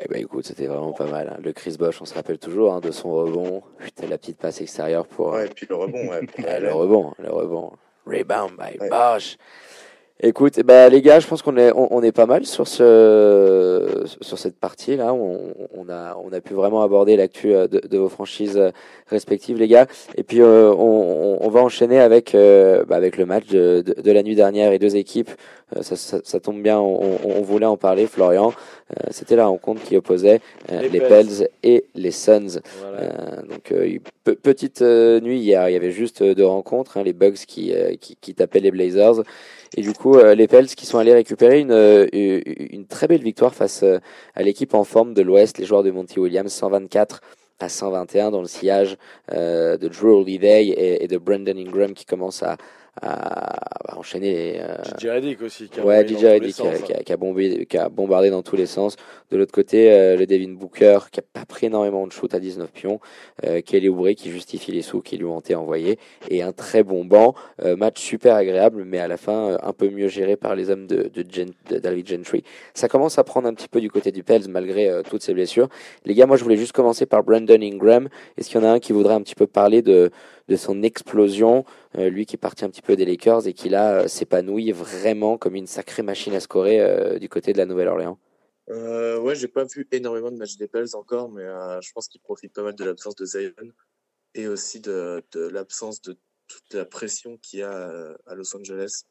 S4: Eh ben écoute, c'était vraiment pas mal. hein. Le Chris Bosch, on se rappelle toujours hein, de son rebond. Putain, la petite passe extérieure pour
S8: Ouais, et puis le rebond, ouais.
S4: le rebond, le rebond. Rebound by
S8: Ouais.
S4: Bosch. Écoute, ben, les gars, je pense qu'on est, on, on est pas mal sur, ce, sur cette partie là. On, on, a, on a pu vraiment aborder l'actu euh, de, de vos franchises euh, respectives, les gars. Et puis, euh, on, on- va enchaîner avec, euh, bah, avec le match de, de, de la nuit dernière et deux équipes. Euh, ça, ça, ça tombe bien, on, on- on voulait en parler, Florian. Euh, C'était la rencontre qui opposait euh,
S5: Les
S4: les,
S5: Pels.
S4: Et les Suns.
S5: Voilà.
S4: Euh, donc euh, petite nuit hier, il y avait juste deux rencontres, hein, les Bucks qui, euh, qui, qui tapaient les Blazers et du coup euh, les Pels qui sont allés récupérer une, euh, une, très belle victoire face euh, à l'équipe en forme de l'Ouest, les joueurs de Monty Williams, 124 à 121 dans le sillage de Drew Holiday et, et de Brandon Ingram qui commence à, à, à enchaîner euh,
S5: DJ Reddick aussi. Qui a
S4: Ouais, DJ Reddick qui, qui a- qui qui a bombardé dans tous les sens. De l'autre côté, euh, le Devin Booker qui a pas pris énormément de shoot à 19 pions. Euh, Kelly Oubre qui justifie les sous qui lui ont été envoyés. Et un très bon banc. Euh, match super agréable, mais à la fin, euh, un peu mieux géré par les hommes de, de, Gen- de Gentry. Ça commence à prendre un petit peu du côté du Pels malgré euh, toutes ces blessures. Les gars, moi je voulais juste commencer par Brandon Ingram. Est-ce qu'il y en a un qui voudrait un petit peu parler de, de son explosion euh, lui qui est un petit peu des Lakers et qui là euh, s'épanouit vraiment comme une sacrée machine à scorer euh, du côté de la Nouvelle-Orléans.
S8: Euh, ouais, j'ai pas vu énormément de matchs des Pels encore, mais je pense qu'ils profitent pas mal de l'absence de Zion et aussi de, l'absence de toute la pression qu'il y a à Los Angeles.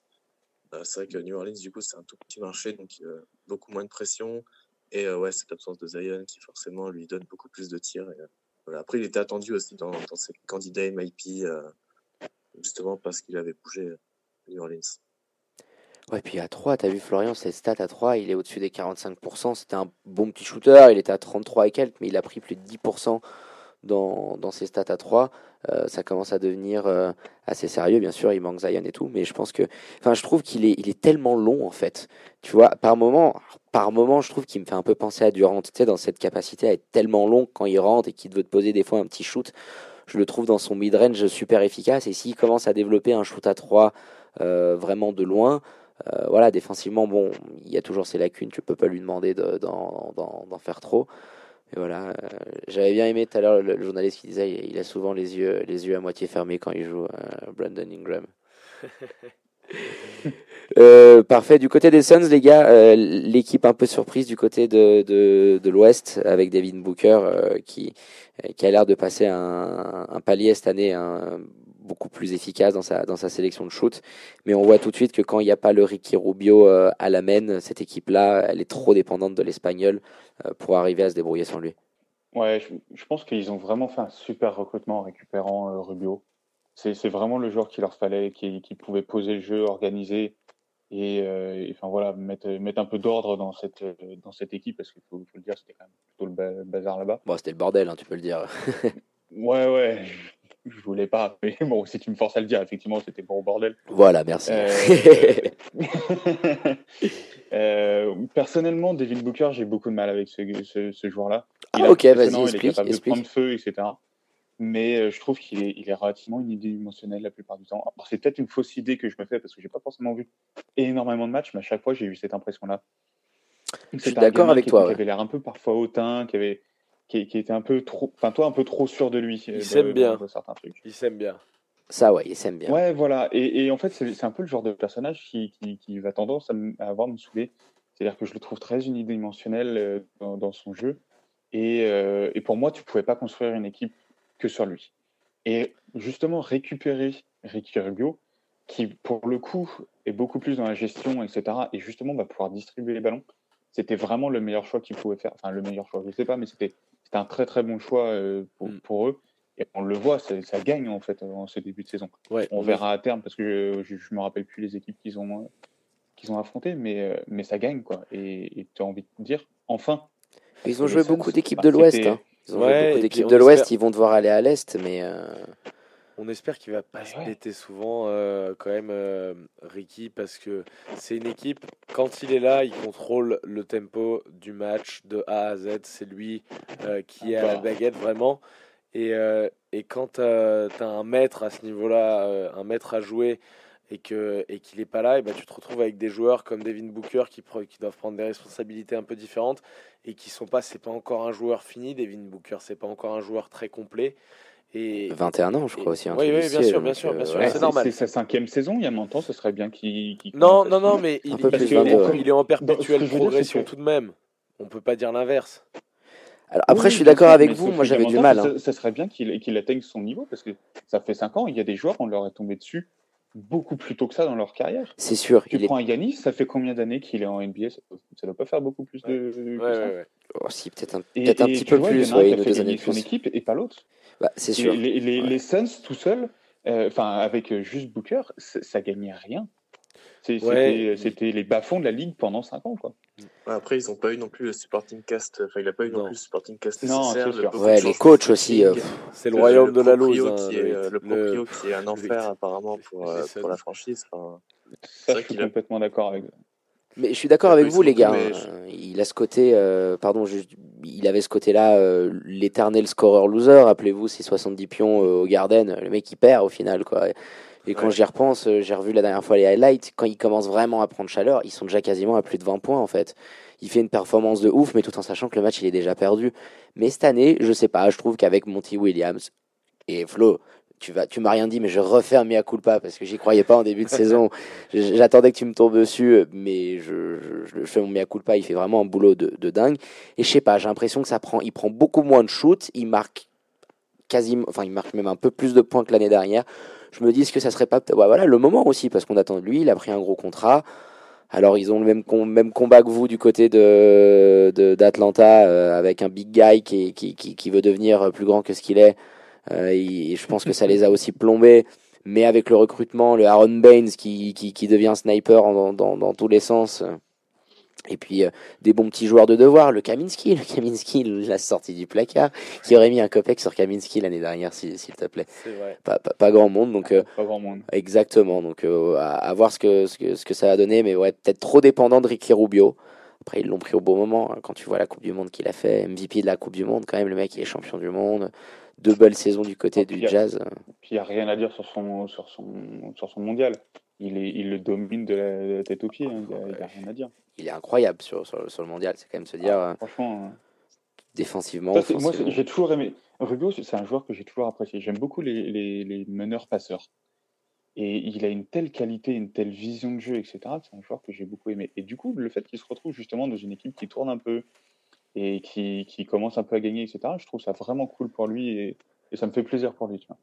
S8: C'est vrai que New Orleans, du coup, c'est un tout petit marché, donc beaucoup moins de pression. Et ouais, cette absence de Zion qui forcément lui donne beaucoup plus de tirs. Et, Après, il était attendu aussi dans, ses candidats MIP, euh, justement parce qu'il avait bougé à New Orleans.
S4: Ouais, puis à 3, t'as vu Florian, ses stats à 3, il est au-dessus des 45%. C'était un bon petit shooter, il était à 33 et quelques, mais il a pris plus de 10% dans, dans ses stats à 3. Euh, ça commence à devenir euh, assez sérieux, bien sûr, il manque Zion et tout, mais je pense que. Enfin, je trouve qu'il est, tellement long, en fait. Tu vois, par moment, par moment, je trouve qu'il me fait un peu penser à Durant, tu sais, dans cette capacité à être tellement long quand il rentre et qu'il veut te poser des fois un petit shoot. Je le trouve dans son mid-range super efficace, et s'il commence à développer un shoot à 3 euh, vraiment de loin, voilà, défensivement, bon, il y a toujours ses lacunes, tu peux pas lui demander de- d'en d'en- d'en faire trop. Voilà, euh, j'avais bien aimé tout à l'heure le, le journaliste qui disait il a souvent les yeux, les yeux à moitié fermés quand il joue euh, Brandon Ingram. Euh, parfait. Du côté des Suns, les gars, euh, l'équipe un peu surprise du côté de, de, de l'Ouest avec Devin Booker euh, qui, qui a l'air de passer un, un palier cette année hein, beaucoup plus efficace dans sa, dans sa sélection de shoot. Mais on voit tout de suite que quand il n'y a pas le Ricky Rubio euh, à la main, cette équipe-là, elle est trop dépendante de l'Espagnol euh, pour arriver à se débrouiller sans lui.
S7: Ouais, je, je pense qu'ils ont vraiment fait un super recrutement en récupérant euh, Rubio. C'est vraiment le joueur qu'il leur fallait, qui, qui pouvait poser le jeu, organiser et, euh, et, enfin voilà mettre, mettre un peu d'ordre dans cette dans cette équipe parce qu'il faut, faut le dire, c'était quand même plutôt le ba- bazar là-bas.
S4: Bon, c'était le bordel, hein, tu peux le dire.
S7: Ouais, ouais, je, voulais pas, mais bon, si tu me forces à le dire, effectivement, c'était bon bordel.
S4: voilà, merci.
S7: Euh, euh, personnellement, Devin Booker, j'ai beaucoup de mal avec ce, ce, ce joueur-là. Il
S4: Ah, ok, vas-y,
S7: impressionnant, il est
S4: explique,
S7: capable
S4: explique.
S7: de prendre feu, etc. Mais euh, je trouve qu'il est, il est relativement unidimensionnel la plupart du temps. Alors, C'est peut-être une fausse idée que je me fais parce que j'ai pas forcément vu énormément de matchs, mais à chaque fois j'ai eu cette impression-là.
S4: Je suis d'accord avec
S7: qui,
S4: toi,
S7: Qui
S4: ouais.
S7: avait l'air un peu parfois hautain, qui avait, qui, qui était un peu trop, enfin toi un peu trop sûr de lui. euh,
S5: s'aime bien.
S7: certains trucs.
S5: Il s'aime bien.
S4: Ça, ouais, il s'aime bien.
S7: Ouais, voilà. Et, et en fait, c'est un peu le genre de personnage qui, qui, qui va tendance à, avoir me saouler. C'est-à-dire que je le trouve très unidimensionnel euh, dans, dans son jeu. Et, euh, et pour moi, tu pouvais pas construire une équipe que sur lui. Et justement, récupérer Ricky Rubio, qui pour le coup est beaucoup plus dans la gestion, etc., et justement va pouvoir distribuer les ballons, c'était vraiment le meilleur choix qu'il pouvait faire. Enfin, le meilleur choix, je sais pas, mais c'était c'était un très très bon choix euh, pour,
S5: Mm.
S7: pour eux. Et on le voit, ça, ça gagne en fait en ce début de saison.
S5: Ouais,
S7: On verra à terme parce que je, je me rappelle plus les équipes qu'ils ont, euh, qu'ils ont affrontées, mais, euh, mais ça gagne quoi. Et tu as envie de dire, enfin.
S4: Ils ont joué beaucoup d'équipes de l'Ouest. Hein. Ils ont
S5: Ouais,
S4: joué beaucoup d'équipes de l'Ouest.
S5: espère-
S4: Ils vont devoir aller à l'Est, mais euh,
S5: On espère qu'il va pas
S7: Ouais,
S5: se péter souvent euh, quand même euh, Ricky parce que c'est une équipe quand il est là il contrôle le tempo du match de A à Z c'est lui euh, qui est à la baguette vraiment et, et quand tu as un maître à ce niveau là un maître à jouer et que et qu'il n'est pas là, et ben tu te retrouves avec des joueurs comme Devin Booker qui, qui doivent prendre des responsabilités un peu différentes et qui sont pas, c'est pas encore un joueur fini. Devin Booker, c'est pas encore un joueur très complet. Et
S4: 21 ans, je crois aussi. un
S5: oui, oui, bien sûr, bien sûr, bien
S4: euh,
S5: sûr, c'est normal.
S7: C'est sa cinquième saison, il y a longtemps, ce serait bien qu'il.
S5: Non, non, non, mais il,
S4: Un peu
S5: parce
S4: plus
S5: que
S4: 22,
S5: il- il est en
S7: ce
S5: perpétuelle progression tout de même. On peut pas dire l'inverse.
S4: Alors, après,
S7: Oui,
S4: je suis d'accord avec vous. Moi, j'avais du mal. hein.
S7: Ça, ça serait bien qu'il qu'il atteigne son niveau parce que ça fait 5 ans, il y a des joueurs, on leur est tombé dessus beaucoup plus tôt que ça dans leur carrière.
S4: C'est sûr.
S7: Tu
S4: Il est
S7: prends un Yanis, ça fait combien d'années qu'il est en NBA Ça ne doit pas faire beaucoup plus de.
S5: Ouais,
S7: ça.
S5: ouais, ouais.
S4: oh, si, peut-être un,
S7: Et-
S4: peut-être un
S7: et
S4: petit peu
S7: vois, il y
S4: plus,
S7: en a un qui a fait
S4: deux années
S7: gagner
S4: de
S7: son
S4: plus.
S7: équipe et pas l'autre.
S4: Bah, c'est sûr.
S7: Les, les, les-
S4: Ouais.
S7: les Suns tout seuls, euh, enfin avec euh, juste Booker, ça gagnait rien. C'est-
S5: Ouais.
S7: C'était c'était les bas-fonds de la ligue pendant 5 ans. Quoi.
S8: Après, ils n'ont pas eu non plus le supporting cast. Enfin, il n'a pas eu non,
S5: Non.
S8: plus le supporting cast
S7: Non,
S8: nécessaire.
S7: c'est
S8: le
S4: Ouais, les coachs aussi. euh,
S5: C'est le
S8: Le-
S5: royaume
S8: le
S5: de la lose. hein,
S8: qui est,
S5: le-
S8: euh, le proprio qui est un enfer apparemment pour, euh, pour la franchise. Enfin,
S7: Ça,
S8: vrai
S7: je suis
S8: qu'il a-
S7: complètement d'accord avec
S4: Mais je suis d'accord avec vous, les gars.
S8: mais
S4: hein. Il a ce côté, euh, pardon, juste- il avait ce côté-là, euh, l'éternel scoreur loser. Rappelez-vous, ses 70 pions euh, au Garden, le mec il perd au final, quoi. Et quand
S8: Ouais.
S4: j'y repense, euh, j'ai revu la dernière fois les highlights. Quand il commence vraiment à prendre chaleur, ils sont déjà quasiment à plus de 20 points en fait. Il fait une performance de ouf, mais tout en sachant que le match il est déjà perdu. Mais cette année, je sais pas, je trouve qu'avec Monty Williams et Flo, tu vas, tu m'as rien dit, mais je refais un mea culpa parce que j'y croyais pas en début de saison. J'attendais que tu me tombes dessus, mais je, je, je fais mon mea culpa. Il fait vraiment un boulot de, de dingue. Et je sais pas, j'ai l'impression que ça prend, il prend beaucoup moins de shoots, il marque quasiment, enfin il marque même un peu plus de points que l'année dernière. Je me dis est-ce que ça serait pas, ouais, voilà, le moment aussi parce qu'on attend de lui. Il a pris un gros contrat. Alors ils ont le même, com- même combat que vous du côté de d'Atlanta euh, avec un big guy qui, qui, qui, veut devenir plus grand que ce qu'il est. Euh, et je pense que ça les a aussi plombés. Mais avec le recrutement, le Aaron Baines qui, qui, devient sniper en- dans, dans, dans tous les sens. Et puis euh, des bons petits joueurs de devoir, le Kaminski, le Kaminski, la sortie du placard, qui aurait mis un copec sur Kaminski l'année dernière, s'il te plaît.
S5: Vrai.
S4: Pas, pas, pas grand monde, donc euh,
S7: Pas grand monde.
S4: Exactement, donc euh, à, à voir ce que, ce, que, ce que ça va donner, mais ouais, peut-être trop dépendant de Ricky Rubio. Après, ils l'ont pris au bon moment, hein, quand tu vois la Coupe du Monde qu'il a fait, MVP de la Coupe du Monde, quand même, le mec il est champion du monde, deux belles saisons du côté du
S7: euh,
S4: jazz.
S7: Puis il n'y a rien à dire sur son, sur son, sur son mondial. Il, est, il le domine de la, de la tête aux pieds. hein. Il n'y a, rien à dire.
S4: Il est incroyable sur, sur, sur le mondial, c'est quand même se dire euh,
S7: Franchement. euh,
S4: défensivement,
S7: ça, moi, j'ai toujours aimé. Rubio, c'est un joueur que j'ai toujours apprécié. J'aime beaucoup les, les, les meneurs-passeurs. Et il a une telle qualité, une telle vision de jeu, etc. C'est un joueur que j'ai beaucoup aimé. Et du coup, le fait qu'il se retrouve justement dans une équipe qui tourne un peu et qui, qui commence un peu à gagner, etc., je trouve ça vraiment cool pour lui et, et ça me fait plaisir pour lui. Tu vois.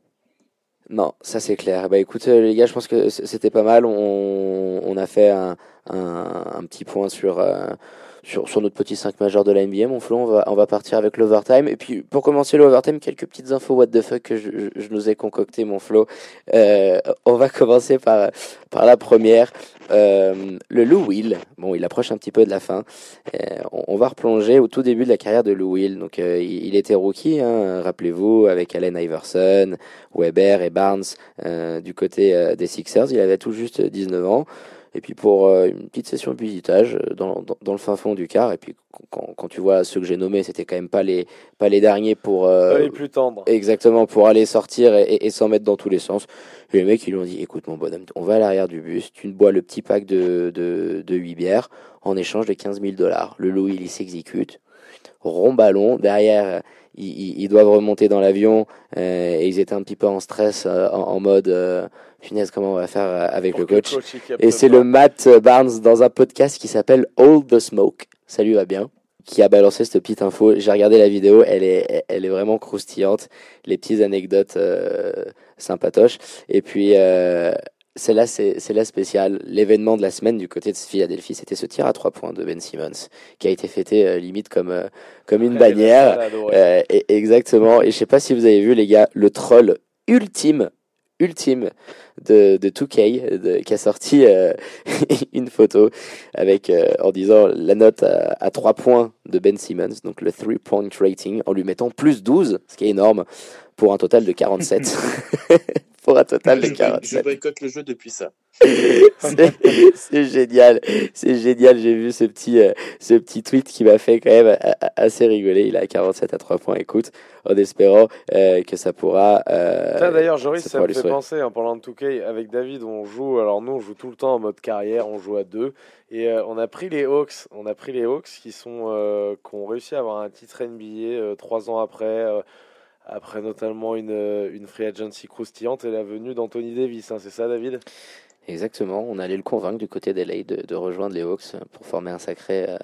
S4: Non, ça c'est clair. Bah écoute euh, les gars, je pense que c'était pas mal. On, on a fait un, un, un petit point sur, euh, sur, sur notre petit 5 majeur de la NBA. Mon Flo, on va, on va partir avec l'overtime. Et puis pour commencer l'overtime, quelques petites infos what the fuck que je, je, je nous ai concocté, mon Flo. Euh, on va commencer par, par la première. Euh, le Lou Will, bon, il approche un petit peu de la fin. Euh, on, va replonger au tout début de la carrière de Lou Will. Donc euh, il, il était rookie, hein, rappelez-vous, avec Allen Iverson, Weber et Barnes euh, du côté euh, des Sixers. Il avait tout juste 19 ans. Et puis pour euh, une petite session de visitage euh, dans, dans, dans le fin fond du quart. Et puis quand, quand tu vois ceux que j'ai nommés, c'était quand même pas les, pas les derniers pour... euh,
S5: les plus tendres.
S4: Exactement, pour aller sortir et, et- et s'en mettre dans tous les sens. Et les mecs, ils lui ont dit, écoute mon bonhomme, on va à l'arrière du bus, tu bois le petit pack de, de, de 8 bières en échange de 15 000 dollars. Le Louis, il s'exécute. Rond ballon, derrière, ils, doivent remonter dans l'avion euh, et ils étaient un petit peu en stress, euh, en, en mode, euh, punaise, comment on va faire euh, avec
S5: Pour
S4: le coach et c'est le Matt Barnes dans un podcast qui s'appelle All the Smoke. Salut, va bien. Qui a balancé cette petite info. J'ai regardé la vidéo, elle est, elle est vraiment croustillante. Les petites anecdotes euh, sympatoches. Et puis, euh, celle-là, c'est c'est la spéciale. L'événement de la semaine du côté de Philadelphie, c'était ce tir à trois points de Ben Simmons, qui a été fêté euh, limite comme, euh, comme une
S5: Ouais,
S4: bannière. Euh, et- exactement. Et je sais pas si vous avez vu, les gars, le troll ultime, ultime de, de 2K, de- qui a sorti une photo avec, en disant la note à, à 3 points de Ben Simmons, donc le 3-point rating, en lui mettant plus 12, ce qui est énorme, pour un total de 47. pour un total de
S8: Je, boy- je
S4: 47.
S8: boycotte le jeu depuis ça.
S4: C'est génial, c'est génial. J'ai vu ce petit, euh, ce petit tweet qui m'a fait quand même a- a- assez rigoler. Il a 47 à 3 points. Écoute, en espérant euh, que ça pourra. euh,
S5: D'ailleurs, Joris,
S4: ça
S5: me fait
S4: sourire.
S5: penser, en parlant de 2K, avec David, on joue, alors nous, on joue tout le temps en mode carrière, on joue à deux, et euh, on a pris les Hawks, on a pris les Hawks qui, sont, euh, qui ont réussi à avoir un titre NBA euh, trois ans après, euh, après notamment une, euh, une free agency croustillante et la venue d'Anthony Davis, hein, c'est ça, David?
S4: Exactement. On allait le convaincre du côté d'LA de, de rejoindre les Hawks pour former un sacré. euh,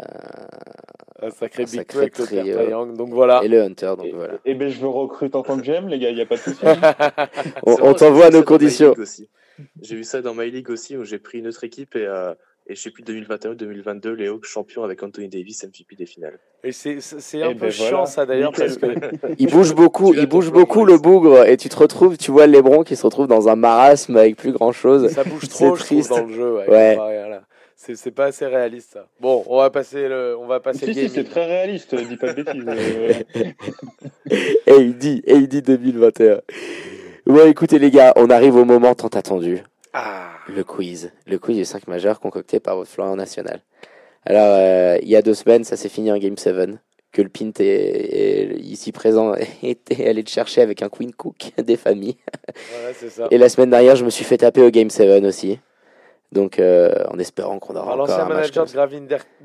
S5: Un sacré
S4: Un
S5: big
S4: sacré
S5: le Triangle, donc voilà.
S4: et le Hunter. Donc
S9: Et,
S4: voilà.
S9: et ben je le recrute en tant que j'aime, les gars, il n'y a pas de souci.
S4: On, on t'envoie nos conditions.
S8: J'ai vu ça dans My League aussi, où j'ai pris une autre équipe et, euh, et je sais plus 2021-2022, les Hawks champions avec Anthony Davis, MVP des finales.
S5: Et c'est
S9: Eh
S5: un
S9: ben
S5: peu
S9: voilà.
S5: chiant ça d'ailleurs, parce que
S4: Il bouge beaucoup, il bouge beaucoup le bougre et tu te retrouves, tu vois Lebron qui se retrouve dans un marasme avec plus grand chose.
S5: ça bouge trop, je trouve, dans le jeu. Ouais,
S4: Ouais.
S5: C'est c'est pas assez réaliste ça. Bon, on va passer le, on va passer
S9: si,
S5: le
S9: si, c'est très réaliste, dis pas de bêtises. euh.
S4: Et il dit, et il dit 2021. Bon, écoutez les gars, on arrive au moment tant attendu,
S5: Ah.
S4: le quiz, le quiz du 5 majeur concocté par votre Florent National. Alors, euh, il y a deux semaines, ça s'est fini en Game 7, que le Pint est, est ici présent était allé le chercher avec un Queen Cook des familles.
S5: Voilà, c'est ça.
S4: Et la semaine dernière, je me suis fait taper au Game 7 aussi. Donc, euh, en espérant qu'on aura
S5: Alors,
S4: encore
S5: l'ancien
S4: un match
S5: manager
S4: comme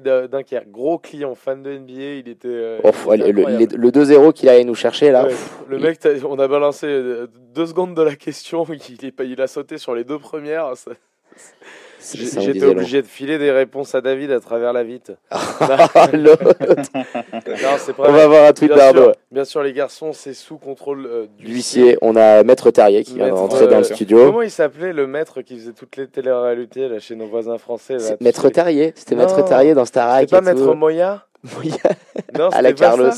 S5: de Dunkerque, gros client, fan de NBA, il était. euh,
S4: Oh,
S5: il était
S4: le, le, le 2-0 qu'il allait nous chercher là.
S5: Ouais,
S4: pff,
S5: le
S4: il-
S5: mec, on a balancé euh, deux secondes de la question, il, est pas- il a sauté sur les deux premières. ça-
S4: c'est-
S5: J'étais obligé de filer des réponses à David à travers la. Non, c'est pas
S4: On va avoir un tweet
S5: bien
S4: d'Arnaud.
S5: sûr, bien sûr, les garçons, c'est sous contrôle euh,
S4: L'huissier, on a Maître Terrier qui vient de
S5: Maître,
S4: rentrer dans le
S5: euh,
S4: studio.
S5: Comment il s'appelait le maître qui faisait toutes les télé-réalités là, chez nos voisins français là,
S4: C'est Maître Terrier, c'était Maître Terrier dans Starac.
S5: C'était pas. Maître Moya
S4: Moya.
S5: Non,
S4: À la
S5: pas
S4: Carlos.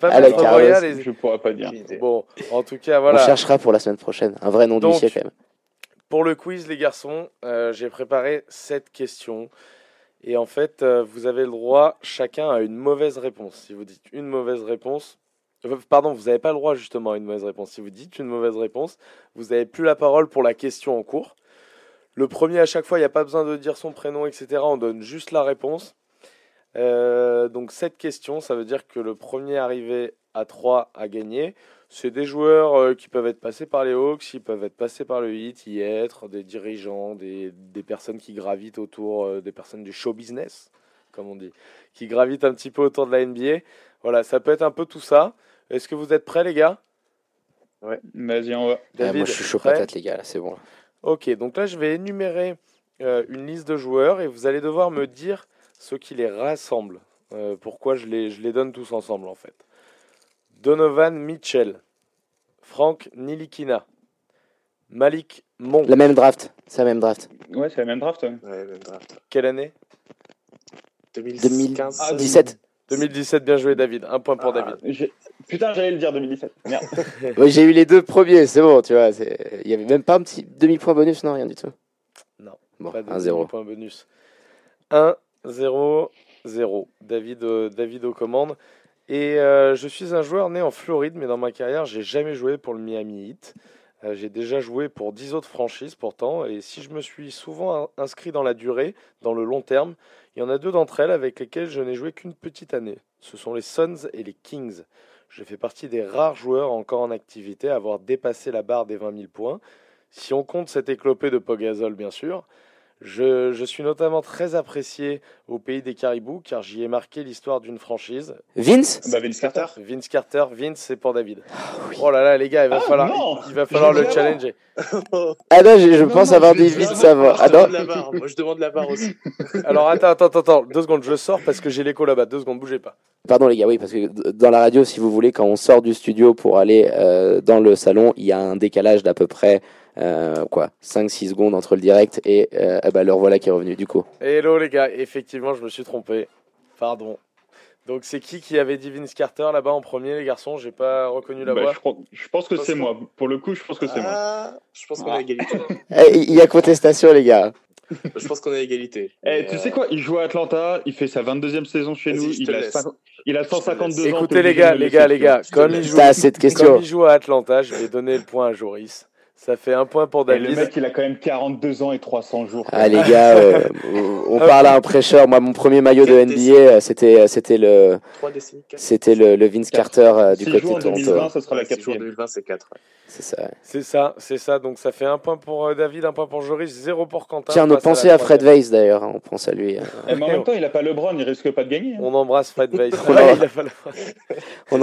S5: pas
S4: À la
S5: Maître
S4: Carlos.
S5: Moya les-
S9: Je pourrais pas dire.
S5: Bon, en tout cas,
S4: On
S5: voilà.
S4: cherchera pour la semaine prochaine. Un vrai nom
S5: Donc,
S4: d'huissier quand même.
S5: Pour le quiz, les garçons, euh, j'ai préparé sept questions. Et en fait, euh, vous avez le droit chacun à une mauvaise réponse. Si vous dites une mauvaise réponse, euh, pardon, vous n'avez pas le droit justement à une mauvaise réponse. Si vous dites une mauvaise réponse, vous n'avez plus la parole pour la question en cours. Le premier, à chaque fois, il n'y a pas besoin de dire son prénom, etc. On donne juste la réponse. Donc, sept questions, ça veut dire que le premier arrivé à 3 a gagné. C'est des joueurs euh, qui peuvent être passés par les Hawks, ils peuvent être passés par le Heat, y être, des dirigeants, des, des personnes qui gravitent autour, euh, des personnes du show business, comme on dit, qui gravitent un petit peu autour de la NBA. Voilà, ça peut être un peu tout ça. Est-ce que vous êtes prêts, les gars?
S9: Vas-y, on va.
S4: Ah,
S5: David,
S4: moi je suis chaud
S5: prêt
S4: patate les gars, là, c'est bon.
S5: Ok, donc là je vais énumérer euh, une liste de joueurs et vous allez devoir me dire ce qui les rassemble. Euh, pourquoi je les, je les donne tous ensemble en fait. Donovan Mitchell, Frank Nilikina, Malik Monk.
S4: La même draft, c'est la même draft.
S9: Ouais, c'est la même draft. ouais.
S8: Ouais, même draft.
S5: Quelle année?
S8: 2015.
S9: Ah,
S4: 17.
S5: 2017, bien joué David. Un point pour
S8: Ah,
S5: David.
S9: J'ai- Putain, j'allais le dire 2017. Merde.
S4: Ouais, J'ai eu les deux premiers, c'est bon, tu vois. Il y avait même pas un petit demi-point bonus, non, rien du tout.
S5: Non,
S4: Bon,
S5: Pas de
S4: 1-0.
S5: point bonus. 1, 0, 0. David, euh, David aux commandes. Et euh, je suis un joueur né en Floride, mais dans ma carrière, j'ai jamais joué pour le Miami Heat. Euh, j'ai déjà joué pour 10 autres franchises pourtant, et si je me suis souvent in- inscrit dans la durée, dans le long terme, il y en a deux d'entre elles avec lesquelles je n'ai joué qu'une petite année. Ce sont les Suns et les Kings. Je fais partie des rares joueurs encore en activité à avoir dépassé la barre des 20 000 points. Si on compte cette éclopée de Pogazol, bien sûr. Je, je suis notamment très apprécié au pays des caribous car j'y ai marqué l'histoire d'une franchise.
S4: Vince
S9: Bah, Vince Carter.
S5: Vince Carter, Vince, c'est pour David. Oh là là, les gars, il va
S9: Ah,
S5: falloir,
S9: non
S5: il, va falloir le challenger.
S4: Ah non, je, je
S9: Non,
S4: pense
S9: non,
S4: avoir
S9: je
S4: des
S9: dit
S4: vides
S9: avant.
S4: Ah
S8: je
S4: non
S8: demande la barre. Moi, je demande la barre aussi.
S5: Alors attends, attends, attends, attends, deux secondes, je sors parce que j'ai l'écho là-bas. Deux secondes, bougez pas.
S4: Pardon les gars, oui, parce que dans la radio, si vous voulez, quand on sort du studio pour aller euh, dans le salon, il y a un décalage d'à peu près euh, quoi, 5-6 secondes entre le direct et euh, ah bah, le voilà qui est revenu du coup.
S5: Hello les gars, effectivement, je me suis trompé. Pardon. Donc c'est qui qui avait dit Vince Carter là-bas en premier, les garçons? J'ai pas reconnu la
S9: Bah,
S5: voix.
S9: je, crois- je pense que c'est moi. Pour le coup, je pense que c'est moi.
S8: Ah, je pense qu'on est
S9: Ah.
S8: à égalité.
S4: Eh, Il y a contestation les gars.
S8: Je pense qu'on est à égalité.
S9: Eh, tu
S8: euh,
S9: sais quoi? Il joue à Atlanta, il fait sa 22e saison chez nous, il a,
S8: laisse.
S9: cinq- il a 152 ans.
S5: Écoutez les gars, les gars, les gars, comme il
S8: laisse.
S5: joue,
S4: Ça, cette
S5: comme
S4: question.
S5: il joue à Atlanta, je vais donner le point à Joris. Ça fait un point pour
S9: Et
S5: David.
S9: le mec, il a quand même 42 ans et 300 jours.
S4: Ah les gars, euh, on on parle à un prêcheur. Moi, mon premier maillot de NBA, c'était euh, c'était le
S8: 3 décennies, 4.
S4: c'était le, le Vince
S9: Quatre.
S4: Carter euh, du
S9: Six
S4: côté
S9: jours
S4: de
S9: en 2020,
S4: Toronto.
S9: ce sera la
S8: Ouais, c'est jour
S9: quatrième.
S8: 2020, c'est 4. ouais.
S4: C'est ça. ouais.
S5: C'est ça, c'est ça. Donc ça fait un point pour euh, David, un point pour Joris, zéro pour Quentin.
S4: Tiens,
S5: On
S4: pensées à Fred. Weiss d'ailleurs. hein, On pense à lui. euh.
S9: Eh, mais en même temps, il a pas LeBron, il risque pas de gagner. hein.
S5: On embrasse Fred Weiss.
S4: On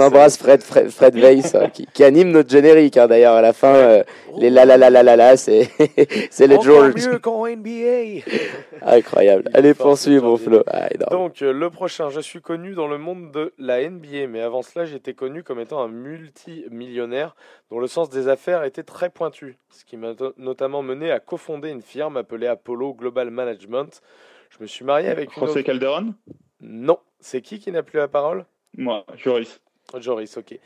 S5: Ouais,
S4: embrasse. On Fred Fred, Fred Weiss hein, qui, qui anime notre générique hein, d'ailleurs à la fin. Les la la la la la la, c'est c'est les George.
S5: mieux qu'en NBA.
S4: Incroyable.
S5: Il
S4: Allez,
S5: ce
S4: mon
S5: Jordi.
S4: Flo. Ah.
S5: Donc euh, le prochain, je suis connu dans le monde de la NBA, mais avant cela j'étais connu comme étant un multimillionnaire dont le sens des affaires était très pointu, ce qui m'a to- notamment mené à cofonder une firme appelée Apollo Global Management. Je me suis marié avec une...
S9: José
S5: autre-
S9: Calderon?
S5: Non, c'est qui qui n'a plus la parole?
S9: Moi, Joris.
S5: Joris, ok.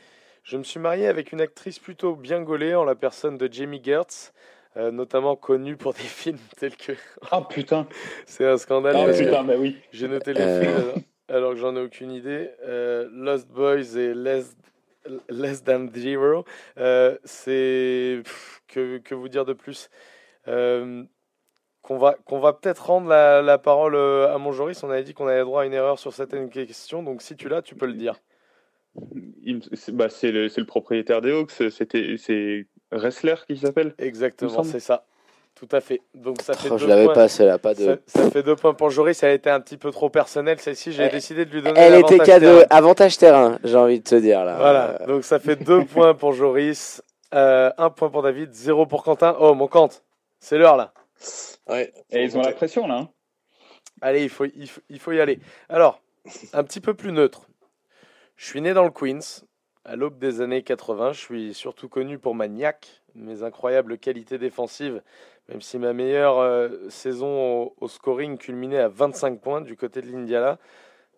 S5: Je me suis marié avec une actrice plutôt bien gaulée en la personne de Jamie Gertz, euh, notamment connue pour des films tels que...
S9: Ah putain.
S5: C'est un scandale.
S9: Ah
S5: que-
S9: putain, bah oui.
S5: J'ai noté les
S4: Euh.
S5: films alors, alors que j'en ai aucune idée. Euh, Lost Boys et Less, Less Than Zero. Euh, c'est. Que, que vous dire de plus? Euh, Qu'on va, qu'on va peut-être rendre la, la parole euh, à mon Joris. On avait dit qu'on avait droit à une erreur sur certaines questions. Donc si tu l'as, tu peux le dire.
S7: C'est bah, c'est le, propriétaire des Hawks, c'était c'est Wrestler qui s'appelle.
S5: Exactement, c'est ça. Tout à fait. Donc ça fait
S4: Oh,
S5: deux
S4: je l'avais
S5: points.
S4: pas, celle-là, pas
S5: Ça,
S4: de.
S5: ça fait deux points pour Joris. Elle a été un petit peu trop personnelle. Celle-ci, j'ai
S4: Elle-
S5: décidé de lui donner
S4: Elle était cadeau,
S5: terrain.
S4: avantage terrain, j'ai envie de te dire là.
S5: Voilà, donc ça fait deux points pour Joris, euh, un point pour David, zéro pour Quentin. Oh, mon Quentin, c'est l'heure là.
S8: Ouais,
S9: Et ils ont la pression là. hein.
S5: Allez, il faut, il, faut, il faut y aller. Alors, un petit peu plus neutre. Je suis né dans le Queens, à l'aube des années 80. Je suis surtout connu pour ma niaque, mes incroyables qualités défensives, même si ma meilleure euh, saison au, au scoring culminait à 25 points du côté de l'Indiana.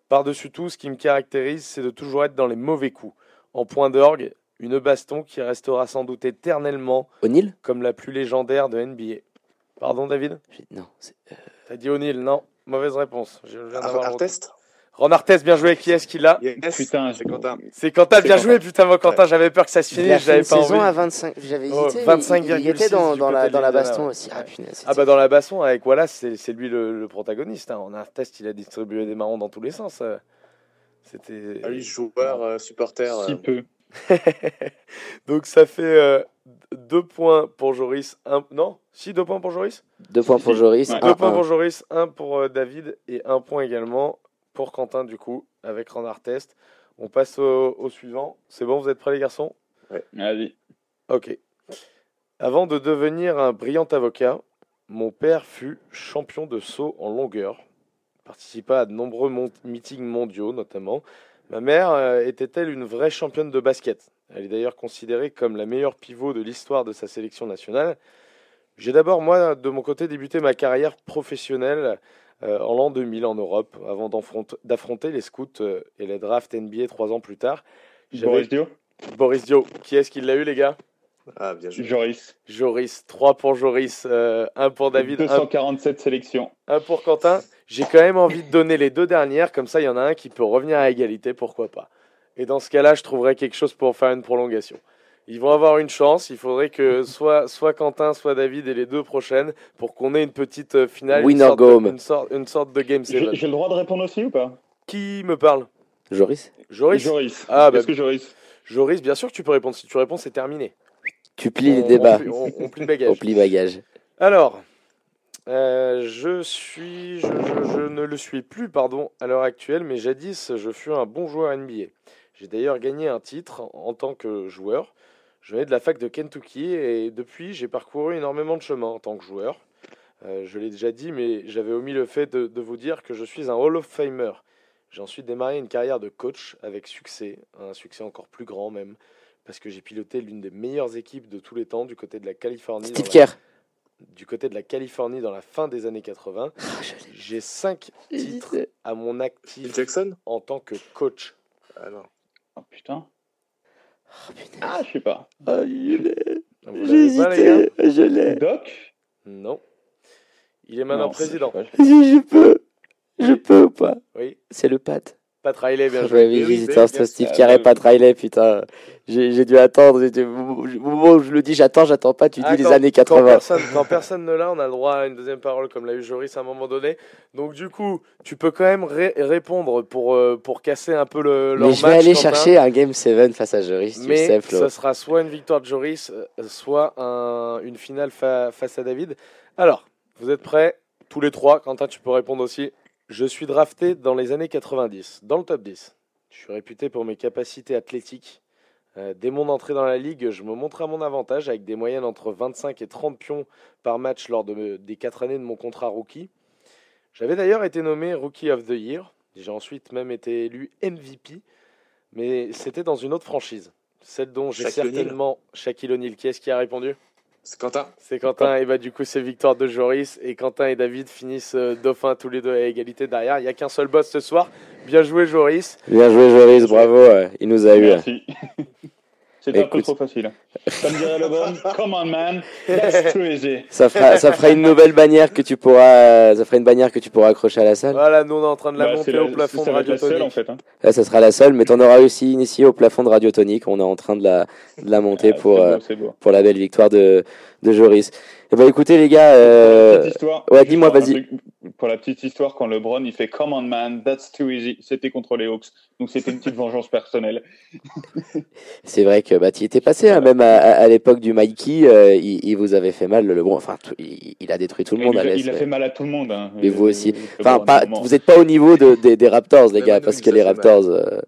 S5: Par-dessus tout, ce qui me caractérise, c'est de toujours être dans les mauvais coups. En point d'orgue, une baston qui restera sans doute éternellement
S4: O'Neal?
S5: comme la plus légendaire de NBA. Pardon, David?
S4: Non, c'est-
S5: T'as dit O'Neal, non? Mauvaise réponse. Je viens retour.
S8: Artest?
S5: Ron Artest, bien joué. Qui est-ce qui l'a
S8: Yes,
S9: Putain,
S8: c'est Quentin.
S5: C'est Quentin, bien
S8: Quentin.
S5: joué. Putain, moi, Quentin, j'avais peur que ça se
S4: a
S5: finisse. J'avais pas
S4: saison
S5: envie.
S4: à 25, j'avais
S5: Oh,
S4: hésité. mais
S5: 25,6
S4: il était dans, la, dans la baston aussi. Ah, punaise,
S5: Ah bah dans la baston avec Wallace, c'est c'est lui le, le protagoniste. Hein. Ron Artest, il a distribué des marrons dans tous les sens. euh. C'était.
S8: Ah, lui, joueur, euh, supporter.
S9: si
S8: euh,
S9: peu.
S5: Donc ça fait euh, deux points pour Joris. Un... Non Si, deux points pour Joris?
S4: Deux points pour. Joris,
S9: Ouais.
S4: un,
S5: Deux points
S4: un.
S5: pour Joris, un pour euh, David et un point également pour Quentin du coup avec Ron Artest. On passe au, au suivant. C'est bon, vous êtes prêts les garçons?
S9: Vas-y.
S5: Ok. Avant de devenir un brillant avocat, mon père fut champion de saut en longueur. Participa à de nombreux meetings mondiaux notamment. Ma mère euh, était-elle une vraie championne de basket? Elle est d'ailleurs considérée comme la meilleure pivot de l'histoire de sa sélection nationale. J'ai d'abord, moi, de mon côté, débuté ma carrière professionnelle euh, en l'an 2000 en Europe, avant d'affronter les scouts euh, et les drafts NBA trois ans plus tard.
S9: Boris Dio
S5: Boris Dio. Qui est-ce qui l'a eu, les gars?
S8: Ah, bien joué.
S9: Joris.
S5: Joris. 3 pour Joris, 1 pour David, 1
S9: 247 sélections.
S5: pour Quentin. J'ai quand même envie de donner les deux dernières, comme ça il y en a un qui peut revenir à égalité, pourquoi pas. Et dans ce cas-là, je trouverai quelque chose pour faire une prolongation. Ils vont avoir une chance, il faudrait que soit, soit Quentin, soit David et les deux prochaines pour qu'on ait une petite euh, finale, une
S4: Winner
S5: sorte,
S4: go
S5: de,
S4: home.
S5: une, sorte, une sorte de Game 7.
S9: J'ai le droit de répondre aussi ou pas?
S5: Qui me parle?
S4: Joris?
S5: Joris?
S9: Joris.
S5: Ah, bah-
S9: Est-ce que Joris?
S5: Joris, bien sûr que tu peux répondre. Si tu réponds, c'est terminé.
S4: Tu plies les débats.
S5: On, plie- on- on plie le bagage.
S4: On plie bagage.
S5: Alors, euh, je suis, je, je- je ne le suis plus, pardon, à l'heure actuelle, mais jadis, je fus un bon joueur NBA. J'ai d'ailleurs gagné un titre en, en tant que joueur. Je venais de la fac de Kentucky et depuis, j'ai parcouru énormément de chemin en tant que joueur. Euh, je l'ai déjà dit, mais j'avais omis le fait de, de vous dire que je suis un Hall of Famer. J'ai ensuite démarré une carrière de coach avec succès, un succès encore plus grand même, parce que j'ai piloté l'une des meilleures équipes de tous les temps du côté de la Californie.
S4: Steve
S5: dans la-
S4: Kerr.
S5: du côté de la Californie dans la fin des années 80.
S4: Ah, je l'ai
S5: J'ai cinq titres à mon
S8: Phil
S5: actif
S8: Jackson?
S5: en tant que coach.
S8: Ah non.
S9: Oh putain.
S4: Oh.
S9: Ah, je sais pas.
S4: Ah, je l'ai.
S5: Vous
S4: J'ai
S5: pas,
S4: hésité. Je l'ai.
S9: Doc
S5: Non. Il est maintenant
S9: Non,
S5: président.
S9: je je
S4: peux. Je peux ou pas?
S5: Oui.
S4: C'est le Pat.
S5: Pat Riley, bien joué.
S4: oui,
S8: oui,
S4: Steve. Carey, Pat Riley, putain. J'ai dû attendre. Au moment où je le dis, j'attends, j'attends pas, tu dis
S5: Ah,
S4: les
S5: quand-
S4: années
S5: Quand
S4: 80.
S5: personne, quand personne ne l'a, on a le droit à une deuxième parole, comme l'a eu Joris à un moment donné. Donc du coup, tu peux quand même ré- répondre pour, euh, pour casser un peu le leur
S4: Mais je vais
S5: match,
S4: aller chercher un Game 7 face à Joris, tu le
S5: Mais
S4: sais, Flo.
S5: ça sera soit une victoire de Joris, euh, soit un- une finale fa- face à David. Alors, vous êtes prêts Tous les trois. Quentin, tu peux répondre aussi. Je suis drafté dans les années 90, dans le top 10. Je suis réputé pour mes capacités athlétiques. Euh, dès mon entrée dans la ligue, je me montre à mon avantage avec des moyennes entre 25 et 30 pions par match lors de, des 4 années de mon contrat rookie. J'avais d'ailleurs été nommé Rookie of the Year. J'ai ensuite même été élu MVP, mais c'était dans une autre franchise. Celle dont j'ai certainement Shaquille O'Neal. Qui est-ce qui a répondu?
S8: C'est Quentin.
S5: C'est Quentin. Et bah du coup c'est victoire de Joris et Quentin et David finissent euh, dauphin tous les deux à égalité derrière. Il n'y a qu'un seul boss ce soir. Bien joué Joris.
S4: Bien joué, Joris, bravo. Il nous a eu.
S7: C'est un peu trop facile. Comme dirait le bon, come on man, that's too easy.
S4: Ça fera, ça fera une nouvelle bannière que tu pourras, ça fera une bannière que tu pourras accrocher à la salle.
S5: Voilà, nous on est en train de la
S7: Bah,
S5: monter
S7: la-
S5: au plafond
S7: ça
S5: de Radio
S7: la seule,
S5: Tonic.
S7: en fait. hein.
S4: Là, ça sera la seule, mais tu en auras aussi une ici au plafond de Radio Tonique. On est en train de la, de la monter
S7: Ah,
S4: pour, euh, pour la belle victoire de, de Joris. Eh ben, écoutez, les gars, euh, ouais, dis-moi, vas-y.
S7: Pour la petite histoire, quand LeBron il fait Come on man, that's too easy, c'était contre les Hawks. Donc c'était une petite vengeance personnelle.
S4: c'est vrai que bah, tu y étais passé, hein, même à, à- à l'époque du Mikey, euh, il, il vous avait fait mal, le bon, enfin, tout- il, il a détruit tout le monde à
S7: il a-
S4: l'Est.
S7: il a fait mal à tout le monde. hein.
S4: Mais vous
S7: Euh,
S4: aussi.
S7: LeBron,
S4: Enfin, pas, vous n'êtes pas au niveau de, des, des Raptors, les gars,
S8: à
S4: parce que
S8: nous
S4: les Raptors, euh,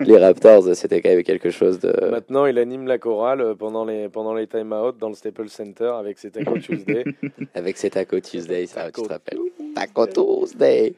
S4: les Raptors, c'était quand même quelque chose de.
S5: Maintenant, il anime la chorale euh, pendant les, pendant les time-out dans le Staples Center avec ses Taco Tuesday.
S4: Avec ces Taco Tuesday, ça, tu
S5: Taco
S4: te rappelles. Taco Tuesday.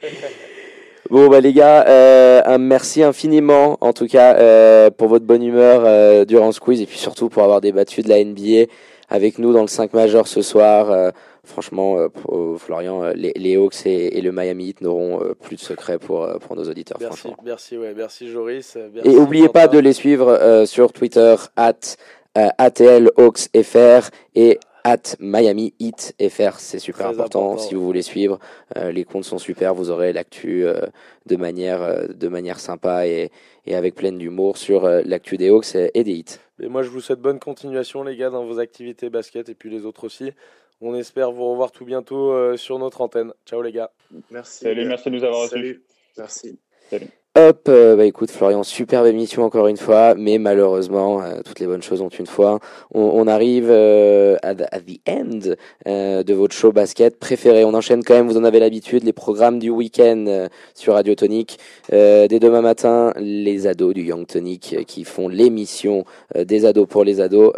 S4: Bon, bah, les gars, euh, un merci infiniment, en tout cas, euh, pour votre bonne humeur euh, durant ce quiz et puis surtout pour avoir débattu de la NBA avec nous dans le 5 majeur ce soir. Franchement, pour- Florian, les, les Hawks et, et le Miami Heat n'auront plus de secret pour, pour nos auditeurs,
S5: Merci,
S4: franchement.
S5: merci, ouais, merci Joris. merci
S4: Et n'oubliez pas de les suivre sur Twitter, at ATL Hawks FR et at Miami Heat FR. C'est super important,
S5: important,
S4: si vous voulez suivre. Euh, les comptes sont super, vous aurez l'actu euh, de, manière, euh, de manière sympa et, et avec pleine d'humour sur euh, l'actu des Hawks et des Heat.
S5: Et moi, je vous souhaite bonne continuation, les gars, dans vos activités basket et puis les autres aussi. On espère vous revoir tout bientôt euh, sur notre antenne. Ciao, les gars.
S8: Merci.
S7: Salut, merci de nous avoir reçus.
S8: Salut.
S4: Hop, euh, bah écoute Florian, superbe émission encore une fois, mais malheureusement, euh, toutes les bonnes choses ont une fois. On, arrive euh, à, the, the end euh, de votre show basket préféré. On enchaîne quand même, vous en avez l'habitude, les programmes du week-end euh, sur Radio Tonic. Dès demain matin, les ados du Young Tonic qui font l'émission des ados pour les ados,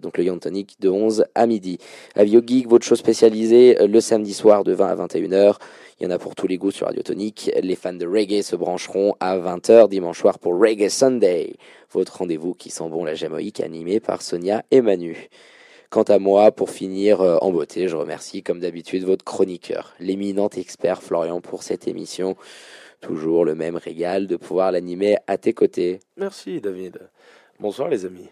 S4: donc le Young Tonic de 11 à midi. Avio Geek, votre show spécialisé le samedi soir de 20 à 21h. Il y en a pour tous les goûts sur Radio Tonic. Les fans de reggae se brancheront à 20h dimanche soir pour Reggae Sunday, votre rendez-vous qui sent bon la Jamaïque animé par Sonia et Manu. Quant à moi, pour finir euh, en beauté, je remercie comme d'habitude votre chroniqueur, l'éminent expert Florian pour cette émission. Toujours le même régal de pouvoir l'animer à tes côtés.
S5: Merci, David. Bonsoir, les amis.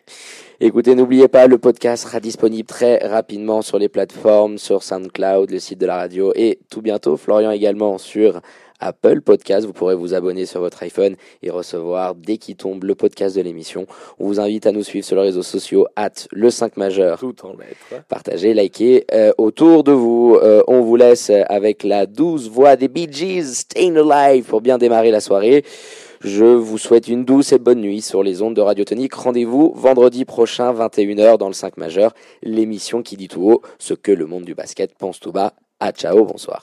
S4: Écoutez, n'oubliez pas, le podcast sera disponible très rapidement sur les plateformes, sur SoundCloud, le site de la radio et tout bientôt, Florian également sur Apple Podcast. Vous pourrez vous abonner sur votre iPhone et recevoir dès qu'il tombe le podcast de l'émission. On vous invite à nous suivre sur les réseaux sociaux, at le 5 majeur.
S5: Tout en lettres.
S4: Partagez, likez euh, autour de vous. Euh, on vous laisse avec la douce voix des Bee Gees, Staying Alive, pour bien démarrer la soirée. Je vous souhaite une douce et bonne nuit sur les ondes de Radio Tonique. Rendez-vous vendredi prochain, 21h, dans le 5 majeur, l'émission qui dit tout haut ce que le monde du basket pense tout bas. À ciao, bonsoir.